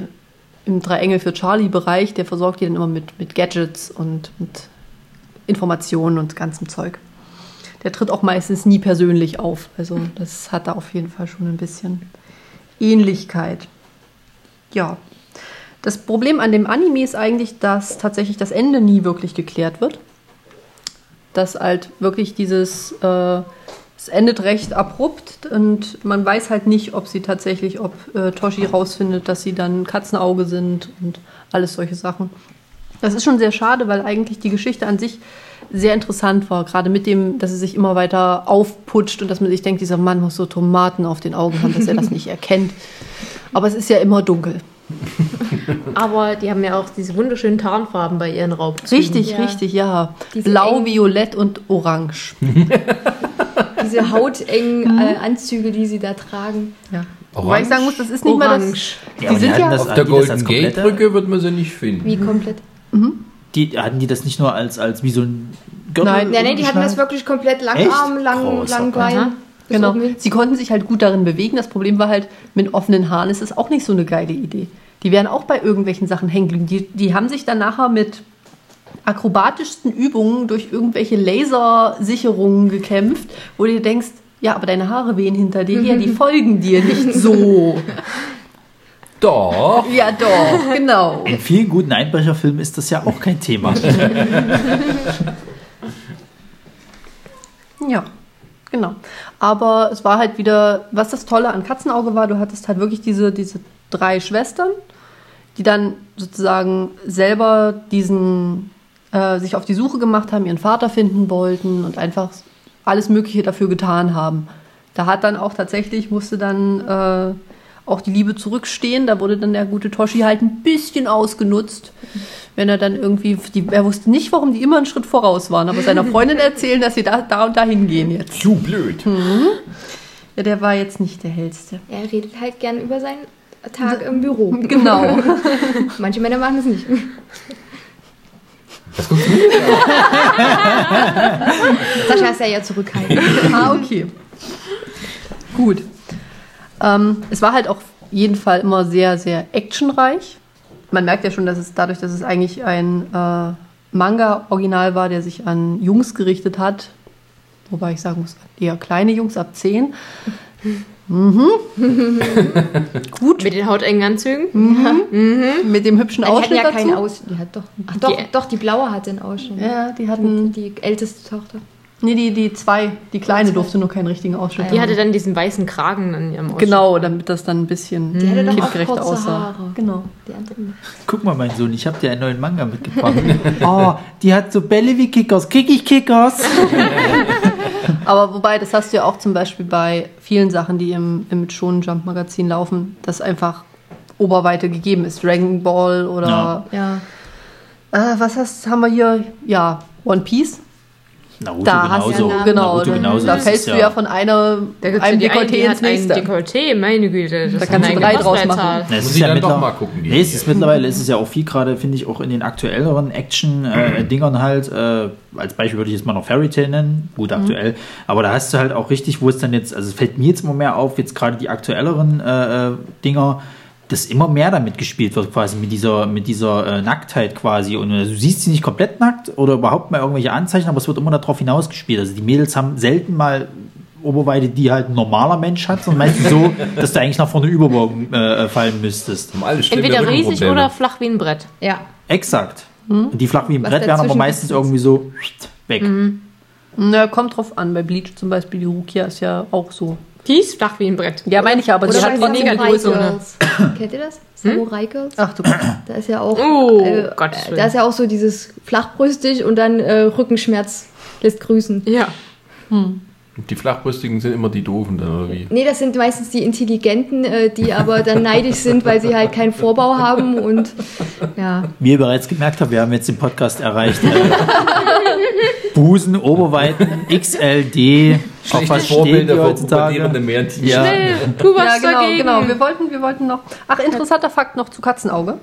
im Drei Engel für Charlie-Bereich, der versorgt die dann immer mit, mit Gadgets und mit Informationen und ganzem Zeug. Der tritt auch meistens nie persönlich auf. Also das hat da auf jeden Fall schon ein bisschen Ähnlichkeit. Ja. Das Problem an dem Anime ist eigentlich, dass tatsächlich das Ende nie wirklich geklärt wird. Dass halt wirklich dieses, äh, es endet recht abrupt und man weiß halt nicht, ob sie tatsächlich, ob äh, Toshi rausfindet, dass sie dann Katzenauge sind und alles solche Sachen. Das ist schon sehr schade, weil eigentlich die Geschichte an sich sehr interessant war. Gerade mit dem, dass es sich immer weiter aufputscht und dass man sich denkt, dieser Mann muss so Tomaten auf den Augen haben, dass er das nicht erkennt. Aber es ist ja immer dunkel. Aber die haben ja auch diese wunderschönen Tarnfarben bei ihren Raubzügen. Richtig, Ja. richtig, ja. Diese Blau, engen- Violett und Orange. Diese hautengen äh, Anzüge, die sie da tragen. Ja. Wobei ich sagen muss, das ist nicht mal das. Orange. Ja, Die sind ja das, Auf hatten der die das Golden Gate Brücke wird man sie nicht finden. Wie komplett. Die, hatten die das nicht nur als, als wie so ein Gürtel? Nein, Ja, nee, die hatten das wirklich komplett? Langarm, lang, Großer lang Gott. Genau. Sie konnten sich halt gut darin bewegen. Das Problem war halt, mit offenen Haaren ist es auch nicht so eine geile Idee. Die werden auch bei irgendwelchen Sachen hängen geblieben. Die, die haben sich dann nachher mit akrobatischsten Übungen durch irgendwelche Lasersicherungen gekämpft, wo du dir denkst, ja, aber deine Haare wehen hinter dir her, die folgen dir nicht so. Doch. Ja, doch, genau. In vielen guten Einbrecherfilmen ist das ja auch kein Thema. Ja, genau. Aber es war halt wieder, was das Tolle an Katzenauge war, du hattest halt wirklich diese, diese drei Schwestern, die dann sozusagen selber diesen, äh, sich auf die Suche gemacht haben, ihren Vater finden wollten und einfach alles Mögliche dafür getan haben. Da hat dann auch tatsächlich, musste dann äh, auch die Liebe zurückstehen. Da wurde dann der gute Toshi halt ein bisschen ausgenutzt. Wenn er dann irgendwie, die, er wusste nicht, warum die immer einen Schritt voraus waren, aber seiner Freundin erzählen, dass sie da, da und da hingehen jetzt. Zu blöd. Ja, der war jetzt nicht der hellste. Er redet halt gern über seinen Tag im Büro. Genau. Manche Männer machen es nicht. Sascha ist ja eher zurückhaltend. ah, okay. Gut. Ähm, es war halt auf jeden Fall immer sehr, sehr actionreich. Man merkt ja schon, dass es dadurch, dass es eigentlich ein äh, Manga-Original war, der sich an Jungs gerichtet hat, wobei ich sagen muss, eher kleine Jungs ab 10. Mhm. Gut, Mit den hautengen Anzügen. mit dem hübschen Die hatten Ausschnitt ja keinen dazu. Ausschnitt. Die hat doch, ach, doch, die- doch, die blaue hatte einen Ausschnitt. Ja, die hatten, Die älteste Tochter. Nee, die, die zwei, die kleine durfte nur keinen richtigen Ausschnitt Die haben. hatte dann diesen weißen Kragen an ihrem Ausschnitt. Genau, damit das dann ein bisschen Die hatte doch auch kindgerecht kurze aussah. Haare. Genau. Die andere nicht. Guck mal, mein Sohn, ich habe dir einen neuen Manga mitgebracht. oh, die hat so Bälle wie Kickers. Krieg ich Kickers? Aber wobei, das hast du ja auch zum Beispiel bei vielen Sachen, die im, im Shonen Jump Magazin laufen, dass einfach Oberweite gegeben ist. Dragon Ball oder Ja. äh, was hast, haben wir hier? Ja, One Piece. Naruto Da hast genauso. du genau, Naruto da, genauso. da Das fällst du ja von einer, einem Dekolleté ins ein nächste. Dekolleté, meine Güte. Das Da kannst du drei draus machen. Na, es Muss ist ich ja doch mal gucken, Nee, es ist mittlerweile ist es ja auch viel gerade, finde ich, auch in den aktuelleren Action-Dingern halt. Äh, als Beispiel würde ich jetzt mal noch Fairy Tail nennen. Gut, aktuell. Aber da hast du halt auch richtig, wo es dann jetzt, also es fällt mir jetzt immer mehr auf, jetzt gerade die aktuelleren äh, äh, Dinger, dass immer mehr damit gespielt wird, quasi mit dieser, mit dieser äh, Nacktheit quasi. Und äh, du siehst sie nicht komplett nackt oder überhaupt mal irgendwelche Anzeichen, aber es wird immer darauf hinausgespielt. Also die Mädels haben selten mal Oberweite, die halt ein normaler Mensch hat, sondern meistens so, dass du eigentlich nach vorne überbogen äh, fallen müsstest. Entweder riesig oder flach wie ein Brett. Ja. Exakt. Und die flach wie ein Was Brett werden aber meistens irgendwie so weg. Na, kommt drauf an. Bei Bleach zum Beispiel, die Rukia ist ja auch so. Die ist flach wie ein Brett. Ja, meine ich ja, aber Oder sie hat die ne? Girls. Kennt ihr das? Samurai Girls? Ach du Da ist ja auch, Oh, äh, da ist ja auch so dieses flachbrüstig und dann äh, Rückenschmerz lässt grüßen. Ja. Die Flachbrüstigen sind immer die Doofen dann, oder wie? Nee, das sind meistens die Intelligenten, äh, die aber dann neidisch sind, weil sie halt keinen Vorbau haben und ja. Wie ihr bereits gemerkt habt, wir haben jetzt den Podcast erreicht. Äh, Busen, Oberweiten, XLD. Stehen Vorbilder die für pubertierende Mädchen. Ja. Schnell, tu was Ja, genau, dagegen. genau. Wir wollten, wir wollten noch. Ach, interessanter Fakt noch zu Katzenauge.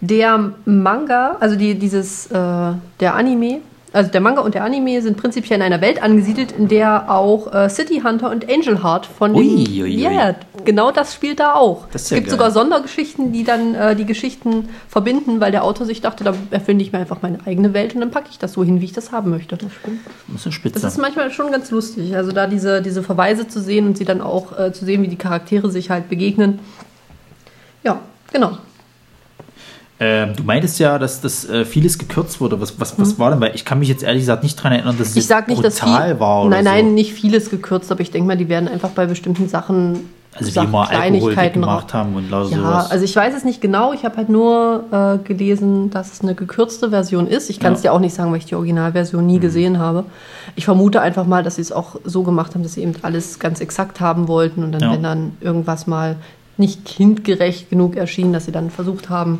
Der Manga, also die, dieses, äh, der Anime, also der Manga und der Anime sind prinzipiell in einer Welt angesiedelt, in der auch äh, City Hunter und Angel Heart von den. Ui, ui, ui. Ja, genau das spielt da auch. Das ist es ja gibt geil. sogar Sondergeschichten, die dann äh, die Geschichten verbinden, weil der Autor sich dachte, da erfinde ich mir einfach meine eigene Welt und dann packe ich das so hin, wie ich das haben möchte. Das ist eine Spitze. Das ist manchmal schon ganz lustig. Also da diese, diese Verweise zu sehen und sie dann auch äh, zu sehen, wie die Charaktere sich halt begegnen. Ja, genau. Ähm, du meintest ja, dass das äh, vieles gekürzt wurde. Was, was, was war denn? Weil ich kann mich jetzt ehrlich gesagt nicht daran erinnern, dass es Mhm. Ich sag nicht, dass brutal viel, war. Oder Nein, so. nein, nicht vieles gekürzt, aber ich denke mal, die werden einfach bei bestimmten Sachen. Also wie immer Alkohol Kleinigkeiten gemacht haben und lauter Ja, sowas. also ich weiß es nicht genau. Ich habe halt nur äh, gelesen, dass es eine gekürzte Version ist. Ich kann es Ja. dir auch nicht sagen, weil ich die Originalversion nie gesehen habe. Ich vermute einfach mal, dass sie es auch so gemacht haben, dass sie eben alles ganz exakt haben wollten und dann, Ja. wenn dann irgendwas mal nicht kindgerecht genug erschien, dass sie dann versucht haben,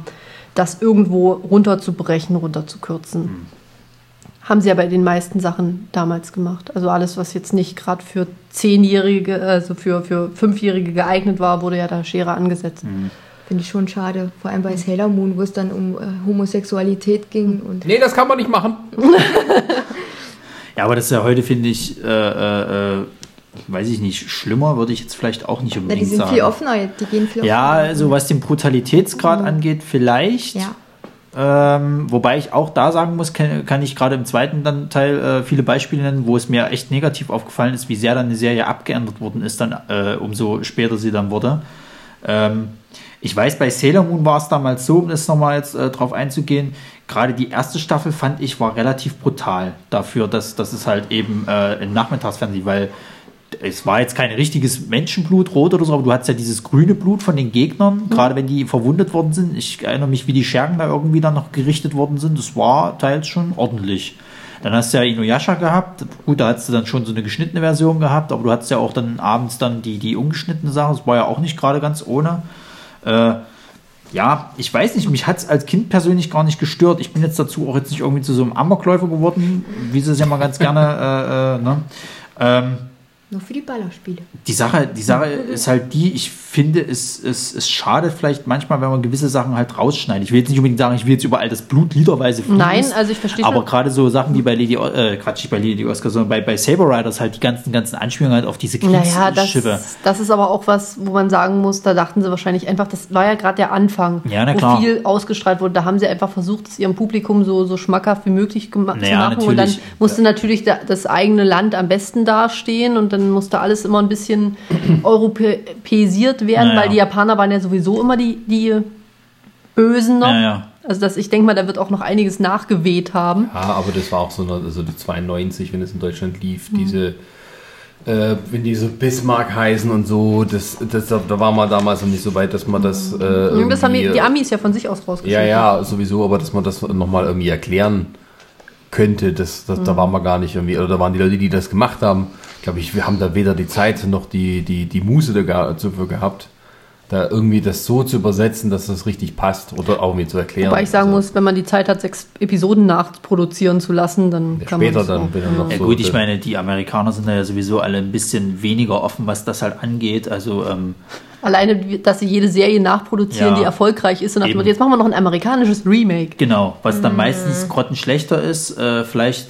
das irgendwo runterzubrechen, runterzukürzen. Haben sie aber in den meisten Sachen damals gemacht. Also alles, was jetzt nicht gerade für Zehnjährige, also für, für Fünfjährige geeignet war, wurde ja da Schere angesetzt. Finde ich schon schade. Vor allem bei Sailor Moon, wo es dann um äh, Homosexualität ging und Nee, das kann man nicht machen. Ja, aber das ist ja heute, finde ich, äh, äh, äh, weiß ich nicht, schlimmer würde ich jetzt vielleicht auch nicht unbedingt die sind sagen. viel offener, die gehen viel Ja, offener. also was den Brutalitätsgrad angeht, vielleicht. Ja. Ähm, wobei ich auch da sagen muss, kann, kann ich gerade im zweiten dann Teil äh, viele Beispiele nennen, wo es mir echt negativ aufgefallen ist, wie sehr dann eine Serie abgeändert worden ist, dann äh, umso später sie dann wurde. Ähm, ich weiß, bei Sailor Moon war es damals so, um das nochmal jetzt äh, drauf einzugehen, gerade die erste Staffel fand ich war relativ brutal dafür, dass, dass es halt eben äh, im Nachmittagsfernsehen, weil es war jetzt kein richtiges Menschenblut rot oder so, aber du hattest ja dieses grüne Blut von den Gegnern, gerade wenn die verwundet worden sind. Ich erinnere mich, wie die Schergen da irgendwie dann noch gerichtet worden sind. Das war teils schon ordentlich. Dann hast du ja Inuyasha gehabt. Gut, da hast du dann schon so eine geschnittene Version gehabt, aber du hattest ja auch dann abends dann die, die ungeschnittene Sache. Das war ja auch nicht gerade ganz ohne. Äh, ja, ich weiß nicht, mich hat es als Kind persönlich gar nicht gestört. Ich bin jetzt dazu auch jetzt nicht irgendwie zu so einem Amokläufer geworden, wie sie es ja mal ganz gerne, äh, äh, ne? Ähm, Nur für die Ballerspiele. die Sache, die Sache ist halt die, ich finde, es, es, es schadet vielleicht manchmal, wenn man gewisse Sachen halt rausschneidet. Ich will jetzt nicht unbedingt sagen, ich will jetzt überall das Blut liederweise fließen. Nein, also ich verstehe Aber gerade so Sachen wie bei Lady, äh, Quatsch, nicht bei Lady Oscar, sondern bei, bei Saber Riders halt die ganzen, ganzen Anspielungen halt auf diese Naja, das, Kriegsschiffe. das ist aber auch was, wo man sagen muss, da dachten sie wahrscheinlich einfach, das war ja gerade der Anfang, Ja, na wo klar. viel ausgestrahlt wurde. Da haben sie einfach versucht, es ihrem Publikum so, so schmackhaft wie möglich gema zu Naja, machen. Und dann natürlich. musste natürlich da, das eigene Land am besten dastehen und dann musste alles immer ein bisschen europäisiert werden, Naja. weil die Japaner waren ja sowieso immer die, die Bösen noch. Ja, ja. Also das, ich denke mal, da wird auch noch einiges nachgeweht haben. Ja, aber das war auch so eine, also die 92, wenn es in Deutschland lief, Mhm. diese, äh, wenn die so Bismarck heißen und so, das, das, da war man damals noch nicht so weit, dass man das. Äh, das haben die, irgendwie- die Amis ja von sich aus Ja, rausgeschrieben. ja, sowieso, aber dass man das nochmal irgendwie erklären könnte, das, das, Mhm. da waren wir gar nicht irgendwie, oder da waren die Leute, die das gemacht haben, glaube ich, wir haben da weder die Zeit noch die, die, die Muße dafür gehabt, da irgendwie das so zu übersetzen, dass das richtig passt oder auch mir zu erklären. Wobei ich sagen Also, muss, wenn man die Zeit hat, sechs Episoden nachproduzieren zu lassen, dann Ja, kann später man das dann, er noch Ja so, gut, ich meine, die Amerikaner sind da ja sowieso alle ein bisschen weniger offen, was das halt angeht. Also ähm, Alleine, dass sie jede Serie nachproduzieren, Ja. die erfolgreich ist und jetzt machen wir noch ein amerikanisches Remake. genau, was Mhm. dann meistens grottenschlechter ist, äh, vielleicht,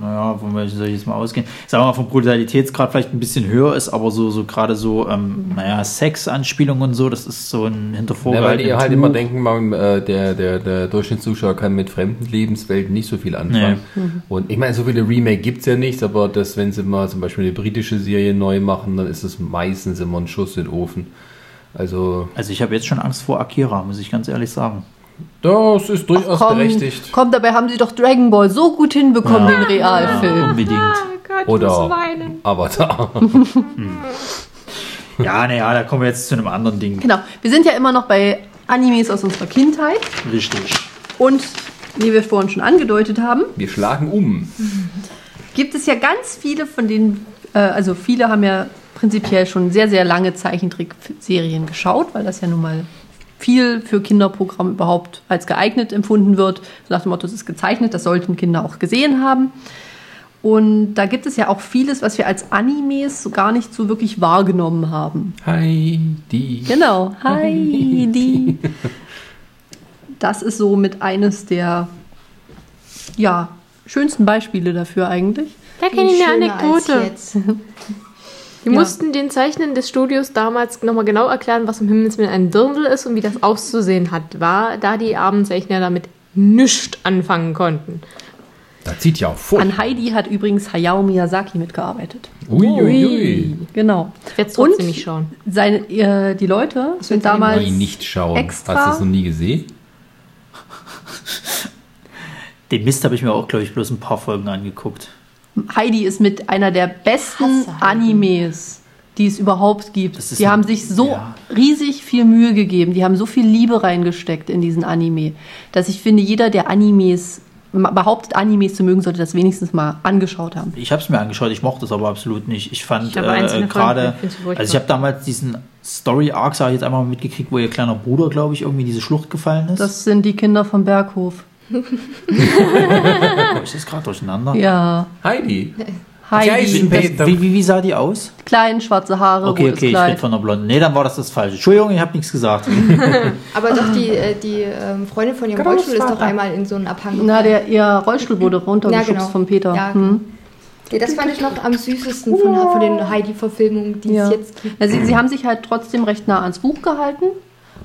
naja, von welchen soll ich jetzt mal ausgehen? Sagen wir mal, vom Brutalitätsgrad vielleicht ein bisschen höher ist, aber so, so gerade so, ähm, naja, Sexanspielungen und so, das ist so ein Ja, Hintervorgang. weil die halt immer denken, man, äh, der, der, der Durchschnittszuschauer kann mit fremden Lebenswelten nicht so viel anfangen. Und ich meine, so viele Remake gibt es ja nicht, aber das, wenn sie mal zum Beispiel eine britische Serie neu machen, dann ist es meistens immer ein Schuss in den Ofen. Also, Also ich habe jetzt schon Angst vor Akira, muss ich ganz ehrlich sagen. Das ist durchaus Komm, berechtigt. komm, dabei haben sie doch Dragon Ball so gut hinbekommen, den Realfilm. Unbedingt. Gott, Oder Avatar. Ja, naja, da kommen wir jetzt zu einem anderen Ding. Genau. Wir sind ja immer noch bei Animes aus unserer Kindheit. Richtig. Und wie wir vorhin schon angedeutet haben, Wir schlagen um. gibt es ja ganz viele von denen, äh, also viele haben ja prinzipiell schon sehr, sehr lange Zeichentrickserien geschaut, weil das ja nun mal viel für Kinderprogramm überhaupt als geeignet empfunden wird. Nach dem Motto, es ist gezeichnet, das sollten Kinder auch gesehen haben. Und da gibt es ja auch vieles, was wir als Animes so gar nicht so wirklich wahrgenommen haben. Heidi. Genau, Heidi. Das ist so mit eines der ja, schönsten Beispiele dafür eigentlich. Da kenne ich eine Anekdote. jetzt. Wir Ja. mussten den Zeichnern des Studios damals nochmal genau erklären, was im Himmelswillen ein Dirndl ist und wie das auszusehen hat, war, da die Abendzeichner damit nichts anfangen konnten. Da zieht ja auch vor. An Heidi hat übrigens Hayao Miyazaki mitgearbeitet. Uiuiui. Genau. Ich werde es Und trotzdem nicht schauen. seine, äh, die Leute sind damals Nie nicht schauen. extra- Hast du das noch nie gesehen? Den Mist habe ich mir auch, glaube ich, bloß ein paar Folgen angeguckt. Heidi ist mit einer der besten. Animes, die es überhaupt gibt. Die ein- haben sich so ja. riesig viel Mühe gegeben, die haben so viel Liebe reingesteckt in diesen Anime, dass ich finde, jeder, der Animes behauptet, Animes zu mögen, sollte das wenigstens mal angeschaut haben. Ich habe es mir angeschaut, ich mochte es aber absolut nicht. Ich fand äh, gerade, also ich habe damals diesen Story Arc, sag ich jetzt einmal mal mitgekriegt, wo ihr kleiner Bruder, glaube ich, irgendwie in diese Schlucht gefallen ist. Das sind die Kinder vom Berghof. Oh, ist das gerade durcheinander? Ja, Heidi. Heidi, das Peter. Wie, wie, wie sah die aus? klein, schwarze Haare, Okay, okay, ich Kleid. rede von der Blonden. Nee, dann war das das Falsche. Entschuldigung, ich habe nichts gesagt. Aber doch, die, äh, die ähm, Freundin von ihrem Rollstuhl ist doch einmal in so einen Abhang Na, der, ihr Rollstuhl wurde runtergeschubst Ja, genau. von Peter. Ja, hm. Ja, das fand ich noch am süßesten von, von den Heidi-Verfilmungen, die Ja. es jetzt gibt. Sie, sie haben sich halt trotzdem recht nah ans Buch gehalten,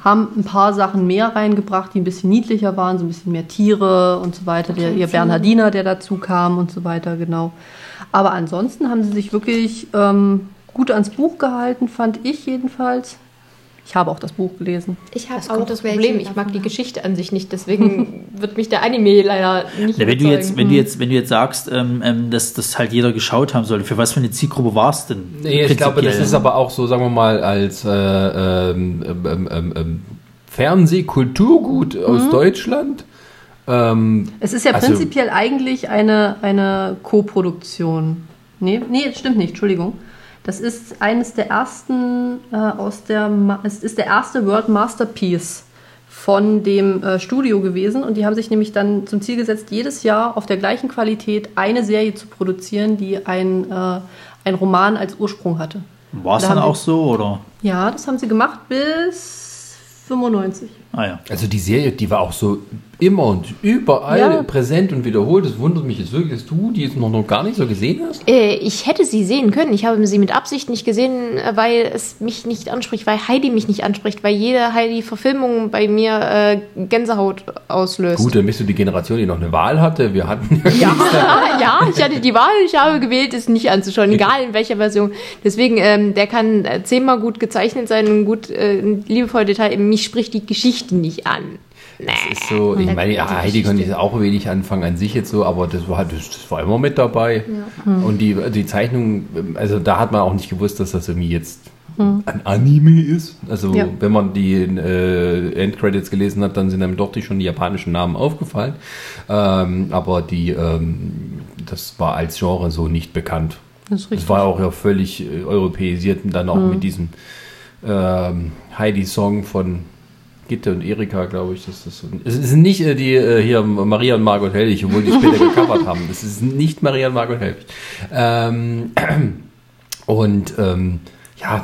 haben ein paar Sachen mehr reingebracht, die ein bisschen niedlicher waren, so ein bisschen mehr Tiere und so weiter. Der, ihr Bernhardiner, der dazu kam und so weiter, genau. Aber ansonsten haben sie sich wirklich ähm, gut ans Buch gehalten, fand ich jedenfalls. Ich habe auch das Buch gelesen. Ich habe Das kommt das Problem. Ich mag die Geschichte an sich nicht, deswegen wird mich der Anime leider nicht Ja, wenn, du jetzt, wenn, du jetzt, wenn du jetzt sagst, ähm, ähm, dass das halt jeder geschaut haben soll, für was für eine Zielgruppe war es denn? Nee, ich glaube, das ist aber auch so, sagen wir mal, als äh, ähm, ähm, ähm, ähm, Fernsehkulturgut aus Deutschland. Ähm, Es ist ja Also- prinzipiell eigentlich eine, eine Co-Produktion. Nee, nee, das stimmt nicht, Entschuldigung. Das ist eines der ersten äh, aus der Ma es ist der erste World Masterpiece von dem äh, Studio gewesen und die haben sich nämlich dann zum Ziel gesetzt, jedes Jahr auf der gleichen Qualität eine Serie zu produzieren, die ein, äh, ein Roman als Ursprung hatte. War es Da dann auch sie- so, oder? Ja, das haben sie gemacht bis 95. Ah ja. also die Serie, die war auch so immer und überall Ja. präsent und wiederholt. Das wundert mich jetzt wirklich, dass du die jetzt noch, noch gar nicht so gesehen hast. Äh, ich hätte sie sehen können. Ich habe sie mit Absicht nicht gesehen, äh, weil es mich nicht anspricht, weil Heidi mich nicht anspricht, weil jede Heidi-Verfilmung bei mir äh, Gänsehaut auslöst. Gut, dann bist du die Generation, die noch eine Wahl hatte. Wir hatten Ja, ja, ich hatte die Wahl, ich habe gewählt, es nicht anzuschauen, egal in welcher Version. Deswegen, ähm, der kann äh, zehnmal gut gezeichnet sein und gut äh, liebevoll Detail. Mich spricht die Geschichte nicht an. Das ist so, ich meine, ja, Heidi konnte ich auch wenig anfangen an sich jetzt so, aber das war, das, das war immer mit dabei. Und die, die Zeichnung, also da hat man auch nicht gewusst, dass das irgendwie jetzt ein Anime ist. Also Ja. wenn man die äh, Endcredits gelesen hat, dann sind einem doch die schon die japanischen Namen aufgefallen. Ähm, aber die, ähm, das war als Genre so nicht bekannt. Das ist Es richtig. war auch ja völlig äh, europäisiert und dann auch mit diesem ähm, Heidi-Song von Gitte und Erika, glaube ich. Das ist, es sind nicht äh, die äh, hier Maria und Margot Helwig, obwohl die später gecovert haben. Das ist nicht Maria und Margot Helwig. Ähm, und ähm, ja,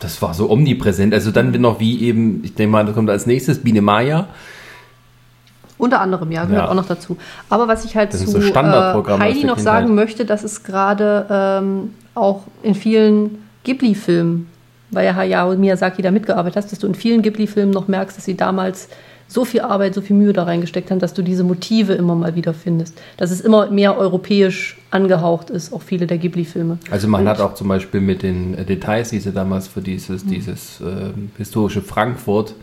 das war so omnipräsent. Also dann noch wie eben, ich denke mal, da kommt als nächstes Biene Maya. Unter anderem, ja, gehört Ja. auch noch dazu. Aber was ich halt Das zu so äh, Heidi noch Kindheit. sagen möchte, dass es gerade ähm, auch in vielen Ghibli-Filmen, weil ja Hayao Miyazaki da mitgearbeitet hat, dass du in vielen Ghibli-Filmen noch merkst, dass sie damals so viel Arbeit, so viel Mühe da reingesteckt haben, dass du diese Motive immer mal wieder findest. Dass es immer mehr europäisch angehaucht ist, auch viele der Ghibli-Filme. Also man hat auch zum Beispiel mit den äh, Details, die sie damals für dieses, Mhm. dieses ähm, historische Frankfurt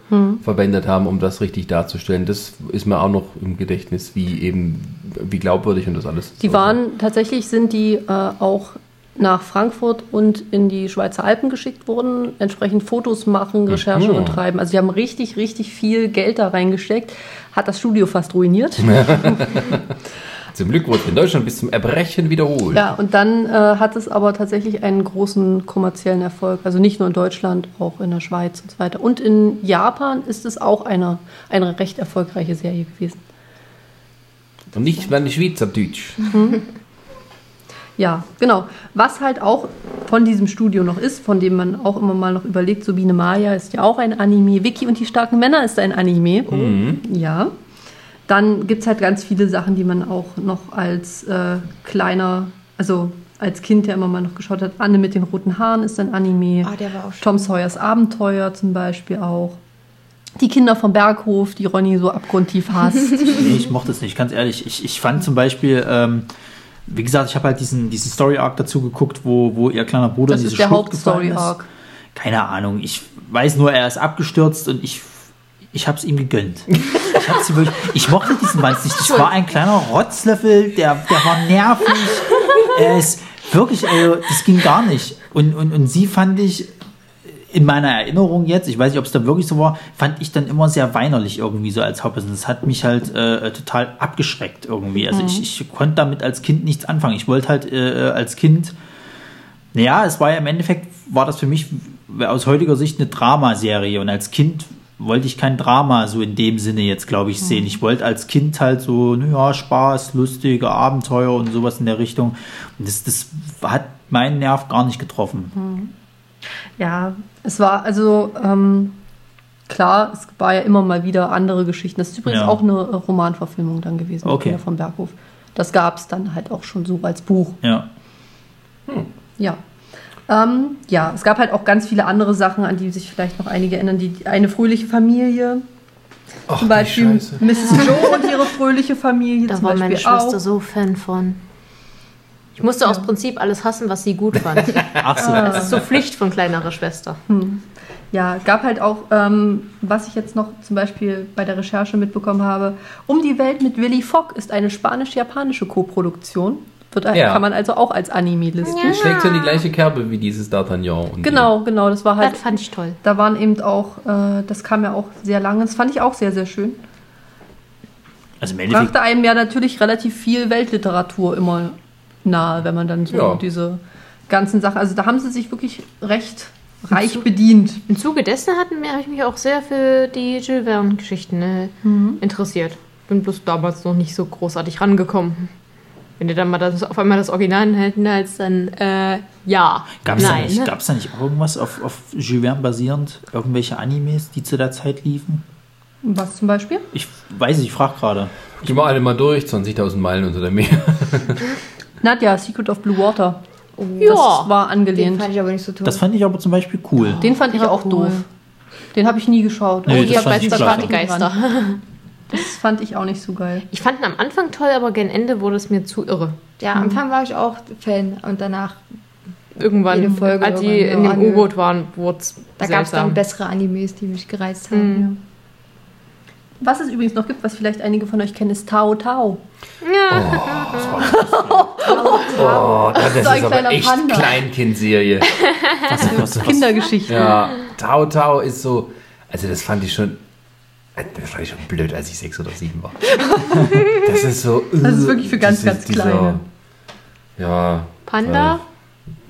verwendet haben, um das richtig darzustellen. Das ist mir auch noch im Gedächtnis, wie eben, wie glaubwürdig und das alles. Die waren tatsächlich sind die äh, auch nach Frankfurt und in die Schweizer Alpen geschickt worden, entsprechend Fotos machen, Recherche Mhm. und treiben. Also die haben richtig, richtig viel Geld da reingesteckt, hat das Studio fast ruiniert. Zum Glück wurde in Deutschland bis zum Erbrechen wiederholt. Ja, und dann äh, hat es aber tatsächlich einen großen kommerziellen Erfolg. Also nicht nur in Deutschland, auch in der Schweiz und so weiter. Und in Japan ist es auch eine, eine recht erfolgreiche Serie gewesen. Und nicht mal Schweizerdeutsch. Ja, genau. Was halt auch von diesem Studio noch ist, von dem man auch immer mal noch überlegt, so Biene Maya ist ja auch ein Anime. Vicky und die starken Männer ist ein Anime. Ja. Dann gibt es halt ganz viele Sachen, die man auch noch als äh, kleiner, also als Kind ja immer mal noch geschaut hat. Anne mit den roten Haaren ist ein Anime. Ah, der war auch schön. Tom Sawyers Abenteuer zum Beispiel auch. Die Kinder vom Berghof, die Ronny so abgrundtief hasst. Nee, ich mochte es nicht, ganz ehrlich. Ich, ich fand zum Beispiel, ähm, wie gesagt, ich habe halt diesen, diesen Story-Arc dazu geguckt, wo, wo ihr kleiner Bruder Das in ist diese der ist. Hauptstory-Arc. Keine Ahnung, ich weiß nur, er ist abgestürzt und ich, ich habe es ihm gegönnt. Ich, hab's ihm wirklich, ich mochte diesen Mann nicht. Ich war ein kleiner Rotzlöffel, der, der war nervig. Er ist wirklich, also, das ging gar nicht. Und, und, und sie fand ich in meiner Erinnerung jetzt, ich weiß nicht, ob es da wirklich so war, fand ich dann immer sehr weinerlich irgendwie so als Hauptperson. Das hat mich halt äh, total abgeschreckt irgendwie. Also ich, ich konnte damit als Kind nichts anfangen. Ich wollte halt äh, als Kind, naja, es war ja im Endeffekt, war das für mich aus heutiger Sicht eine Dramaserie und als Kind wollte ich kein Drama so in dem Sinne jetzt, glaube ich, sehen. Ich wollte als Kind halt so, naja, Spaß, lustige Abenteuer und sowas in der Richtung. Und das, das hat meinen Nerv gar nicht getroffen. Ja, es war also ähm, klar, es war ja immer mal wieder andere Geschichten. Das ist übrigens Ja. auch eine Romanverfilmung dann gewesen, Okay. Kinder vom Berghof. Das gab es dann halt auch schon so als Buch. Ja. Ja. Ähm, ja, es gab halt auch ganz viele andere Sachen, an die sich vielleicht noch einige erinnern. Die eine fröhliche Familie, Ach, zum Beispiel. Mrs. Joe und ihre fröhliche Familie. Da zum war Beispiel meine Schwester auch. so Fan von. Ich musste aus Prinzip alles hassen, was sie gut fand. Ach so. Das ist so Pflicht von kleinerer Schwester. Ja, gab halt auch, ähm, was ich jetzt noch zum Beispiel bei der Recherche mitbekommen habe, Um die Welt mit Willy Fogg ist eine spanisch-japanische Koproduktion. Wird, Ja. Kann man also auch als Anime listen. Das schlägt so in die gleiche Kerbe wie dieses D'Artagnan. Genau, genau, das war halt Das fand ich toll. Da waren eben auch, äh, das kam ja auch sehr lange, das fand ich auch sehr, sehr schön. Also im Endeffekt, Brachte einem ja natürlich relativ viel Weltliteratur immer nahe, wenn man dann so Ja. diese ganzen Sachen, also da haben sie sich wirklich recht reich bedient. Im Zuge dessen habe ich mich auch sehr für die Jules Verne-Geschichten äh, interessiert. Bin bloß damals noch nicht so großartig rangekommen. Wenn ihr dann mal das, auf einmal das Original halten, als dann, äh, ja. gab es da, nicht- ne? gab's da nicht auch irgendwas auf, auf Jules Verne basierend? Irgendwelche Animes, die zu der Zeit liefen? Was zum Beispiel? Ich weiß nicht, ich frage gerade. Gehen wir alle mal durch, 20.000 Meilen unter der Meer. Nadja, Secret of Blue Water. Ja. Das war Den angelehnt. fand ich aber nicht so toll. Das fand ich aber zum Beispiel cool. Den fand ich Ja, auch cool. doof. Den habe ich nie geschaut. Nee, Oh, das ihr klasse. Partygeister. Das fand ich auch nicht so geil. Ich fand ihn am Anfang toll, aber gegen Ende wurde es mir zu irre. ja, am Anfang war ich auch Fan und danach, Irgendwann, Jede Folge als irgendwann, in ja, dem U-Boot waren, wurde es da gab es dann bessere Animes, die mich gereizt haben. Was es übrigens noch gibt, was vielleicht einige von euch kennen, ist Tao Tao. Oh, das ist so ein aber echt Panda. Kleinkind-Serie. Was, was, was, Kindergeschichte. Ja, Tao Tao ist so, also das fand ich schon, äh, das fand ich schon blöd, als ich sechs oder sieben war. Das ist so. Das ist wirklich für ganz, ganz Kleine. Ja. Panda?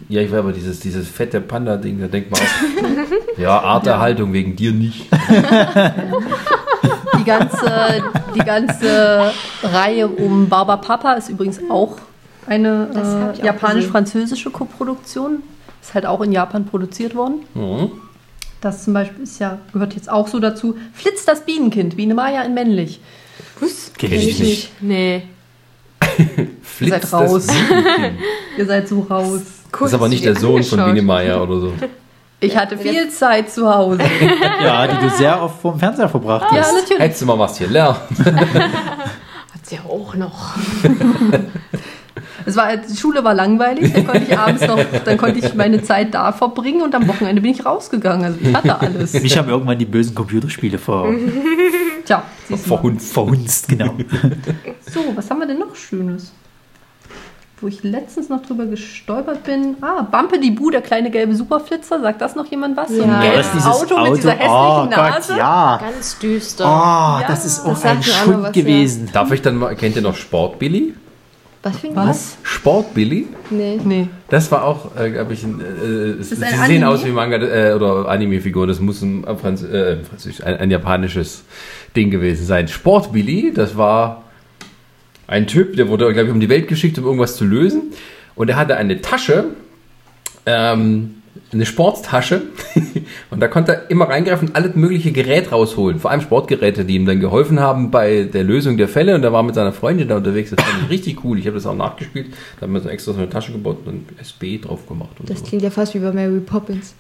Ja, ich war aber dieses, dieses fette Panda-Ding, da denkt man auch, ja, Arterhaltung wegen dir nicht. Die ganze, die ganze Reihe um Barber Papa ist übrigens auch eine äh, japanisch-französische Koproduktion. Ist halt auch in Japan produziert worden. Mhm. Das zum Beispiel ist ja, gehört jetzt auch so dazu. Flitz das Bienenkind, Biene Maya in männlich. kenn Kenn ich ich nicht. Nee. Flitz seid das raus. Ihr seid so raus. Das ist aber nicht der Sohn von Biene Meier oder so. Ich hatte viel Zeit zu Hause. Ja, die du sehr oft vorm Fernseher verbracht Ja, hast. natürlich. Hättest du mal was hier lernen. Hat sie ja auch noch. Es war, die Schule war langweilig, dann konnte ich abends noch, dann konnte ich meine Zeit da verbringen und am Wochenende bin ich rausgegangen. Also ich hatte alles. Mich haben irgendwann die bösen Computerspiele ver Tja. Verhunzt. verhunzt, genau. So, was haben wir denn noch Schönes? Wo ich letztens noch drüber gestolpert bin. Ah, Bumpe die Bu, der kleine gelbe Superflitzer. Sagt das noch jemand was? So ein Ja. gelbes Das ist Auto, mit dieser hässlichen oh Nase. Gott, ja. Ganz düster. Oh, das ist auch das ein Schund was, gewesen. Darf ich dann mal, kennt ihr noch Sportbilly? Was für ein Was? Sportbilly? Nee. Nee. Das war auch, äh, glaube ich, ein, äh, ist sie ein sehen Anime? aus wie Manga äh, oder Anime-Figur. Das muss ein, äh, Franz, äh, ein, ein japanisches Ding gewesen sein. Sportbilly, das war ein Typ, der wurde, glaube ich, um die Welt geschickt, um irgendwas zu lösen. Und er hatte eine Tasche, ähm, eine Sporttasche. und da konnte er immer reingreifen und alles mögliche Gerät rausholen. Vor allem Sportgeräte, die ihm dann geholfen haben bei der Lösung der Fälle. Und er war mit seiner Freundin da unterwegs. Das fand ich richtig cool. Ich habe das auch nachgespielt. Da haben wir so extra so eine Tasche gebaut und dann SB drauf gemacht. Und Das so. klingt ja fast wie bei Mary Poppins.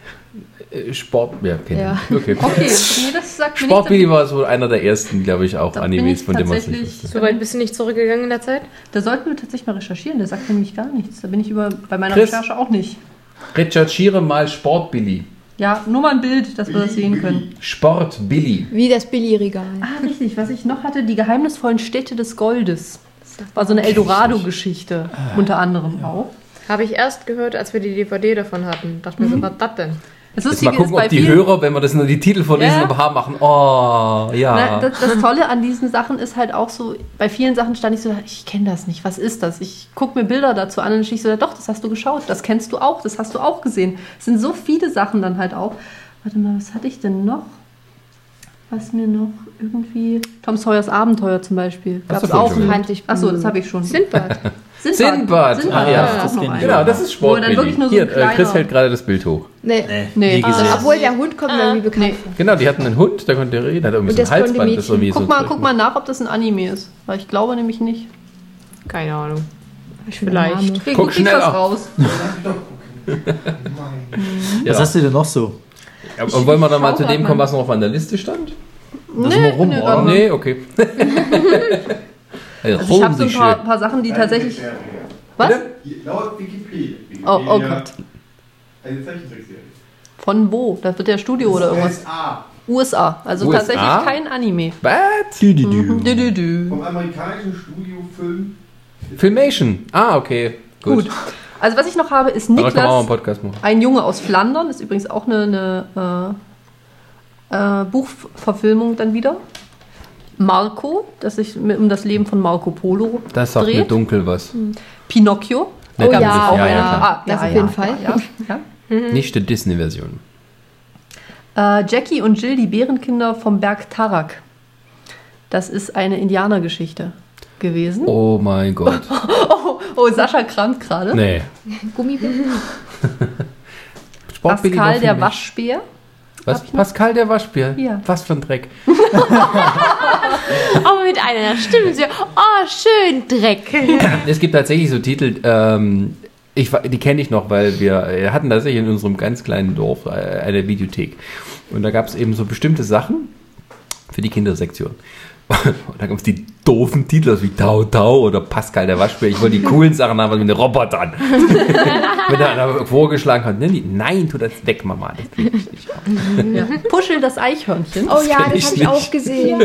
Äh, Sport, ja, kenn Ja. ich. Okay. Okay, nee, das sagt mir Sportbilly nicht. war so einer der ersten, glaube ich, auch Da Animes, ich von dem man tatsächlich- wusste. So weit bist du nicht zurückgegangen in der Zeit? Da sollten wir tatsächlich mal recherchieren. Der sagt nämlich gar nichts. Da bin ich über, bei meiner Chris? Recherche auch nicht. Recherchiere mal Sportbilly. Ja, nur mal ein Bild, dass wir das sehen können. Sportbilly. Wie das Billy-Regal. Ah, richtig. Was ich noch hatte, die geheimnisvollen Städte des Goldes. War so eine Eldorado-Geschichte. Unter anderem auch. Habe ich erst gehört, als wir die DVD davon hatten. Dachte mir so, was das denn? Das Jetzt Lustige mal gucken, ist bei ob die vielen, Hörer, wenn wir das nur die Titel vorlesen, Ja. ein paar machen. Oh, ja. Na, das, das Tolle an diesen Sachen ist halt auch so, bei vielen Sachen stand ich so, ich kenne das nicht, was ist das? Ich gucke mir Bilder dazu an und ich so, doch, das hast du geschaut, das kennst du auch, das hast du auch gesehen. Es sind so viele Sachen dann halt auch. Warte mal, was hatte ich denn noch? Was mir noch irgendwie. Tom Sawyers Abenteuer zum Beispiel. Gab es auch. Fand ich Achso, das habe ich schon. Sindbad. Sinbad. Sinbad, Ah, ja, ja, das kenn ich. einer. Genau, das ist nur so Hier, äh, Chris hält gerade das Bild hoch. Nee. Nee, also, gesehen. Obwohl der Hund kommt mir irgendwie bekannt vor. Genau, die hatten einen Hund, der konnte reden, hat irgendwie Und so ein das Halsband. Das irgendwie guck, so mal, guck mal nach, ob das ein Anime ist. Weil ich glaube nämlich nicht. Keine Ahnung. Vielleicht. Guck gut, liegt schneller. was raus. Was hast du denn noch so? Ja, und wollen wir dann mal zu dem kommen, was noch auf meiner Liste stand? Da sind wir rum, nee. Nee, okay. also, Also ich habe so ein paar, paar Sachen, die tatsächlich. Was? Laut Wikipedia. Oh, oh Gott. Eine Zeichentrickserie. Von wo? Das wird ja Studio oder irgendwas. USA. USA. Also USA? tatsächlich kein Anime. Was? Dü. Vom amerikanischen Studiofilm. Filmation. Ah, okay. Gut. Gut. Also was ich noch habe, ist Niklas, Podcast machen. ein Junge aus Flandern. Ist übrigens auch eine, eine äh, äh, Buchverfilmung dann wieder. Marco, das sich um das Leben von Marco Polo Das sagt mir dreht. dunkel was. Pinocchio. Oh Gab's ja, auch ja. Ah, Das ja, auf jeden ja, Fall. Ja. Nicht die Disney-Version. Äh, Jackie und Jill, die Bärenkinder vom Berg Tarak. Das ist eine Indianergeschichte gewesen. Oh mein Gott. Oh, oh Sascha kramt gerade. Nee. War Pascal, der. Waschbär. Was? Pascal, der Waschbär? Ja. Was für ein Dreck. Aber mit einer Stimme. So, oh, schön, Dreck. Es gibt tatsächlich so Titel, ähm, ich, die kenne ich noch, weil wir äh, hatten tatsächlich in unserem ganz kleinen Dorf äh, eine Videothek. Und da gab es eben so bestimmte Sachen für die Kindersektion. Und da gab es die doofen Titel aus wie Tau Tau oder Pascal der Waschbär. Ich wollte die coolen Sachen haben, was mit den Robotern. Wenn da einer vorgeschlagen hat, nein, nein, tu das weg, Mama. Das. Ja. Puschel, das Eichhörnchen. Oh ja, kenn das ich habe ich auch gesehen.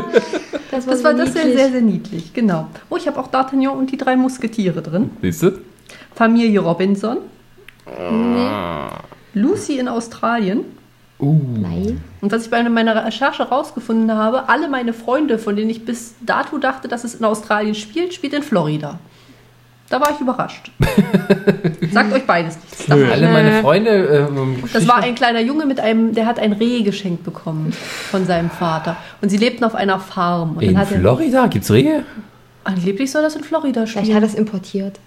Das war, Das war so das sehr, niedlich. sehr, sehr niedlich, genau. Oh, ich habe auch D'Artagnan und die drei Musketiere drin. Siehst du? Familie Robinson. Lucy in Australien. Nein. Und was ich bei meiner Recherche herausgefunden habe, alle meine Freunde, von denen ich bis dato dachte, dass es in Australien spielt, spielt in Florida. Da war ich überrascht. Sagt euch beides nichts. Das, Alle meine Freunde. Ähm, das war ein kleiner Junge mit einem, der hat ein Reh geschenkt bekommen von seinem Vater. Und sie lebten auf einer Farm. Und in dann hat er, Florida gibt's Rehe? angeblich soll das in Florida Vielleicht hat spielen. er es importiert.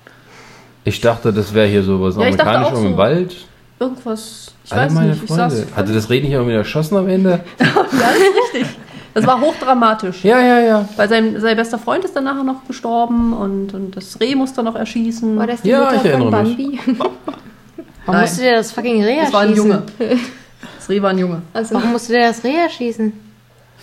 Ich dachte, das wäre hier sowas Ja, ich dachte amerikanisch auch im so. Wald. Irgendwas, ich Alle weiß meine nicht. Ich Freunde. saß, Hatte das Reh nicht irgendwie erschossen am Ende? ja, das ist richtig. Das war hochdramatisch. Ja, ja, ja. Weil sein, sein bester Freund ist dann nachher noch gestorben und, und das Reh musste noch erschießen. War das die Ja, Mutter ich erinnere von mich. Bambi? Warum Nein. musst du dir das fucking Reh das war ein erschießen? Junge. Das Reh war ein Junge. Also, Warum musst du dir das Reh erschießen?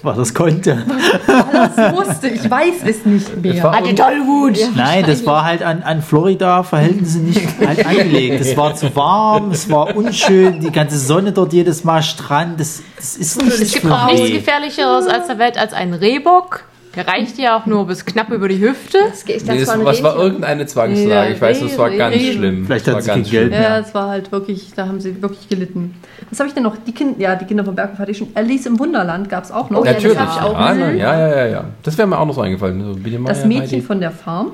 Was das konnte. Das wusste ich, weiß es nicht Es mehr. war Hatte Tollwut. Nein, das war halt an, an Florida-Verhältnisse nicht halt angelegt. Es war zu warm, es war unschön, die ganze Sonne dort jedes Mal Strand. Das, das ist nicht Es gibt für auch nichts. Gefährlicheres als der Welt als ein Rehbock. Der reicht ja auch nur bis knapp über die Hüfte. das, das Nee, das, war was war irgendeine Zwangslage? Ja, ich weiß, das war ganz schlimm. Vielleicht das hat sie ganz kein Geld schlimm. Ja, es war halt wirklich, da haben sie wirklich gelitten. Was habe ich denn noch? Die Kinder, ja, die Kinder vom Berghof hatte ich schon. Alice im Wunderland gab es auch noch. Oh ja, das Natürlich. hab ich auch ja, ja, ja, ja, ja. Das wäre mir auch noch so eingefallen. So, Biene Das Mädchen Heidi. von der Farm,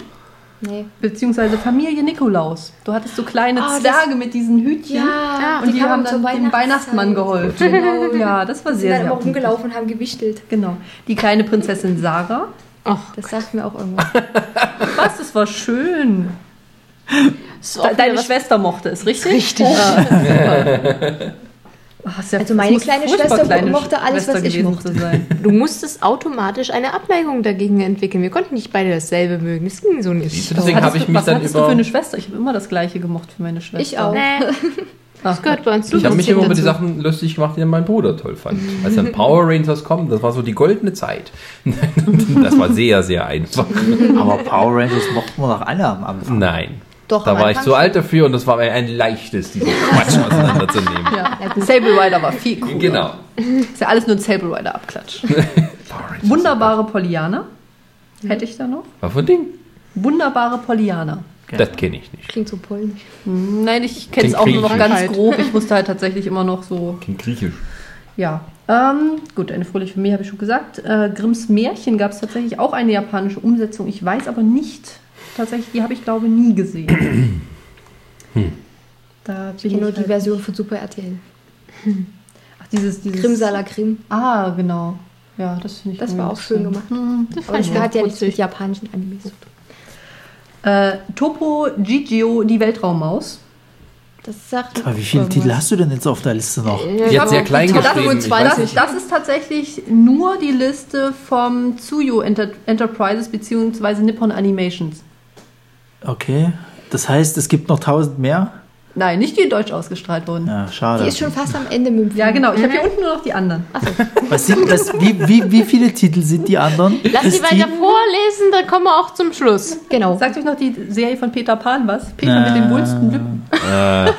Nee. beziehungsweise Familie Nikolaus. Du hattest so kleine das- Zwerge mit diesen Hütchen. Ja, Und die, haben kamen dann zur dem Weihnachtsmann geholfen. Genau, ja, das war Die sind sehr, dann sehr immer gut. rumgelaufen und haben gewichtelt. Genau. Die kleine Prinzessin Sarah. Das sagt mir auch irgendwas. Was, das war schön. Das deine Schwester mochte es, richtig? Richtig. Ah, ist ja- Also meine kleine Schwester kleine mochte alles, Schwester was ich mochte. zu sein. Du musstest automatisch eine Abneigung dagegen entwickeln. Wir konnten nicht beide dasselbe mögen. Das ging so nicht. Du, Deswegen habe Hattest ich du- mich was dann hattest du über. für eine Schwester? Ich habe immer das gleiche gemocht für meine Schwester. Ich auch. Nee, das gehört bei uns Ich habe mich dazu. immer über die Sachen lustig gemacht, die mein Bruder toll fand. Als dann Power Rangers kommen, das war so die goldene Zeit. das war sehr, sehr einfach. Aber Power Rangers mochten wir doch alle am Anfang. Nein. Doch, Da war ich zu alt dafür und das war mir ein leichtes, diesen Quatsch auseinanderzunehmen. Ja. Sable Rider war viel cooler. Genau. Ist ja alles nur ein Sable Rider Abklatsch. Wunderbare Pollyanna. Hätte ich da noch? Für ein Ding? Wunderbare Pollyanna. Das kenne ich nicht. Klingt so polnisch. Nein, ich kenne es auch nur noch ganz grob. Ich wusste halt tatsächlich immer noch so. Klingt griechisch. Ja. Ähm, gut, eine fröhliche Familie habe ich schon gesagt. Äh, Grimms Märchen gab es tatsächlich auch eine japanische Umsetzung. Ich weiß aber nicht, tatsächlich, die habe ich glaube nie gesehen. Da Ich bin kenne nur die halt- Version von Super RTL. Ach, dieses, dieses Grimsala Grimm. Ah, genau. Ja, das finde ich Das war auch schön gemacht. Hm, das Aber das ich hat ja nichts mit japanischen Animes zu tun. Äh, Topo Gigio, die Weltraummaus. Das sagt Aber wie viele Titel hast du denn jetzt auf der Liste noch? Die hat sehr klein geschrieben. Das, das ist tatsächlich nur die Liste vom Tsuyo Enter Enterprises bzw. Nippon Animations. Okay. Das heißt, es gibt noch tausend mehr? Nein, nicht die in Deutsch ausgestrahlt wurden. Ja, Ja, schade. Die ist schon fast am Ende mit dem Film. genau. Ich habe hier unten nur noch die anderen. Was sind das? Wie, wie, wie viele Titel sind die anderen? Lass sie weiter vorlesen, dann kommen wir auch zum Schluss. Genau. Sagt euch noch die Serie von Peter Pan was? Peter mit den wulsten Lippen.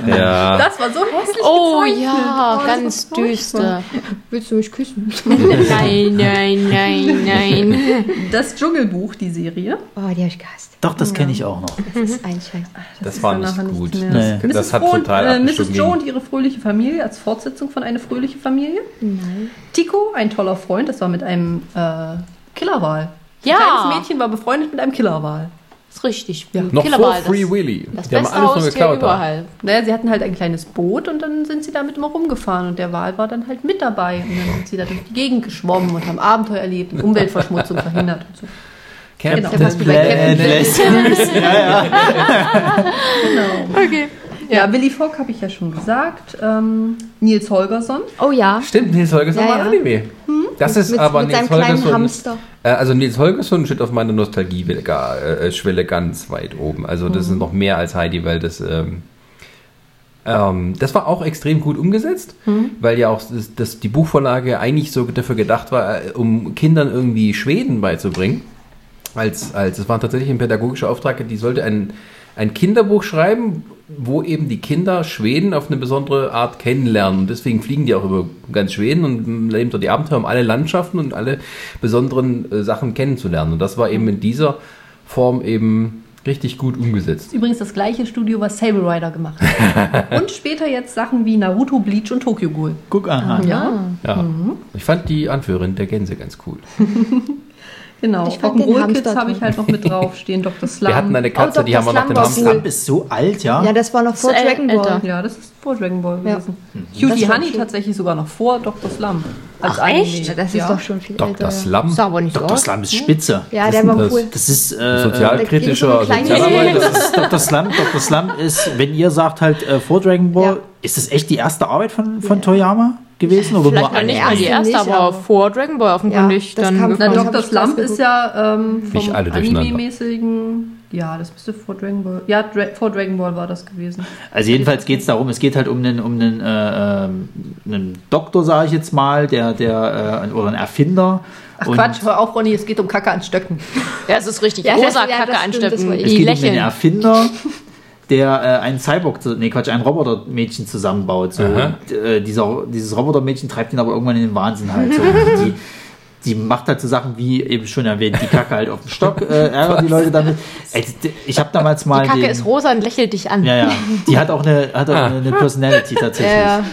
ja. Das war so hässlich Oh gezeichnet. ja, das ganz düster. Willst du mich küssen? Nein, nein, nein, nein. Das Dschungelbuch, die Serie. Oh, die habe ich gehasst. Doch, das kenne ich auch noch. Das ist ein Scheiß. Das ist war nicht gut. nichts Nee. mehr. Das Mrs. hat Joe, total äh, Mrs. Joe und ihre fröhliche Familie als Fortsetzung von Eine fröhliche Familie. Nein. Tico, ein toller Freund, das war mit einem äh, Killerwal. Ein Ja. kleines Mädchen war befreundet mit einem Killerwal. ist richtig. Noch Killerwahl, vor Free das, Willy. das Die haben beste alles nur Haustier geklaut. überall. Naja, sie hatten halt ein kleines Boot und dann sind sie damit immer rumgefahren und der Wal war dann halt mit dabei und dann sind sie da durch die Gegend geschwommen und haben Abenteuer erlebt und Umweltverschmutzung verhindert und so. Captain Genau. fast wie bei Captain Planet. Okay. Ja, Willy Fogg habe ich ja schon gesagt. Ähm, Nils Holgersson. Oh ja. Stimmt, Nils Holgersson Ja, war ja. Anime. Das ist mit, aber mit Nils seinem kleinen Holgersson. Hamster. Äh, also Nils Holgersson steht auf meiner Nostalgie-Schwelle ganz weit oben. Also das ist noch mehr als Heidi, weil das ähm, ähm, das war auch extrem gut umgesetzt, weil ja auch das, das, die Buchvorlage eigentlich so dafür gedacht war, äh, um Kindern irgendwie Schweden beizubringen. Als, als es war tatsächlich ein pädagogischer Auftrag, die sollte ein, ein Kinderbuch schreiben, wo eben die Kinder Schweden auf eine besondere Art kennenlernen. Und deswegen fliegen die auch über ganz Schweden und leben dort die Abenteuer, um alle Landschaften und alle besonderen äh, Sachen kennenzulernen. Und das war eben in dieser Form eben richtig gut umgesetzt. Übrigens das gleiche Studio, was Sable Rider gemacht hat. und später jetzt Sachen wie Naruto, Bleach und Tokyo Ghoul. Guck an. Ja, Ja. Ich fand die Anführerin der Gänse ganz cool. genau. Den Rock'n'Roll Kids habe ich halt noch mit draufstehen. Dr. Slum. Wir hatten eine Katze, Oh, die Dr. haben wir Slum dem war Hamster. Slump ist so alt, ja? Ja, das war noch vor Das Dragon älter. Ball. Ja, das ist vor Dragon Ball Ja. gewesen. Das Cutie war Honey tatsächlich sogar noch vor Dr. Slum. Als Ach, Anime. echt? Ja, das ist ja. doch schon viel Dr. älter. Slum. Sah aber nicht so Dr. aus. Slum ist spitze. Ja, der war das? cool. Das ist äh, Sozialkritischer Sozialarbeiter. Das ist Dr. Slum. Dr. Slum ist, wenn ihr sagt halt äh, vor Dragon Ball, Ja. ist das echt die erste Arbeit von, von Toyama gewesen? Oder Vielleicht nur eine? nicht mal die erste nicht, aber aber- vor Dragon Ball offenkundig. Ja, das dann kam- Na, Dr. Slump ist ja ähm, Nicht vom. Anime-mäßigen. Ja, das müsste vor Dragon Ball. Ja, Dra vor Dragon Ball war das gewesen. Also jedenfalls geht es darum, es geht halt um einen, um einen, äh, ähm, einen Doktor, sage ich jetzt mal, der, der äh, oder einen Erfinder. Ach Und Quatsch, hör auf, Ronny, es geht um Kacke an Stöcken. Ja, es ist richtig. Ja, Rosa ja, Kacke stimmt, anstöcken. war Es geht um einen lächeln. Erfinder, der äh, einen Cyborg, nee Quatsch, ein Robotermädchen zusammenbaut. So. Und, äh, dieser, dieses Robotermädchen treibt ihn aber irgendwann in den Wahnsinn halt. So. die, die macht halt so Sachen wie eben schon erwähnt, die Kacke halt auf dem Stock, äh, ärgert die Leute damit. Ey, ich habe damals mal Die Kacke den, ist rosa und lächelt dich an. ja, ja. Die hat auch eine, hat auch eine, eine Personality tatsächlich. Ja, ja.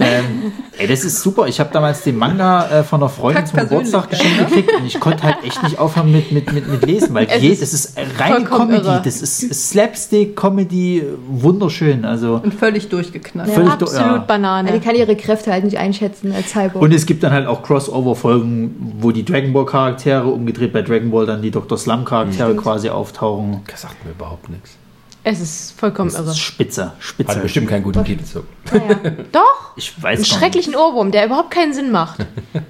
Ähm, ey, das ist super. Ich habe damals den Manga äh, von einer Freundin zum Geburtstag Kackpersönlichkeit, geschenkt gekriegt und ich konnte halt echt nicht aufhören mit, mit, mit, mit Lesen, weil Es je, ist das ist reine vollkommen Comedy. irre. Das ist Slapstick, Comedy, wunderschön. Also Und völlig durchgeknallt. Völlig do- Absolut ja. Ja, Banane. die kann ihre Kräfte halt nicht einschätzen als Cyborg. und es gibt dann halt auch Crossover-Folgen, wo die Dragon Ball Charaktere umgedreht bei Dragon Ball dann die Dr. Slum Charaktere quasi auftauchen. Das sagt mir überhaupt nichts. Es ist vollkommen Das irre. ist spitze, Hat bestimmt keinen guten Titel. So. Doch, Ich weiß einen gar nicht. schrecklichen Ohrwurm, der überhaupt keinen Sinn macht.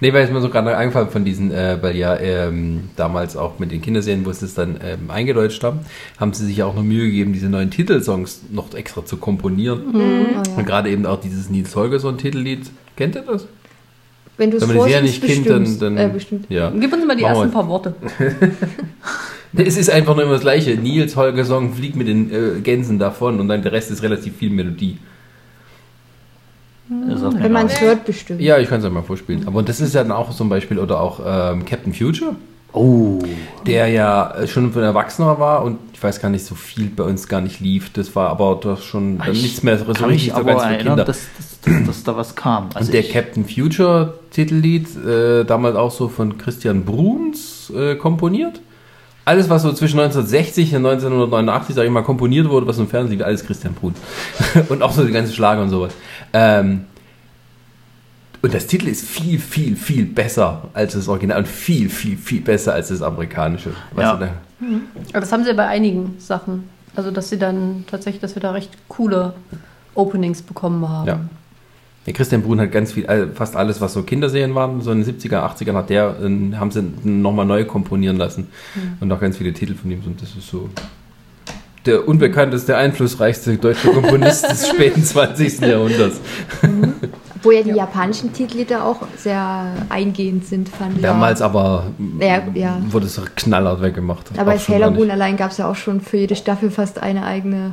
Nee, weil es mir so gerade eingefallen von diesen, äh, weil ja ähm, damals auch mit den Kinderserien, wo es das dann ähm, eingedeutscht haben, haben sie sich auch noch Mühe gegeben, diese neuen Titelsongs noch extra zu komponieren. Oh, ja. Und gerade eben auch dieses Nils Holgersson Titellied. Kennt ihr das? Wenn du es vorsiehst, nicht kennt, dann, dann Äh, bestimmt. ja. Gib uns mal die Machen ersten paar Worte. Es ist einfach nur immer das Gleiche. Nils Holgersson fliegt mit den äh, Gänsen davon und dann der Rest ist relativ viel Melodie. Das mir Wenn man es hört, bestimmt. Ja, ich kann es ja mal vorspielen. Aber das ist ja dann auch zum Beispiel, oder auch ähm, Captain Future, Oh, der ja äh, schon für ein Erwachsener war und ich weiß gar nicht, so viel bei uns gar nicht lief. Das war aber doch schon dann ich nichts mehr so richtig mich so ganz für erinnern, Kinder. dass, dass, dass, dass da was kam. Also und der Captain Future Titellied, äh, damals auch so von Christian Bruns äh, komponiert. Alles, was so zwischen 1960 und 1989, sag ich mal, komponiert wurde, was im Fernsehen lief, alles Christian Brun. und auch so die ganzen Schlager und sowas. Ähm, und das Titel ist viel, viel, viel besser als das Original und viel, viel, viel besser als das amerikanische. Ja. du, da- Aber das haben sie bei einigen Sachen. Also, dass sie dann tatsächlich, dass wir da recht coole Openings bekommen haben. Ja. Der Christian Brun hat ganz viel, fast alles, was so Kinderserien waren, so in den 70er, 80ern hat der, äh, haben sie nochmal neu komponieren lassen. Und auch ganz viele Titel von ihm. Und das ist so, der unbekannteste, einflussreichste deutsche Komponist des späten 20. Jahrhunderts. Wo ja die japanischen Titel da auch sehr eingehend sind, fand ich. Damals aber Ja, ja. wurde es knallhart weggemacht. Aber bei Sailor Moon allein gab es ja auch schon für jede Staffel fast eine eigene.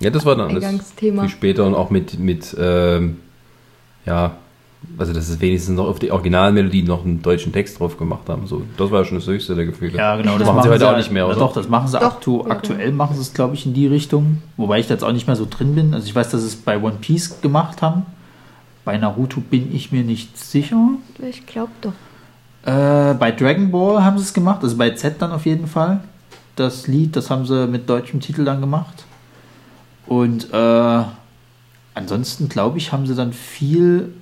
Ja, das war dann alles viel später und auch mit, mit ähm, ja, also dass es wenigstens noch auf die Originalmelodie noch einen deutschen Text drauf gemacht haben. So, das war ja schon das höchste der Gefühle. Ja, genau. Das machen sie heute auch nicht mehr, ja, oder? Doch, das machen sie Doch, aktu ja. aktuell machen sie es, glaube ich, in die Richtung. Wobei ich da jetzt auch nicht mehr so drin bin. Also ich weiß, dass sie es bei One Piece gemacht haben. Bei Naruto bin ich mir nicht sicher. Ich glaube doch. Äh, bei Dragon Ball haben sie es gemacht, also bei Z dann auf jeden Fall. Das Lied, das haben sie mit deutschem Titel dann gemacht. Und äh, ansonsten, glaube ich, haben sie dann viel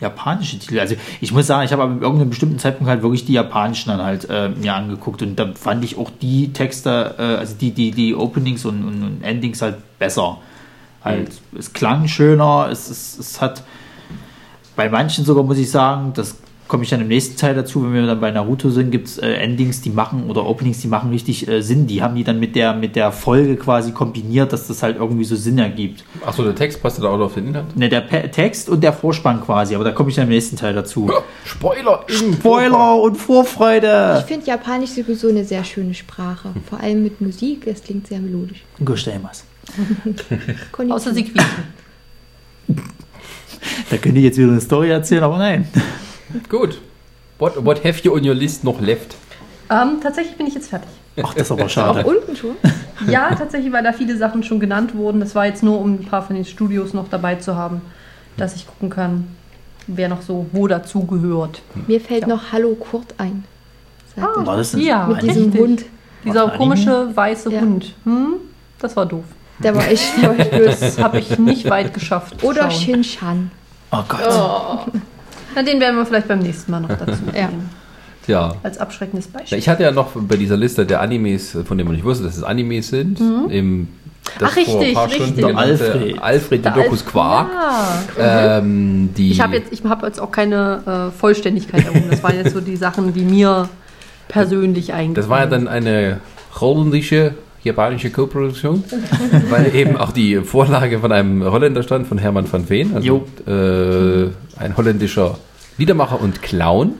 japanische Titel. Also ich muss sagen, ich habe aber in irgendeinem bestimmten Zeitpunkt halt wirklich die japanischen dann halt äh, mir angeguckt und da fand ich auch die Texte, äh, also die, die, die Openings und, und, und Endings halt besser. Halt, es klang schöner, es, es, es hat bei manchen sogar, muss ich sagen, das komme ich dann im nächsten Teil dazu, wenn wir dann bei Naruto sind, gibt es äh, Endings, die machen oder Openings, die machen richtig äh, Sinn. Die haben die dann mit der, mit der Folge quasi kombiniert, dass das halt irgendwie so Sinn ergibt. Achso, der Text passt da auch auf den Inhalt. Ne, der Pe Text und der Vorspann quasi, aber da komme ich dann im nächsten Teil dazu. Spoiler! Spoiler und Vorfreude! Ich finde Japanisch sowieso eine sehr schöne Sprache. Vor allem mit Musik. Es klingt sehr melodisch. Konnichiwa. Außer sie quietschen. Da könnte ich jetzt wieder eine Story erzählen, aber nein. Gut. What, what have you on your list noch left? Ähm, tatsächlich bin ich jetzt fertig. Ach, das ist aber Auch schade. unten schon. Ja, tatsächlich, weil da viele Sachen schon genannt wurden. Das war jetzt nur, um ein paar von den Studios noch dabei zu haben, dass ich gucken kann, wer noch so wo dazu gehört. Mir fällt Ja. noch Hallo Kurt ein. Sagt er. War das ein Ja, Mit diesem richtig. Hund. Dieser komische weiße Ja. Hund. Hm? Das war doof. Der war echt, blöd. Das habe ich nicht weit geschafft. Oder schauen. Shin-Chan. Oh Gott. Na, den werden wir vielleicht beim nächsten Mal noch dazu Ja. nehmen. Ja. Als abschreckendes Beispiel. Ich hatte ja noch bei dieser Liste der Animes, von denen man nicht wusste, dass es Animes sind, im das Ach, richtig, richtig. Alfred. Alfred Der Dokus Alf- Quark. Ja. Ähm, die Ich habe jetzt, ich habe jetzt auch keine äh, Vollständigkeit erhoben. Das waren jetzt so die Sachen, die mir persönlich eigentlich. Das war ja dann eine holländische, japanische Co-Produktion, weil eben auch die Vorlage von einem Holländer stand, von Hermann van Veen, also äh, ein holländischer Liedermacher und Clown.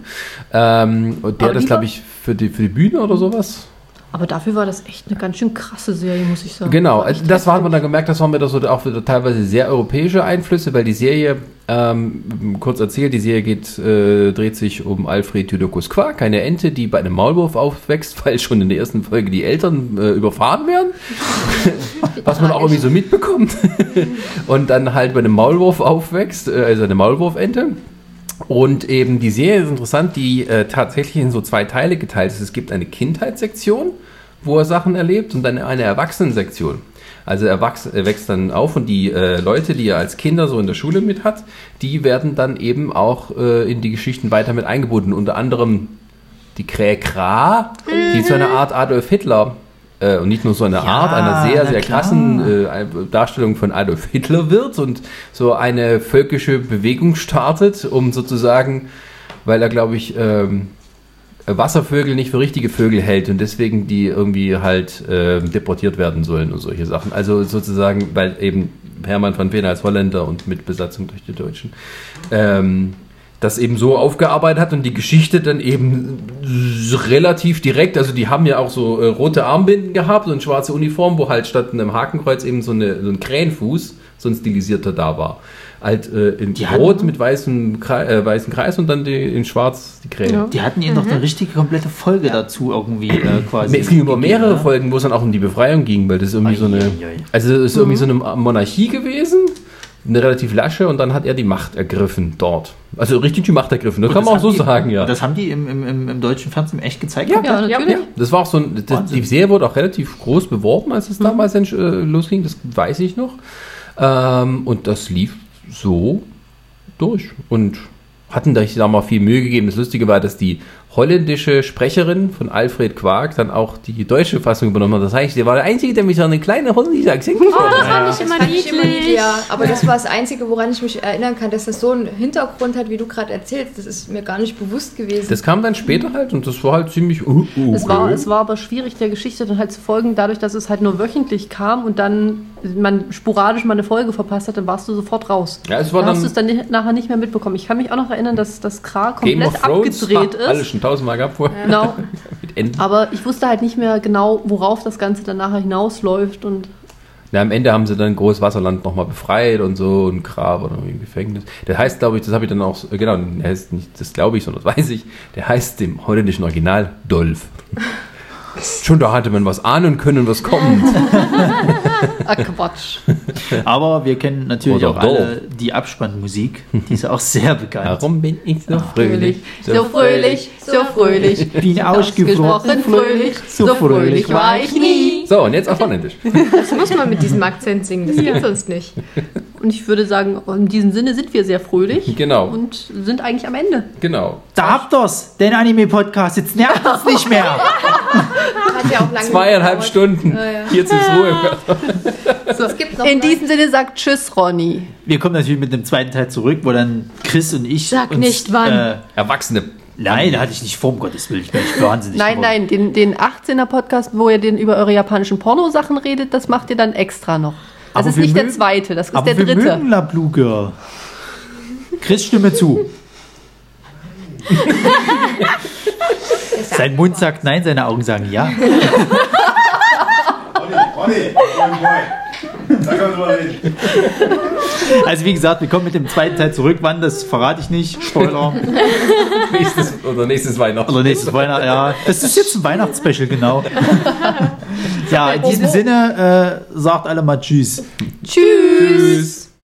Ähm, und der Aber das, glaube ich, für die, für die Bühne oder sowas. Aber dafür war das echt eine ganz schön krasse Serie, muss ich sagen. Genau, War echt das hat heftig. man dann gemerkt, das waren wieder so auch wieder teilweise sehr europäische Einflüsse, weil die Serie, ähm, kurz erzählt, die Serie geht, äh, dreht sich um Alfred Judokus Quark, eine Ente, die bei einem Maulwurf aufwächst, weil schon in der ersten Folge die Eltern äh, überfahren werden, was man auch irgendwie so mitbekommt. Und dann halt bei einem Maulwurf aufwächst, äh, also eine Maulwurfente. Und eben die Serie ist interessant, die äh, tatsächlich in so zwei Teile geteilt ist. Es gibt eine Kindheitssektion, wo er Sachen erlebt, und dann eine Erwachsenensektion. Also er, wachs, er wächst dann auf und die äh, Leute, die er als Kinder so in der Schule mit hat, die werden dann eben auch äh, in die Geschichten weiter mit eingebunden. Unter anderem die Kräkra, die zu einer Art Adolf Hitler äh, und nicht nur so eine Ja, Art, einer sehr, sehr krassen äh, Darstellung von Adolf Hitler wird und so eine völkische Bewegung startet, um sozusagen, weil er, glaube ich, ähm, Wasservögel nicht für richtige Vögel hält und deswegen die irgendwie halt ähm, deportiert werden sollen und solche Sachen. Also sozusagen, weil eben Hermann van Veen als Holländer und mit Besatzung durch die Deutschen ähm, das eben so aufgearbeitet hat und die Geschichte dann eben relativ direkt, also die haben ja auch so äh, rote Armbinden gehabt und schwarze Uniform, wo halt statt einem Hakenkreuz eben so, eine, so ein Krähenfuß, so ein stilisierter da war. Halt äh, in Die rot hatten- mit weißem, Kre äh, weißen Kreis und dann die, in schwarz die Krähen. Ja. Die hatten ihnen doch eine richtige komplette Folge dazu irgendwie äh, quasi. Es ging über mehrere ne? Folgen, wo es dann auch um die Befreiung ging, weil das ist irgendwie so eine. Eieiei. Also es ist irgendwie so eine Monarchie gewesen, eine relativ lasche, und dann hat er die Macht ergriffen dort. Also richtig die Macht ergriffen. Das Und kann man auch so die, sagen, ja. Das haben die im, im, im, deutschen Fernsehen echt gezeigt. Ja, natürlich. Ja, das war auch so ein, das, die Serie wurde auch relativ groß beworben, als es Mhm. damals äh, losging, das weiß ich noch. Ähm, und das lief so durch und hatten da sich da mal viel Mühe gegeben. Das Lustige war, dass die holländische Sprecherin von Alfred Quark dann auch die deutsche Fassung übernommen hat. Das heißt, sie war der Einzige, der mich so eine kleine holländische Akzent Oh, das hat. fand ich immer Fand ich immer niedlich. Ja, aber das war das Einzige, woran ich mich erinnern kann, dass das so einen Hintergrund hat, wie du gerade erzählst. Das ist mir gar nicht bewusst gewesen. Das kam dann später halt und das war halt ziemlich. Uh, uh, Es war, es war aber schwierig, der Geschichte dann halt zu folgen, dadurch, dass es halt nur wöchentlich kam und dann man sporadisch mal eine Folge verpasst hat, dann warst du sofort raus. Ja, es war dann hast du es dann nicht- nachher nicht mehr mitbekommen. Ich kann mich auch noch erinnern, dass das Kra Game komplett of Thrones. abgedreht ha, Alles ist. schon tausendmal gehabt vorher. Genau. Mit Enden. Aber ich wusste halt nicht mehr genau, worauf das Ganze dann nachher hinausläuft. Und Na, am Ende haben sie dann Großwasserland nochmal befreit und so und Grab oder im Gefängnis. Der heißt, glaube ich, das habe ich dann auch, genau, der heißt nicht, das glaube ich, sondern das weiß ich, der heißt im holländischen Original Dolph. Schon da hatte man was ahnen können, was kommt. ah, Quatsch. Aber wir kennen natürlich Oder auch alle die Abspannmusik. Die ist auch sehr bekannt. Warum bin ich so fröhlich? So fröhlich, so fröhlich. Bin Ausgesprochen fröhlich, so fröhlich war ich nie. So, und jetzt auf Holländisch. Das muss man mit diesem Akzent singen, das geht sonst nicht. Und ich würde sagen, in diesem Sinne sind wir sehr fröhlich. Genau. Und sind eigentlich am Ende. Genau. Da habt ihr's, den Anime-Podcast. Jetzt nervt es nicht mehr. hat ja auch lange Zweieinhalb gedauert. Stunden. Ja, ja. Jetzt ist Ruhe. So, Es gibt noch in diesem Sinne sagt Tschüss, Ronny. Wir kommen natürlich mit dem zweiten Teil zurück, wo dann Chris und ich. Sag nicht wann. Äh, Erwachsene. Nein, da hatte ich nicht vor, um Gottes Willen. Ich bin nicht wahnsinnig. Nein, geworden. nein, den, den 18er Podcast, wo ihr den über eure japanischen Pornosachen redet, das macht ihr dann extra noch. Das Aber ist wir nicht der mögen- zweite, das ist Aber der wir dritte. mögen La Blue Girl. Chris, stimme zu. Sein Mund sagt nein, seine Augen sagen ja. Moin, moin. Da kann man drüber reden. Also wie gesagt, wir kommen mit dem zweiten Teil zurück. Wann, das verrate ich nicht. Spoiler. Nächstes, oder nächstes Weihnachten. Oder nächstes Weihnachten, ja. Das ist jetzt ein Weihnachtsspecial, genau. Ja, in diesem Sinne, äh, sagt alle mal Tschüss. Tschüss. Tschüss.